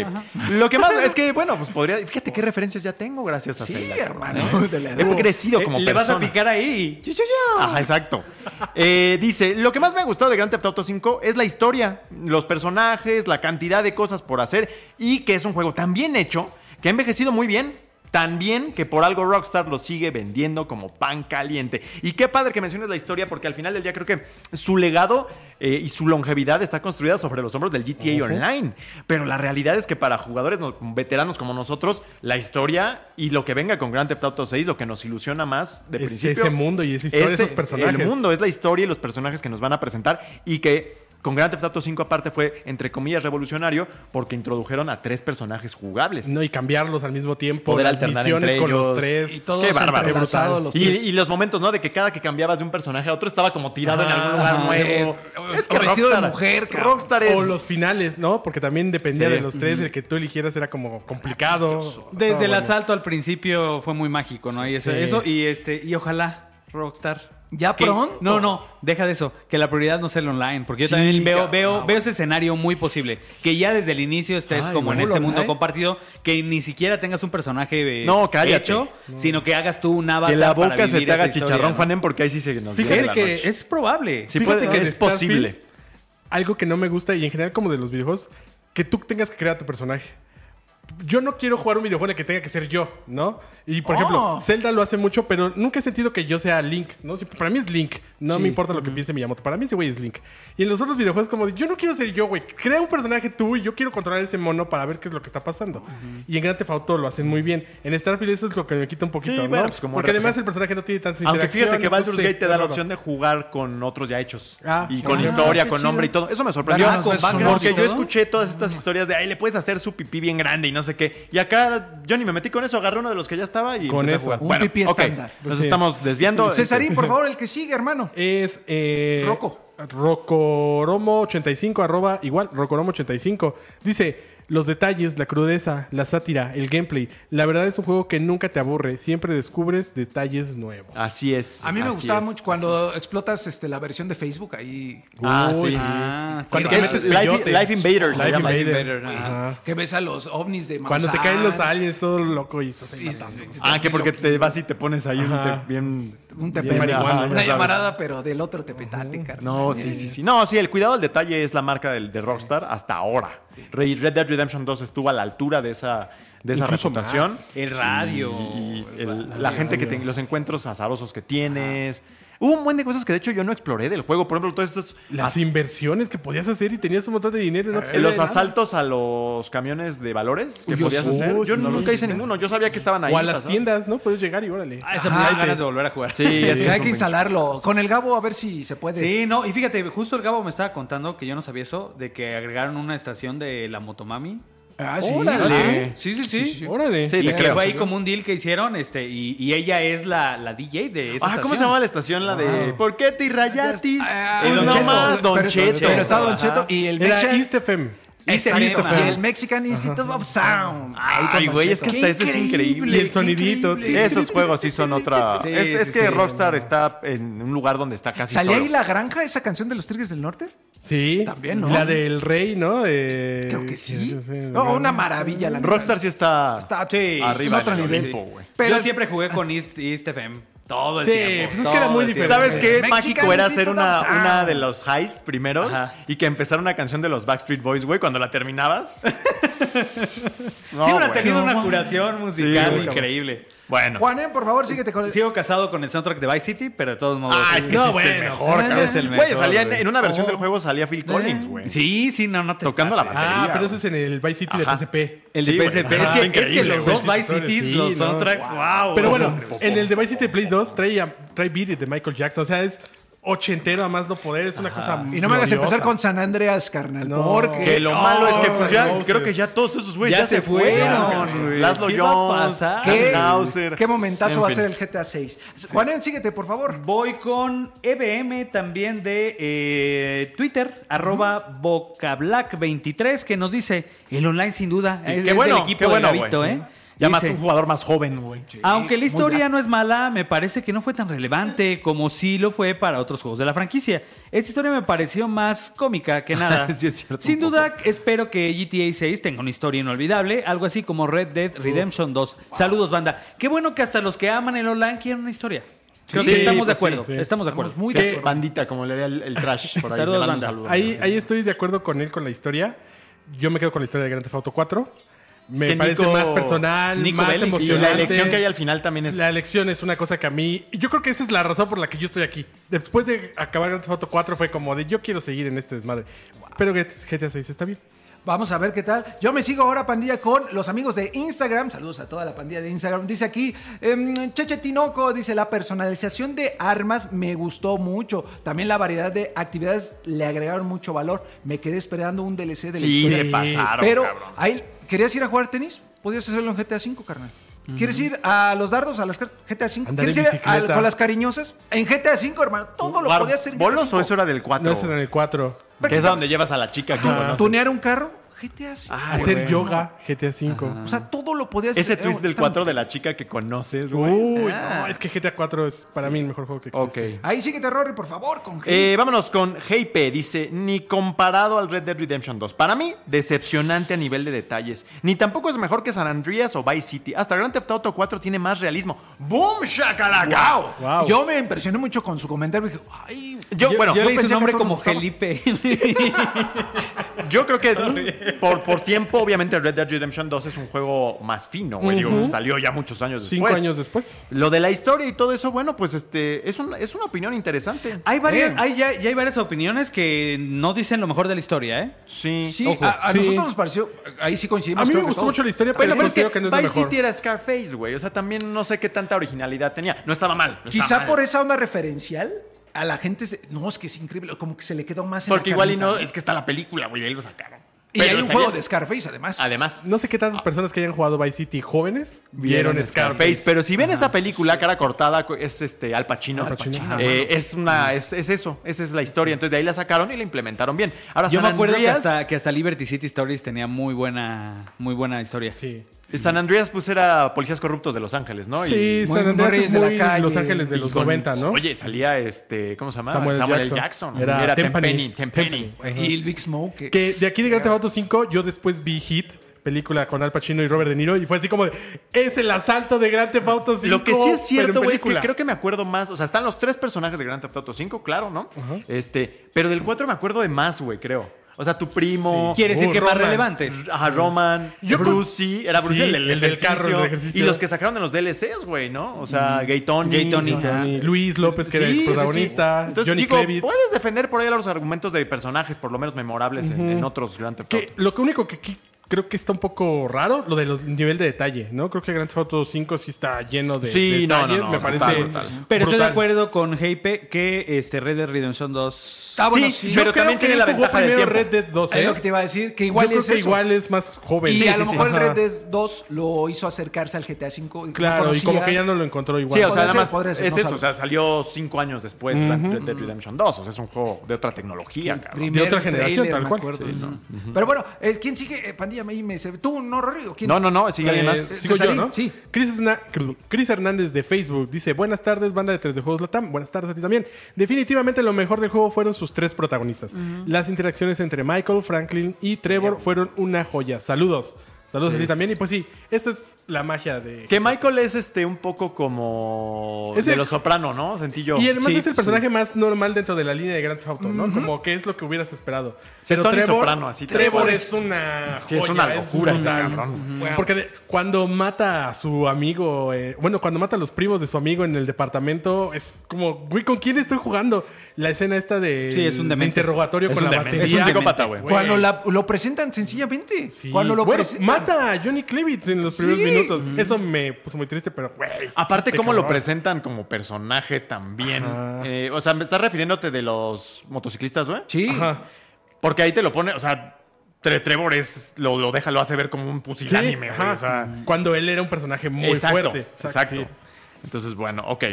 Lo que más es que, bueno, pues podría. Fíjate qué referencias ya tengo gracias a Sí, Zelda. hermano. He crecido Eh, como Le vas a persona. picar ahí. Ajá, exacto. Eh, dice, lo que más me ha gustado de Grand Theft Auto 5 es la historia, los personajes, la cantidad de cosas por hacer y que es un juego tan bien hecho que ha envejecido muy bien. Tan bien que por algo Rockstar lo sigue vendiendo como pan caliente. Y qué padre que menciones la historia porque al final del día creo que su legado eh, y su longevidad está construida sobre los hombros del GTA Online. Pero la realidad es que para jugadores no- veteranos como nosotros, la historia y lo que venga con Grand Theft Auto 6, lo que nos ilusiona más de es principio ese mundo y esa historia, ese- esos personajes. El mundo es la historia y los personajes que nos van a presentar y que con Grand Theft Auto 5 aparte fue, entre comillas, revolucionario porque introdujeron a tres personajes jugables. No, y cambiarlos al mismo tiempo. Poder las alternar misiones entre con los ellos. tres. Y todos Qué bárbaro. brutal. los Y, tres. y los momentos, ¿no? De que cada que cambiabas de un personaje a otro estaba como tirado en algún lugar Ajá. nuevo. O vestido de mujer, cabrón. Rockstar es... O los finales, ¿no? Porque también dependía Sí. de los tres. El que tú eligieras era como complicado. Desde el bueno. asalto al principio fue muy mágico, ¿no? Y Sí. eso y este y ojalá Rockstar ¿Ya que- pronto? No, no, deja de eso, que la prioridad no sea el online, porque yo Sí, también veo veo Ah, veo ese escenario muy posible, que ya desde el inicio estés Ay, como en este mundo online. compartido, que ni siquiera tengas un personaje eh, No, hecho, sino que hagas tú un avatar Que la para boca se te haga chicharrón, ¿no? Fanem, porque ahí sí se nos Fíjate viene la que noche. es probable. Sí, Fíjate puede- que es posible. Algo que no me gusta, y en general como de los videojuegos, que tú tengas que crear tu personaje. Yo no quiero jugar un videojuego en el que tenga que ser yo, ¿no? Y por Oh. ejemplo, Zelda lo hace mucho, pero nunca he sentido que yo sea Link, ¿no? Para mí es Link, no Sí. me importa lo que piense Miyamoto. Para mí ese güey es Link. Y en los otros videojuegos, como de, yo no quiero ser yo, güey. Crea un personaje tú y yo quiero controlar ese mono para ver qué es lo que está pasando. Y en Grand Theft Auto lo hacen muy bien. En Starfield eso es lo que me quita un poquito, Sí, ¿no? bueno, pues como Porque además el personaje no tiene tantas Aunque fíjate que Baldur's no Gate te da la opción de jugar con otros ya hechos. Ah, y con ah, historia, con chido. nombre y todo. Eso me sorprendió. Besos, porque yo escuché todas estas historias de, ay, le puedes hacer su pipí bien grande y no sé qué. Y acá yo ni me metí con eso, agarré uno de los que ya estaba y Con a eso. jugar. Un Bueno, pipí estándar. Nos Sí. estamos desviando. Cesarín, por favor, el que sigue, hermano. Es eh, Rocco. Rocoromo85, arroba igual, Rocoromo85. Dice, Los detalles, la crudeza, la sátira, el gameplay. La verdad es un juego que nunca te aburre. Siempre descubres detalles nuevos. Así es. A mí me así gustaba es, mucho cuando explotas este, la versión de Facebook ahí. Ah, Uy, sí. Ah, Cuando te es metes Life, Invaders. Life. Invader. Que ves a los ovnis de Cuando te Maussan. caen los aliens, todo loco y estás ahí Y- matando. Ah, que porque te vas y te pones ahí un bien... Un una llamarada, pero del otro tepetate, carnal. No, sí, sí, sí. No, sí, el cuidado al detalle es la marca del, de Rockstar hasta ahora. Re- Red Dead Redemption 2 estuvo a la altura de esa, de esa reputación. más. El radio. Y el- la gente que te- los encuentros azarosos que tienes. Hubo un buen de cosas que de hecho yo no exploré del juego. Por ejemplo, todos estos. Las as- inversiones que podías hacer y tenías un montón de dinero. y no te eh, los asaltos a los camiones de valores que Uy, podías hacer. Yo nunca hice ninguno. Yo sabía que estaban ahí. O a las tiendas, ¿no? Puedes llegar y órale. Ah, Ajá, ganas de volver a jugar. Sí, es que hay que instalarlo. Con el Gabo a ver si se puede. Sí, no, y fíjate, justo el Gabo me estaba contando que yo no sabía eso, de que agregaron una estación de la Motomami. Ah, sí. Órale. Ah, Sí, sí, sí. Sí, sí. Órale. Sí, y que creo, fue ahí sí. como un deal que hicieron, este, y, y ella es la, la DJ de esa Ah, ¿cómo estación. se llama la estación? La de ¿Por qué te rayatis? Ah, Pues Don no Cheto. más, Don pero, Cheto. Pero está Don Ajá. Cheto y el Era Mexican, East FM. Exacto. y el Mexican Institute of Sound. Ay, güey, es que hasta eso es increíble. Y el sonidito. Esos juegos sí son otra. Sí, es que sí. Rockstar está en un lugar donde está casi ¿Salía ahí la granja, esa canción de los Tigres del Norte? Sí. También, ¿no? La del rey, ¿no? Creo que sí. sí, No, una maravilla, la neta. Rockstar sí está, Está Sí, arriba en otro del nivel. Olimpo, güey. Pero- yo siempre jugué con East, East FM. Todo el Sí, tiempo. pues es que era muy el diferente. ¿Sabes qué? Mexican Mágico era hacer una, de los heist primeros Ajá. y que empezara una canción de los Backstreet Boys, güey, cuando la terminabas. No, Siempre ha güey. tenido una curación musical güey. increíble. Bueno. Juanen, por favor, síguete con el... Sigo casado con el soundtrack de Vice City, pero de todos modos. Ah, es que No, ese es el bueno, mejor, es cabrón. el Güey, mejor, salía en, güey. en una versión Oh. del juego salía Phil Collins, güey. Sí, sí, no, no te Tocando la batería. Ah, pero güey. eso es en el Vice City Ajá. de PSP. El Sí, de güey. PSP. Ajá, es, que, es los güey. dos Vice Cities, Sí, los soundtracks, wow. Pero güey. bueno, en el de Vice City Play 2 trae, trae Beat It de Michael Jackson. O sea, es ochentero a más no poder. Es una cosa Y no me hagas empezar con San Andreas, carnal, No. porque... Que lo malo es que pues, ya, no, creo que ya todos esos güeyes Ya ya, se se fueron. fueron. Laszlo ¿Qué va a Jones? ¿Qué, Hauser. qué momentazo En va a ser el GTA 6? Juanen, síguete, por favor. Voy con EBM también de eh, Twitter, arroba bocablack23, que nos dice, el online sin duda Sí, es, qué es bueno, del equipo qué bueno, de Gabito, güey. ¿eh? Ya más un jugador más joven, güey. Aunque la historia no es mala, me parece que no fue tan relevante como sí lo fue para otros juegos de la franquicia. Esta historia me pareció más cómica que nada. Sí, es cierto, Sin duda, espero que GTA 6 tenga una historia inolvidable, algo así como Red Dead Redemption 2. Saludos, banda. Qué bueno que hasta los que aman el online quieren una historia. Creo Sí, que estamos de pues sí, acuerdo. sí. Estamos de acuerdo. muy Que bandita, como le da el, el trash por ahí. Saludos, banda. saludo. Ahí, ahí estoy de acuerdo con él con la historia. Yo me quedo con la historia de Grand Theft Auto 4. Me que parece Nico- más personal, Nico más Bellic. Y emocionante. la elección que hay al final también es. La elección es una cosa que a mí. Yo creo que esa es la razón por la que yo estoy aquí. Después de acabar Grand Theft Auto 4 fue como de yo quiero seguir en este desmadre. Pero que GTA 6 está bien. Vamos a ver qué tal. Yo me sigo ahora, pandilla, con los amigos de Instagram. Saludos a toda la pandilla de Instagram. Dice aquí, Cheche Tinoco, dice, la personalización de armas me gustó mucho. También la variedad de actividades le agregaron mucho valor. Me quedé esperando un DLC de la Sí, historia. se pasaron, Pero, cabrón. ahí, ¿querías ir a jugar tenis? Podías hacerlo en GTA V, carnal. ¿Quieres ir a los dardos, a las GTA V? Andar en ¿Quieres ir a- bicicleta. con las cariñosas? En GTA V, hermano. Todo lo ¿Jugar podías hacer en ¿Bolos GTA o V. eso era del 4? No, era en el 4. Que es a donde llevas a la chica que conoces. ¿Tunear un carro? GTA V. Ah, Hacer yoga, GTA 5. O sea, todo lo podías Ese hacer. twist del Está- 4 de la chica que conoces, güey. Uy, Ah. no, es que GTA 4 es para mí el mejor juego que existe. Ok. Ahí síguete, Rory, por favor, con G. Eh, vámonos con Heipe. Dice, ni comparado al Red Dead Redemption 2. Para mí, decepcionante a nivel de detalles. Ni tampoco es mejor que San Andreas o Vice City. Hasta Grand Theft Auto 4 tiene más realismo. ¡Boom, shakalaka! ¡Wow! Wow. Yo me impresioné mucho con su comentario. Dije, ay, Yo, bueno, yo yo, le hice un nombre como. Felipe. yo creo que por, por tiempo, obviamente, Red Dead Redemption 2 es un juego más fino, güey. Digo, salió ya muchos años Cinco después. años después. Lo de la historia y todo eso, bueno, pues este es, un- es una opinión interesante. hay varias, hay, ya, ya hay varias opiniones que no dicen lo mejor de la historia, ¿eh? Sí. sí, Ojo, a, a sí. nosotros nos pareció. Ahí sí coincidimos. A mí me creo que gustó todos. mucho la historia, Bueno, pero pero es que considero que no es lo Vice mejor. City era Scarface, güey. O sea, también no sé qué tanta originalidad tenía. No estaba mal. no estaba Quizá mal. por esa onda referencial, a la gente. se- no, es que es increíble. Como que se le quedó más en Porque la igual y carnita, no, es que está la película, güey, ahí lo sacaron. Y Pero hay un juego de Scarface, además. Además, No sé qué tantas personas que hayan jugado Vice City jóvenes vieron, Scarface. Pero si ven esa película, cara cortada, es este Al Pacino. Al Pacino. Eh, es una, es, es eso, esa es la historia. Entonces de ahí la sacaron y la implementaron bien. Ahora Yo San me acuerdo que Andreas, hasta, que hasta Liberty City Stories tenía muy buena, muy buena historia. Sí. San Andreas pues era policías corruptos de Los Ángeles, ¿no? Sí, muy- San Andreas muy es de la calle. Los Ángeles de y los con- 90, ¿no? Oye, salía este, ¿cómo se llama? Samuel. Jackson. Jackson. Era Era. Tenpenny. Tenpenny. Y el Big Smoke. que- de aquí de Grand Theft Auto 5 yo después vi Hit, película con Al Pacino y Robert De Niro y fue así como de, es el asalto de Grand Theft Auto 5. Lo que sí es cierto, güey, es que creo que me acuerdo más. O sea, están los tres personajes de Grand Theft Auto 5, claro, ¿no? Este, pero del 4 me acuerdo de más, güey, creo. O sea, tu primo. Quiere decir Uh, que más Roman. relevante. Ajá, Roman, Yo Bruce, sí, era Bruce Sí, el, el, el del carro, el del ejercicio. Y los que sacaron en los DLCs, güey, ¿no? O sea, Gay Tony. Gay Tony. Tony, Luis López, que era Sí, el sí, sí. protagonista, Entonces, Johnny digo, Klevitz. puedes defender por ahí los argumentos de personajes, por lo menos memorables, en, en otros Grand Theft Que Auto. lo que único que creo que está un poco raro, lo de los nivel de detalle, ¿no? Creo que Grand Theft Auto 5 sí está lleno de Sí, no, detalles, no, no, me brutal, parece brutal. Pero estoy de acuerdo con Heipe que este Red Dead Redemption 2... Ah, bueno, Sí, sí. pero Yo creo también que tiene la jugó ventaja del primero tiempo. Red Dead 2, Es ¿eh? lo que te iba a decir, que igual Yo creo es que eso. igual es más joven. Y Sí, a sí, lo sí. mejor el. Red Dead 2 lo hizo acercarse al GTA V. Claro, y como que ya no lo encontró igual. Sí, o sea, nada ser, más ser, es no eso, sabe. o sea, salió cinco años después Red Dead Redemption 2, o sea, es un juego de otra tecnología, De otra generación, tal me cual. ¿no? Pero bueno, eh, ¿quién sigue? Eh, pandilla, me ¿Tú, no, Rodrigo? ¿Quién? No, no, no, sigue alguien Eh, más. sigo yo, sí. Chris Hernández de Facebook dice: Buenas tardes, banda de 3 de Juegos Latam. Buenas tardes a ti también. Definitivamente lo mejor del juego fueron sus tres protagonistas. Las interacciones entre Michael, Franklin y Trevor fueron una joya. Saludos. Saludos a ti también. Y pues sí, esta es la magia de. Que Michael es este un poco como Es de el- los soprano, ¿no? Sentí yo. Y además Sí, es el sí. personaje más normal dentro de la línea de Grand Theft Auto, ¿no? Como que es lo que hubieras esperado. Sí, es Tony Soprano, así, Trevor Trevor es es- una Sí, es joya, una locura cabrón. Wow. Porque de- cuando mata a su amigo, eh, bueno, cuando mata a los primos de su amigo en el departamento, es como, güey, ¿con quién estoy jugando? La escena esta de Sí, es un interrogatorio Es con un la demente. batería. Es un psicópata, güey. Cuando la- lo presentan sencillamente. Sí. Cuando lo bueno, presentan. mata a Johnny Klevitz en los primeros Sí. minutos. Eso me puso muy triste, pero, güey. Aparte, cómo lo presentan como personaje también. Eh, o sea, ¿me estás refiriéndote de los motociclistas, güey? Sí. Ajá. Porque ahí te lo pone, o sea, Tre- Trevor es, lo, lo deja, lo hace ver como un Sí, pusilánime, güey. ajá. O sea, Cuando él era un personaje muy exacto, fuerte. Exacto. sí. Entonces, bueno, ok.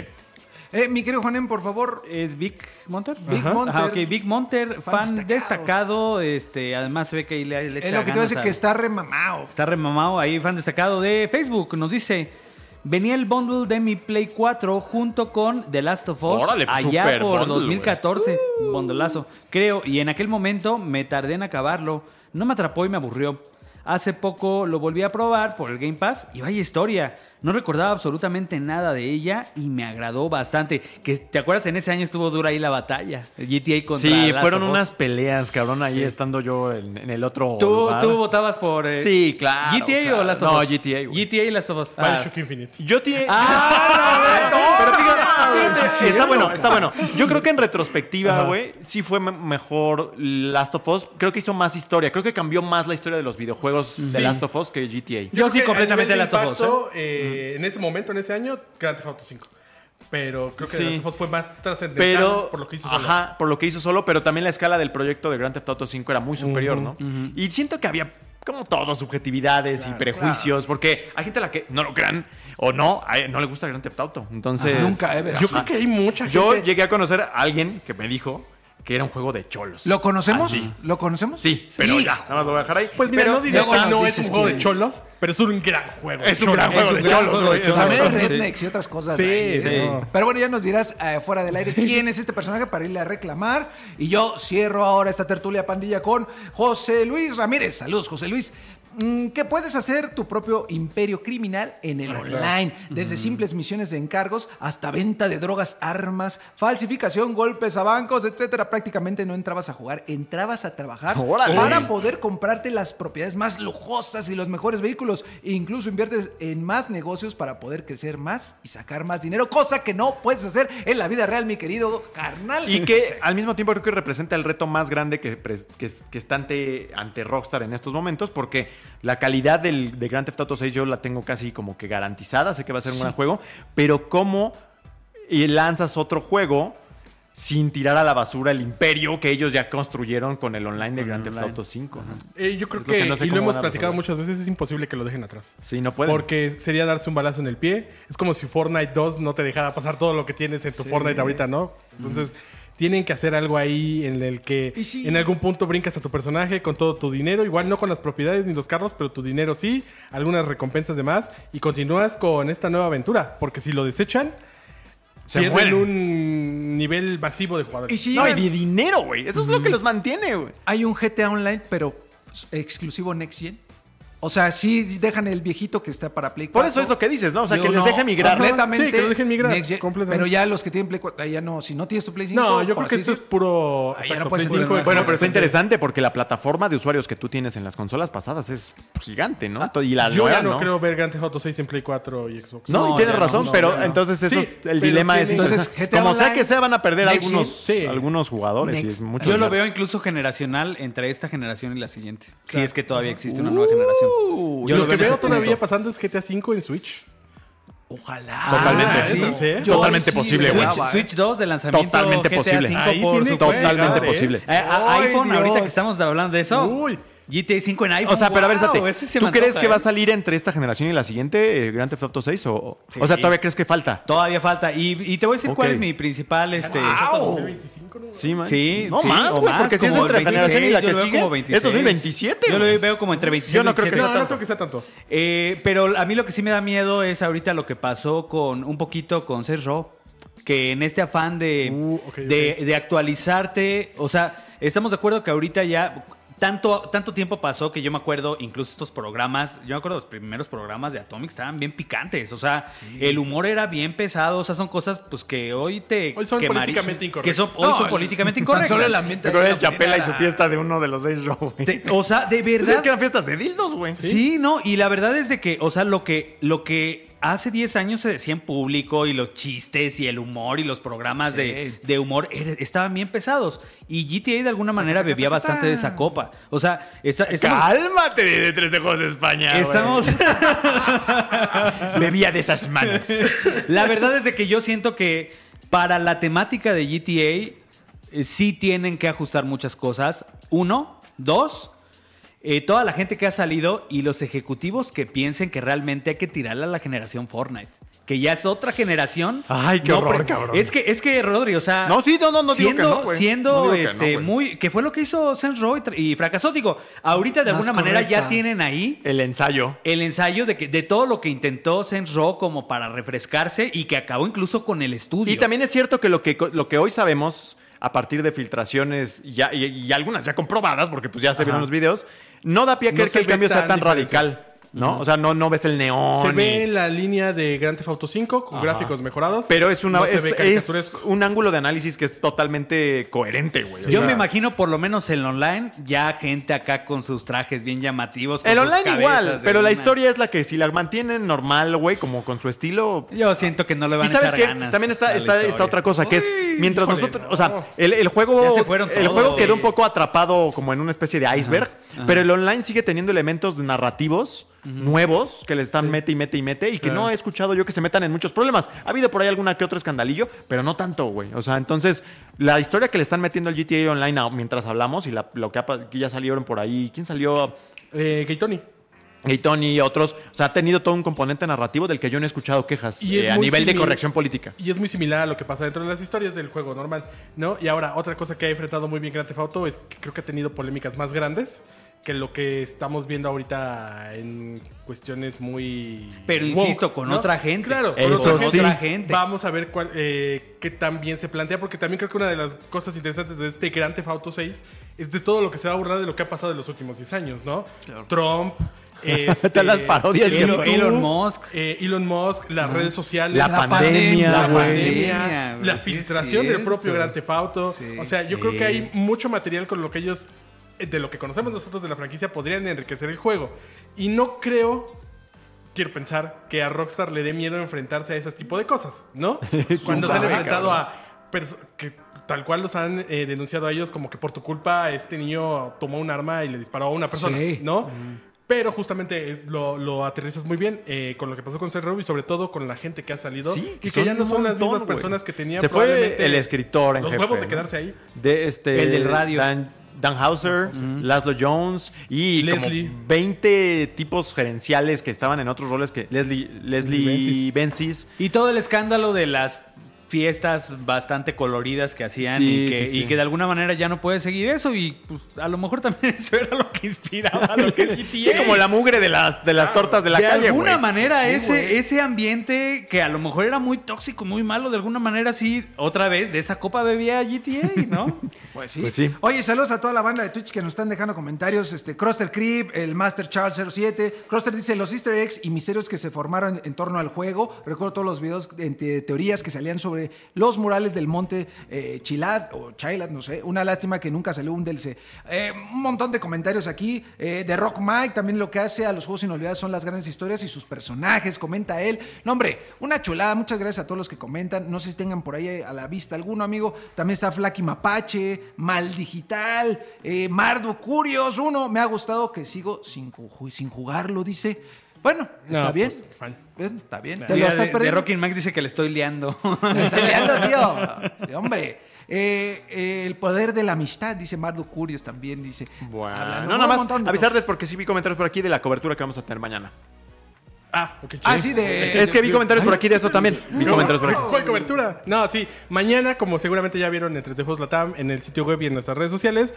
Eh, mi querido Juanen, por favor. ¿Es Big Monter? Big Ajá. Monter. Ajá, ok, Big Monter, fan, Fan destacado. destacado. este, además se ve que ahí le, le Es echa lo que te voy a ganas decir a- que está remamado. Está remamado ahí, fan destacado de Facebook. Nos dice: Venía el bundle de mi Play 4 junto con The Last of Us Órale, pues, allá super por bundle, 2014. Bondolazo. Creo, y en aquel momento me tardé en acabarlo. No me atrapó y me aburrió. Hace poco lo volví a probar por el Game Pass y vaya historia. No recordaba absolutamente nada de ella y me agradó bastante. Que te acuerdas en ese año estuvo dura ahí la batalla. GTA contra Sí, Last fueron of Us. unas peleas, cabrón, ahí estando yo en, en el otro ¿Tú, lugar. tú votabas por eh, Sí, claro, GTA claro. o Last of No, Us? GTA, güey. GTA y Last of Us. Ah. Bioshock Infinite. Yo te... Ah, pero fíjate, fíjate, está bueno, está bueno. Yo creo que en retrospectiva, güey, sí fue me- mejor Last of Us. Creo que hizo más historia. Creo que cambió más la historia de los videojuegos de Last of Us que GTA. Yo creo sí completamente Last of Us, impacto, eh, En ese momento, en ese año, Grand Theft Auto 5. Pero creo que Sí. Fue más trascendental Pero, por lo que hizo solo. ajá, por lo que hizo solo, pero también la escala del proyecto de Grand Theft Auto 5 era muy superior, ¿no? Y siento que había, como todo, subjetividades y prejuicios, porque hay gente a la que no lo crean o no, a- no le gusta Grand Theft Auto. Entonces, Nunca, ever. Yo Ajá. creo que hay mucha gente. Yo llegué a conocer a alguien que me dijo que era un juego de cholos. ¿Lo conocemos? Así. ¿Lo conocemos? Sí, pero ya, nada más lo voy a dejar ahí. Pues mira, Pero no diría que no es un juego de es. cholos, pero es un gran juego. Es un gran juego de Es cholos. También Exacto. rednecks y otras cosas. Sí, ahí, sí. Pero bueno, ya nos dirás eh, fuera del aire quién es este personaje para irle a reclamar. Y yo cierro ahora esta tertulia pandilla con José Luis Ramírez. Saludos, José Luis. Mm, Que puedes hacer tu propio imperio criminal en el online, desde simples misiones de encargos hasta venta de drogas, armas, falsificación, golpes a bancos, etcétera. Prácticamente no entrabas a jugar, entrabas a trabajar Órale. para poder comprarte las propiedades más lujosas y los mejores vehículos. E incluso inviertes en más negocios para poder crecer más y sacar más dinero, cosa que no puedes hacer en la vida real, mi querido carnal. Y que al mismo tiempo creo que representa el reto más grande que está ante, ante Rockstar en estos momentos, porque la calidad del, de Grand Theft Auto 6 yo la tengo casi como que garantizada, sé que va a ser un gran juego, pero cómo y lanzas otro juego sin tirar a la basura el imperio que ellos ya construyeron con el online de Grand Theft. Auto 5. ¿no? Eh, yo creo Es lo que, que no sé y lo hemos platicado muchas veces, es imposible que lo dejen atrás. Sí, no pueden. Porque sería darse un balazo en el pie. Es como si Fortnite 2 no te dejara pasar todo lo que tienes en tu Fortnite ahorita, ¿no? Entonces, tienen que hacer algo ahí en el que sí. en algún punto brincas a tu personaje con todo tu dinero. Igual no con las propiedades ni los carros, pero tu dinero sí. Algunas recompensas de más. Y continúas con esta nueva aventura. Porque si lo desechan, Se pierden mueren. un nivel masivo de jugadores. Y si No, y de dinero, güey. Eso es lo que los mantiene, güey. hay un GTA Online, pero exclusivo Next Gen. O sea, sí dejan el viejito que está para Play 4. Por eso es lo que dices, ¿no? O sea, Yo que les deje migrar. Completamente. Sí, que lo dejen migrar, Next Gen, completamente. Pero ya los que tienen Play 4, ya no. Si no tienes tu Play 5. No, yo creo que esto es puro. Ahí ya exacto, no puedes Play decir 5 nada. Bueno, pero está interesante porque la plataforma de usuarios que tú tienes en las consolas pasadas es gigante, ¿no? Y la Yo nueva, ya no, creo ver Grand Theft Auto 6 en Play 4 y Xbox. No, No, y tienes razón, no, pero entonces eso, Sí, el dilema es Entonces, Como sea que sea, van a perder algunos, algunos jugadores y Next. es mucho Yo lo veo incluso generacional entre esta generación y la siguiente. Si es que todavía existe una nueva generación. Uh, Yo lo, lo que veo todavía punto. pasando es GTA 5 en Switch. Ojalá. Totalmente, Ah, sí. sí. Totalmente posible, güey. Switch. Switch 2 de lanzamiento Totalmente GTA posible. 5 Ahí por. Totalmente ¿eh? posible. Eh, iPhone, ahorita Dios. que estamos hablando de eso. Uy. GTA 5 en iPhone. O sea, pero a ver, wow, espérate. ¿Tú crees antoja, que va a ¿eh? salir entre esta generación y la siguiente eh, Grand Theft Auto 6? O, sea, ¿todavía crees que falta? Todavía falta. Y, y te voy a decir cuál es mi principal. Este, Sí, man. Sí, No sí, más, güey, porque si es entre el generación y la 26, que sigue, como es 26. 2027, Yo lo veo como entre 26 Yo no creo que 27. No, sea no tanto. creo que sea tanto. Eh, pero a mí lo que sí me da miedo es ahorita lo que pasó con un poquito con Saints Row. Que en este afán de, Uh, de actualizarte, o sea, estamos de acuerdo que ahorita ya tanto, tanto tiempo pasó que yo me acuerdo, incluso estos programas, yo me acuerdo los primeros programas de Atomic estaban bien picantes, o sea, el humor era bien pesado, o sea, son cosas pues que hoy te Hoy son políticamente Que son, incorrectas. hoy No, son el- políticamente tan incorrectas. solo el ambiente Me acuerdo de del la Chapela y su fiesta de uno de los seis. Te- o sea, de Pues verdad. es que eran fiestas de dildos, güey. Sí, no, y la verdad es de que, o sea, lo que, lo que hace 10 años se decía en público y los chistes y el humor y los programas de, de humor era- estaban bien pesados. Y GTA de alguna manera bebía bastante de esa copa. O sea, está, estamos, Cálmate de tres de Juegos de España. estamos Bebía de esas manos. La verdad es de que yo siento que para la temática de GTA eh, sí tienen que ajustar muchas cosas. Uno, dos, eh, toda la gente que ha salido y los ejecutivos que piensen que realmente hay que tirarle a la generación Fortnite. Que ya es otra generación. Ay, qué horror, cabrón. Es que, es que, Rodri, o sea. No, sí, no, no, no digo siendo, que no. Siendo, No digo que este, no, muy. Que fue lo que hizo Saints Row y fracasó. Digo, ahorita de Más alguna manera ya tienen ahí El ensayo. el ensayo de, que, de todo lo que intentó Saints Row como para refrescarse y que acabó incluso con el estudio. Y también es cierto que lo que, lo que hoy sabemos a partir de filtraciones ya, y, y algunas ya comprobadas, porque pues ya se vieron los videos, no da pie a creer que el cambio sea tan tan ¿no? O sea, no, no ves el neón. Se y- ve la línea de Grand Theft Auto 5 con Ajá. gráficos mejorados. Pero es, una, No es, es un ángulo de análisis que es totalmente coherente, güey. Yo sea, me imagino, por lo menos en online, ya gente acá con sus trajes bien llamativos. con El online igual, pero la historia es la que si la mantienen normal, güey, como con su estilo, Yo siento que no le van Y a sabes echar que ganas también a está, la está esta historia. otra cosa, que es mientras híjole, nosotros, no. o sea, el, el juego, Ya se fueron el juego quedó un poco atrapado como en una especie de iceberg, pero el online sigue teniendo elementos narrativos nuevos que le están mete y mete y mete y que no he escuchado yo que se metan en muchos problemas. Ha habido por ahí alguna que otro escandalillo, pero no tanto, güey. O sea, entonces la historia que le están metiendo al GTA Online mientras hablamos y la- lo que, ha pa- que ya salieron por ahí, ¿quién salió? Eh, Gay Tony. Y Tony y otros, o sea, ha tenido todo un componente narrativo del que yo no he escuchado quejas Y es eh, a nivel de corrección política. Y es muy similar a lo que pasa dentro de las historias del juego normal, ¿no? Y ahora, otra cosa que ha enfrentado muy bien Grand Theft Auto es que creo que ha tenido polémicas más grandes que lo que estamos viendo ahorita en cuestiones muy... Pero woke, insisto, con otra gente. Claro, con Eso otra sí. Otra gente. Vamos a ver cuál, eh, qué tan bien se plantea, porque también creo que una de las cosas interesantes de este Grand Theft Auto 6 es de todo lo que se va a burlar de lo que ha pasado en los últimos 10 años, ¿no? Trump... este, Todas las parodias que Elon, fue. Elon Musk. eh, Elon Musk, las redes sociales, La La pandemia, la pandemia, sí filtración del propio Grand Theft Auto. Sí. O sea, yo creo que hay mucho material con lo que ellos, de lo que conocemos nosotros de la franquicia, podrían enriquecer el juego. Y no creo, quiero pensar, que a Rockstar le dé miedo enfrentarse a ese tipo de cosas, ¿no? Cuando se han enfrentado cabrón? a que tal cual los han eh, denunciado a ellos como que por tu culpa este niño tomó un arma y le disparó a una persona, Sí. ¿no? Pero justamente eh, lo, lo aterrizas muy bien eh, con lo que pasó con CRU y sobre todo con la gente que ha salido. Sí, y que ya no son las mismas personas que tenían Se fue el escritor en Los jefe, huevos de quedarse ahí. De este, El del radio. Dan, Dan Hauser, Laszlo Jones y Leslie. como 20 tipos gerenciales que estaban en otros roles que Leslie, Leslie Benzies. Benzies. Y todo el escándalo de las fiestas bastante coloridas que hacían Sí, y, que, sí, sí. y que de alguna manera ya no puede seguir eso y pues a lo mejor también eso era lo que inspiraba lo que es GTA. Sí, como la mugre de las, de las tortas de la de calle, alguna güey. manera Sí, ese, ese ambiente que a lo mejor era muy tóxico, muy malo, de alguna manera sí, otra vez de esa copa bebía GTA, ¿no? Pues sí. Pues sí. Oye, saludos a toda la banda de Twitch que nos están dejando comentarios. Este, Croster Creep, el Master Charles 07. Croster dice los easter eggs y misterios que se formaron en torno al juego. Recuerdo todos los videos de, de teorías que salían sobre los murales del monte eh, Chilad o Chilad, no sé. Una lástima que nunca salió un DLC. Eh, un montón de comentarios aquí. Eh, de Rock Mike también lo que hace a los juegos inolvidables son las grandes historias y sus personajes. Comenta él. No, hombre, una chulada. Muchas gracias a todos los que comentan. No sé si tengan por ahí a la vista alguno, amigo. También está Flaky Mapache, Mal Digital, eh, Mardo Curios. Uno, me ha gustado que sigo sin, ju- sin jugarlo, dice. Bueno, está No, bien. pues, Está bien. Te lo estás de, de perdiendo. Rocky Mac dice que le estoy liando. Te está liando, tío. Hombre. Eh, eh, el poder de la amistad, dice Mardo Curios también, dice. Bueno, Hablando- no, nada más montón de avisarles porque sí vi comentarios por aquí de la cobertura que vamos a tener mañana. Ah, ok, Ah, sí. de. Es que vi comentarios por aquí de eso también. Vi comentarios por aquí. ¿Cuál cobertura? No, sí. Mañana, como seguramente ya vieron en 3D Juegos Latam, en el sitio web y en nuestras redes sociales.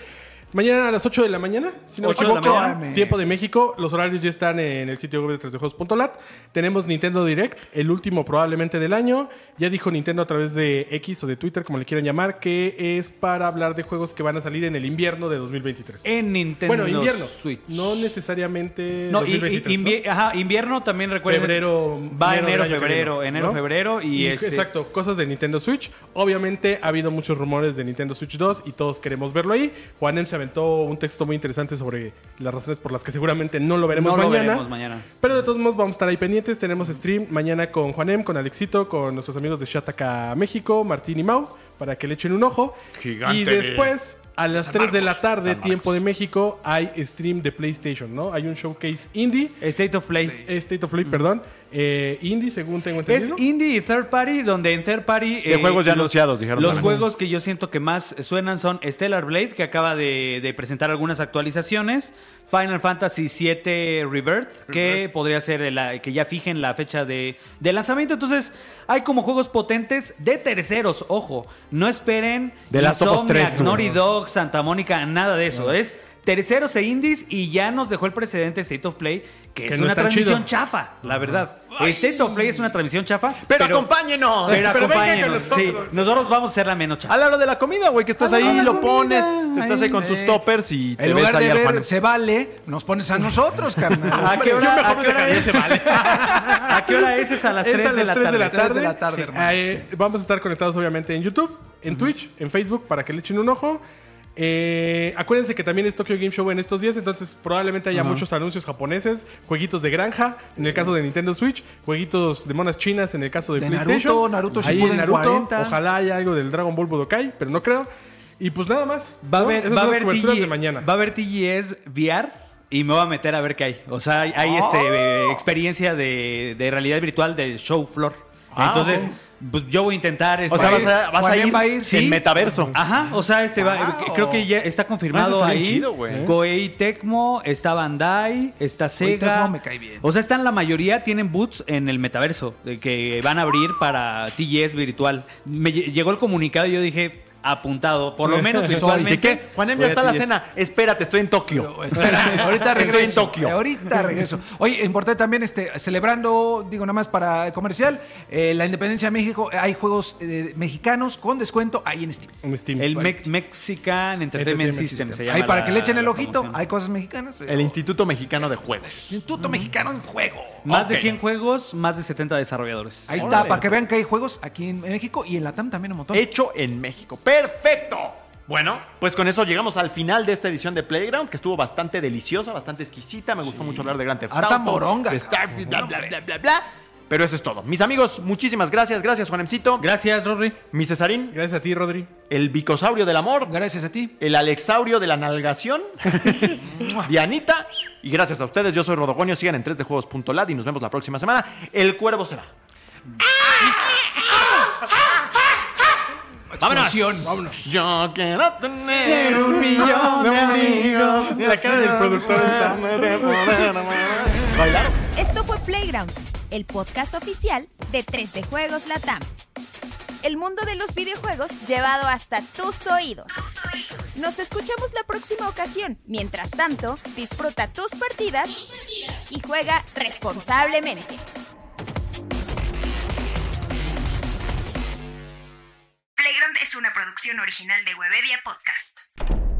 Mañana a las 8 de la mañana, si no me 8 de la mañana. tiempo de México. Los horarios ya están en el sitio web de 3djuegos.lat. Tenemos Nintendo Direct, el último probablemente del año. Ya dijo Nintendo a través de X o de Twitter, como le quieran llamar, que es para hablar de juegos que van a salir en el invierno de 2023. en Nintendo bueno, invierno. Switch. No necesariamente No, y- y- 2023, ¿no? invie- ajá, invierno también recuerden. Febrero, Va enero febrero, enero, ¿no? febrero y, este, Exacto, cosas de Nintendo Switch. Obviamente ha habido muchos rumores de Nintendo Switch 2 y todos queremos verlo ahí. Juanem se aventó un texto muy interesante sobre las razones por las que seguramente no lo veremos No lo mañana. veremos mañana. Pero de todos modos vamos a estar ahí pendientes. Tenemos stream mañana con Juanem, con Alexito, con nuestros amigos de Shataka México, Martín y Mau, para que le echen un ojo. Gigante y de después, a las 3 de la tarde, tiempo de México, hay stream de PlayStation, ¿no? Hay un showcase indie. State of Play. eh, State of Play, perdón. Eh, indie, según tengo Es entendido. indie y third party, donde en third party... De juegos ya anunciados, dijeron Los también. juegos que yo siento que más suenan son Stellar Blade, que acaba de, de presentar algunas actualizaciones. Final Fantasy VII Rebirth, que podría ser la, que ya fijen la fecha de, de lanzamiento. Entonces, hay como juegos potentes de terceros, ojo. No esperen of Us Insomniac, 3, Naughty. Dog, Santa Mónica, nada de eso. Es terceros e indies y ya nos dejó el precedente State of Play, que, Que es no una transmisión chido. chafa, la verdad. State of Play es una transmisión chafa. Pero, acompáñenos. Pero Pero vengan acompáñenos. con Sí, nosotros. vamos a ser la menos chafa. A la hora de la comida, güey, que estás A ahí, lo pones, te estás ahí con tus eh, toppers y te En ves lugar ahí de ver se vale, nos pones a nosotros, carnal. ¿A qué Yo hora, mejor a qué hora dejaría es? ese vale. ¿A qué hora es? Es a las Es 3 a de la las 3 tarde. de la Tres tarde. de la tarde, Sí. hermano. Eh, vamos a estar conectados obviamente en YouTube, en Twitch, en Facebook para que le echen un ojo. Eh, acuérdense que también es Tokyo Game Show en estos días, entonces probablemente haya muchos anuncios japoneses, jueguitos de granja en el caso de Nintendo Switch, jueguitos de monas chinas en el caso de, De PlayStation. Naruto, Naruto Ahí Shippuden en Naruto, 40. ojalá haya algo del Dragon Ball Budokai, pero no creo. Y pues nada más. Va a ¿no? haber, va a las haber TG de mañana. Va a haber TGS VR y me voy a meter a ver qué hay. O sea, hay, hay, Oh. este, eh, experiencia de, de realidad virtual del show floor. Ah, Entonces. Pues yo voy a intentar. O este, sea, vas a, vas a Juanem ir, va a ir, en metaverso. Ajá, o sea, este va- Wow. creo que ya está confirmado bien ahí. chido, güey. Koei Tecmo, está Bandai, está Sega. Tecmo me cae bien. O sea, están la mayoría tienen boots en el metaverso de que van a abrir para TGS virtual. Me lle- llegó el comunicado y yo dije apuntado, por lo menos. ¿De qué? Juanem, voy ya está la cena. Espérate, estoy en Tokio. Espérame, ahorita Estoy regreso. en Tokio. Ahorita regreso. Oye, importante también, este, celebrando, digo nada más para comercial, eh, la independencia de México. Hay juegos eh, mexicanos con descuento ahí en Steam. En Steam. El. Me- Mexican Entertainment Entertainment System, System. se llama. Ahí para la- que le echen el ojito. promoción. Hay cosas mexicanas. El Instituto Mexicano de Juegos. Instituto Mexicano en Juego. Más de Ok. 100 juegos, más de 70 desarrolladores. Ahí está, para que vean que hay juegos aquí en México y en la TAM también un montón. Hecho en México. ¡Perfecto! Bueno, pues con eso llegamos al final de esta edición de Playground, que estuvo bastante deliciosa, bastante exquisita. Me gustó mucho hablar de Grand Theft Auto, moronga, de cabrón. Starfield, bla, bla, bla, bla, bla. Pero eso es todo. Mis amigos, muchísimas gracias. Gracias, Juanemcito. Gracias, Rory. Mi Cesarín, Gracias a ti, Rodri. el bicosaurio del amor. Gracias a ti. el Alexaurio de la nalgación, Dianita, y gracias a ustedes, yo soy Rodogonio, sigan en 3dejuegos.lad y nos vemos la próxima semana. El cuervo ¡Vámonos! Vámonos. Yo quiero tener un millón de amigos. La cara del productor. Esto fue Playground, el podcast oficial de 3D Juegos Latam. El mundo de los videojuegos llevado hasta tus oídos. Nos escuchamos la próxima ocasión. Mientras tanto, disfruta tus partidas y juega responsablemente. Playground es una producción original de Webedia Podcast.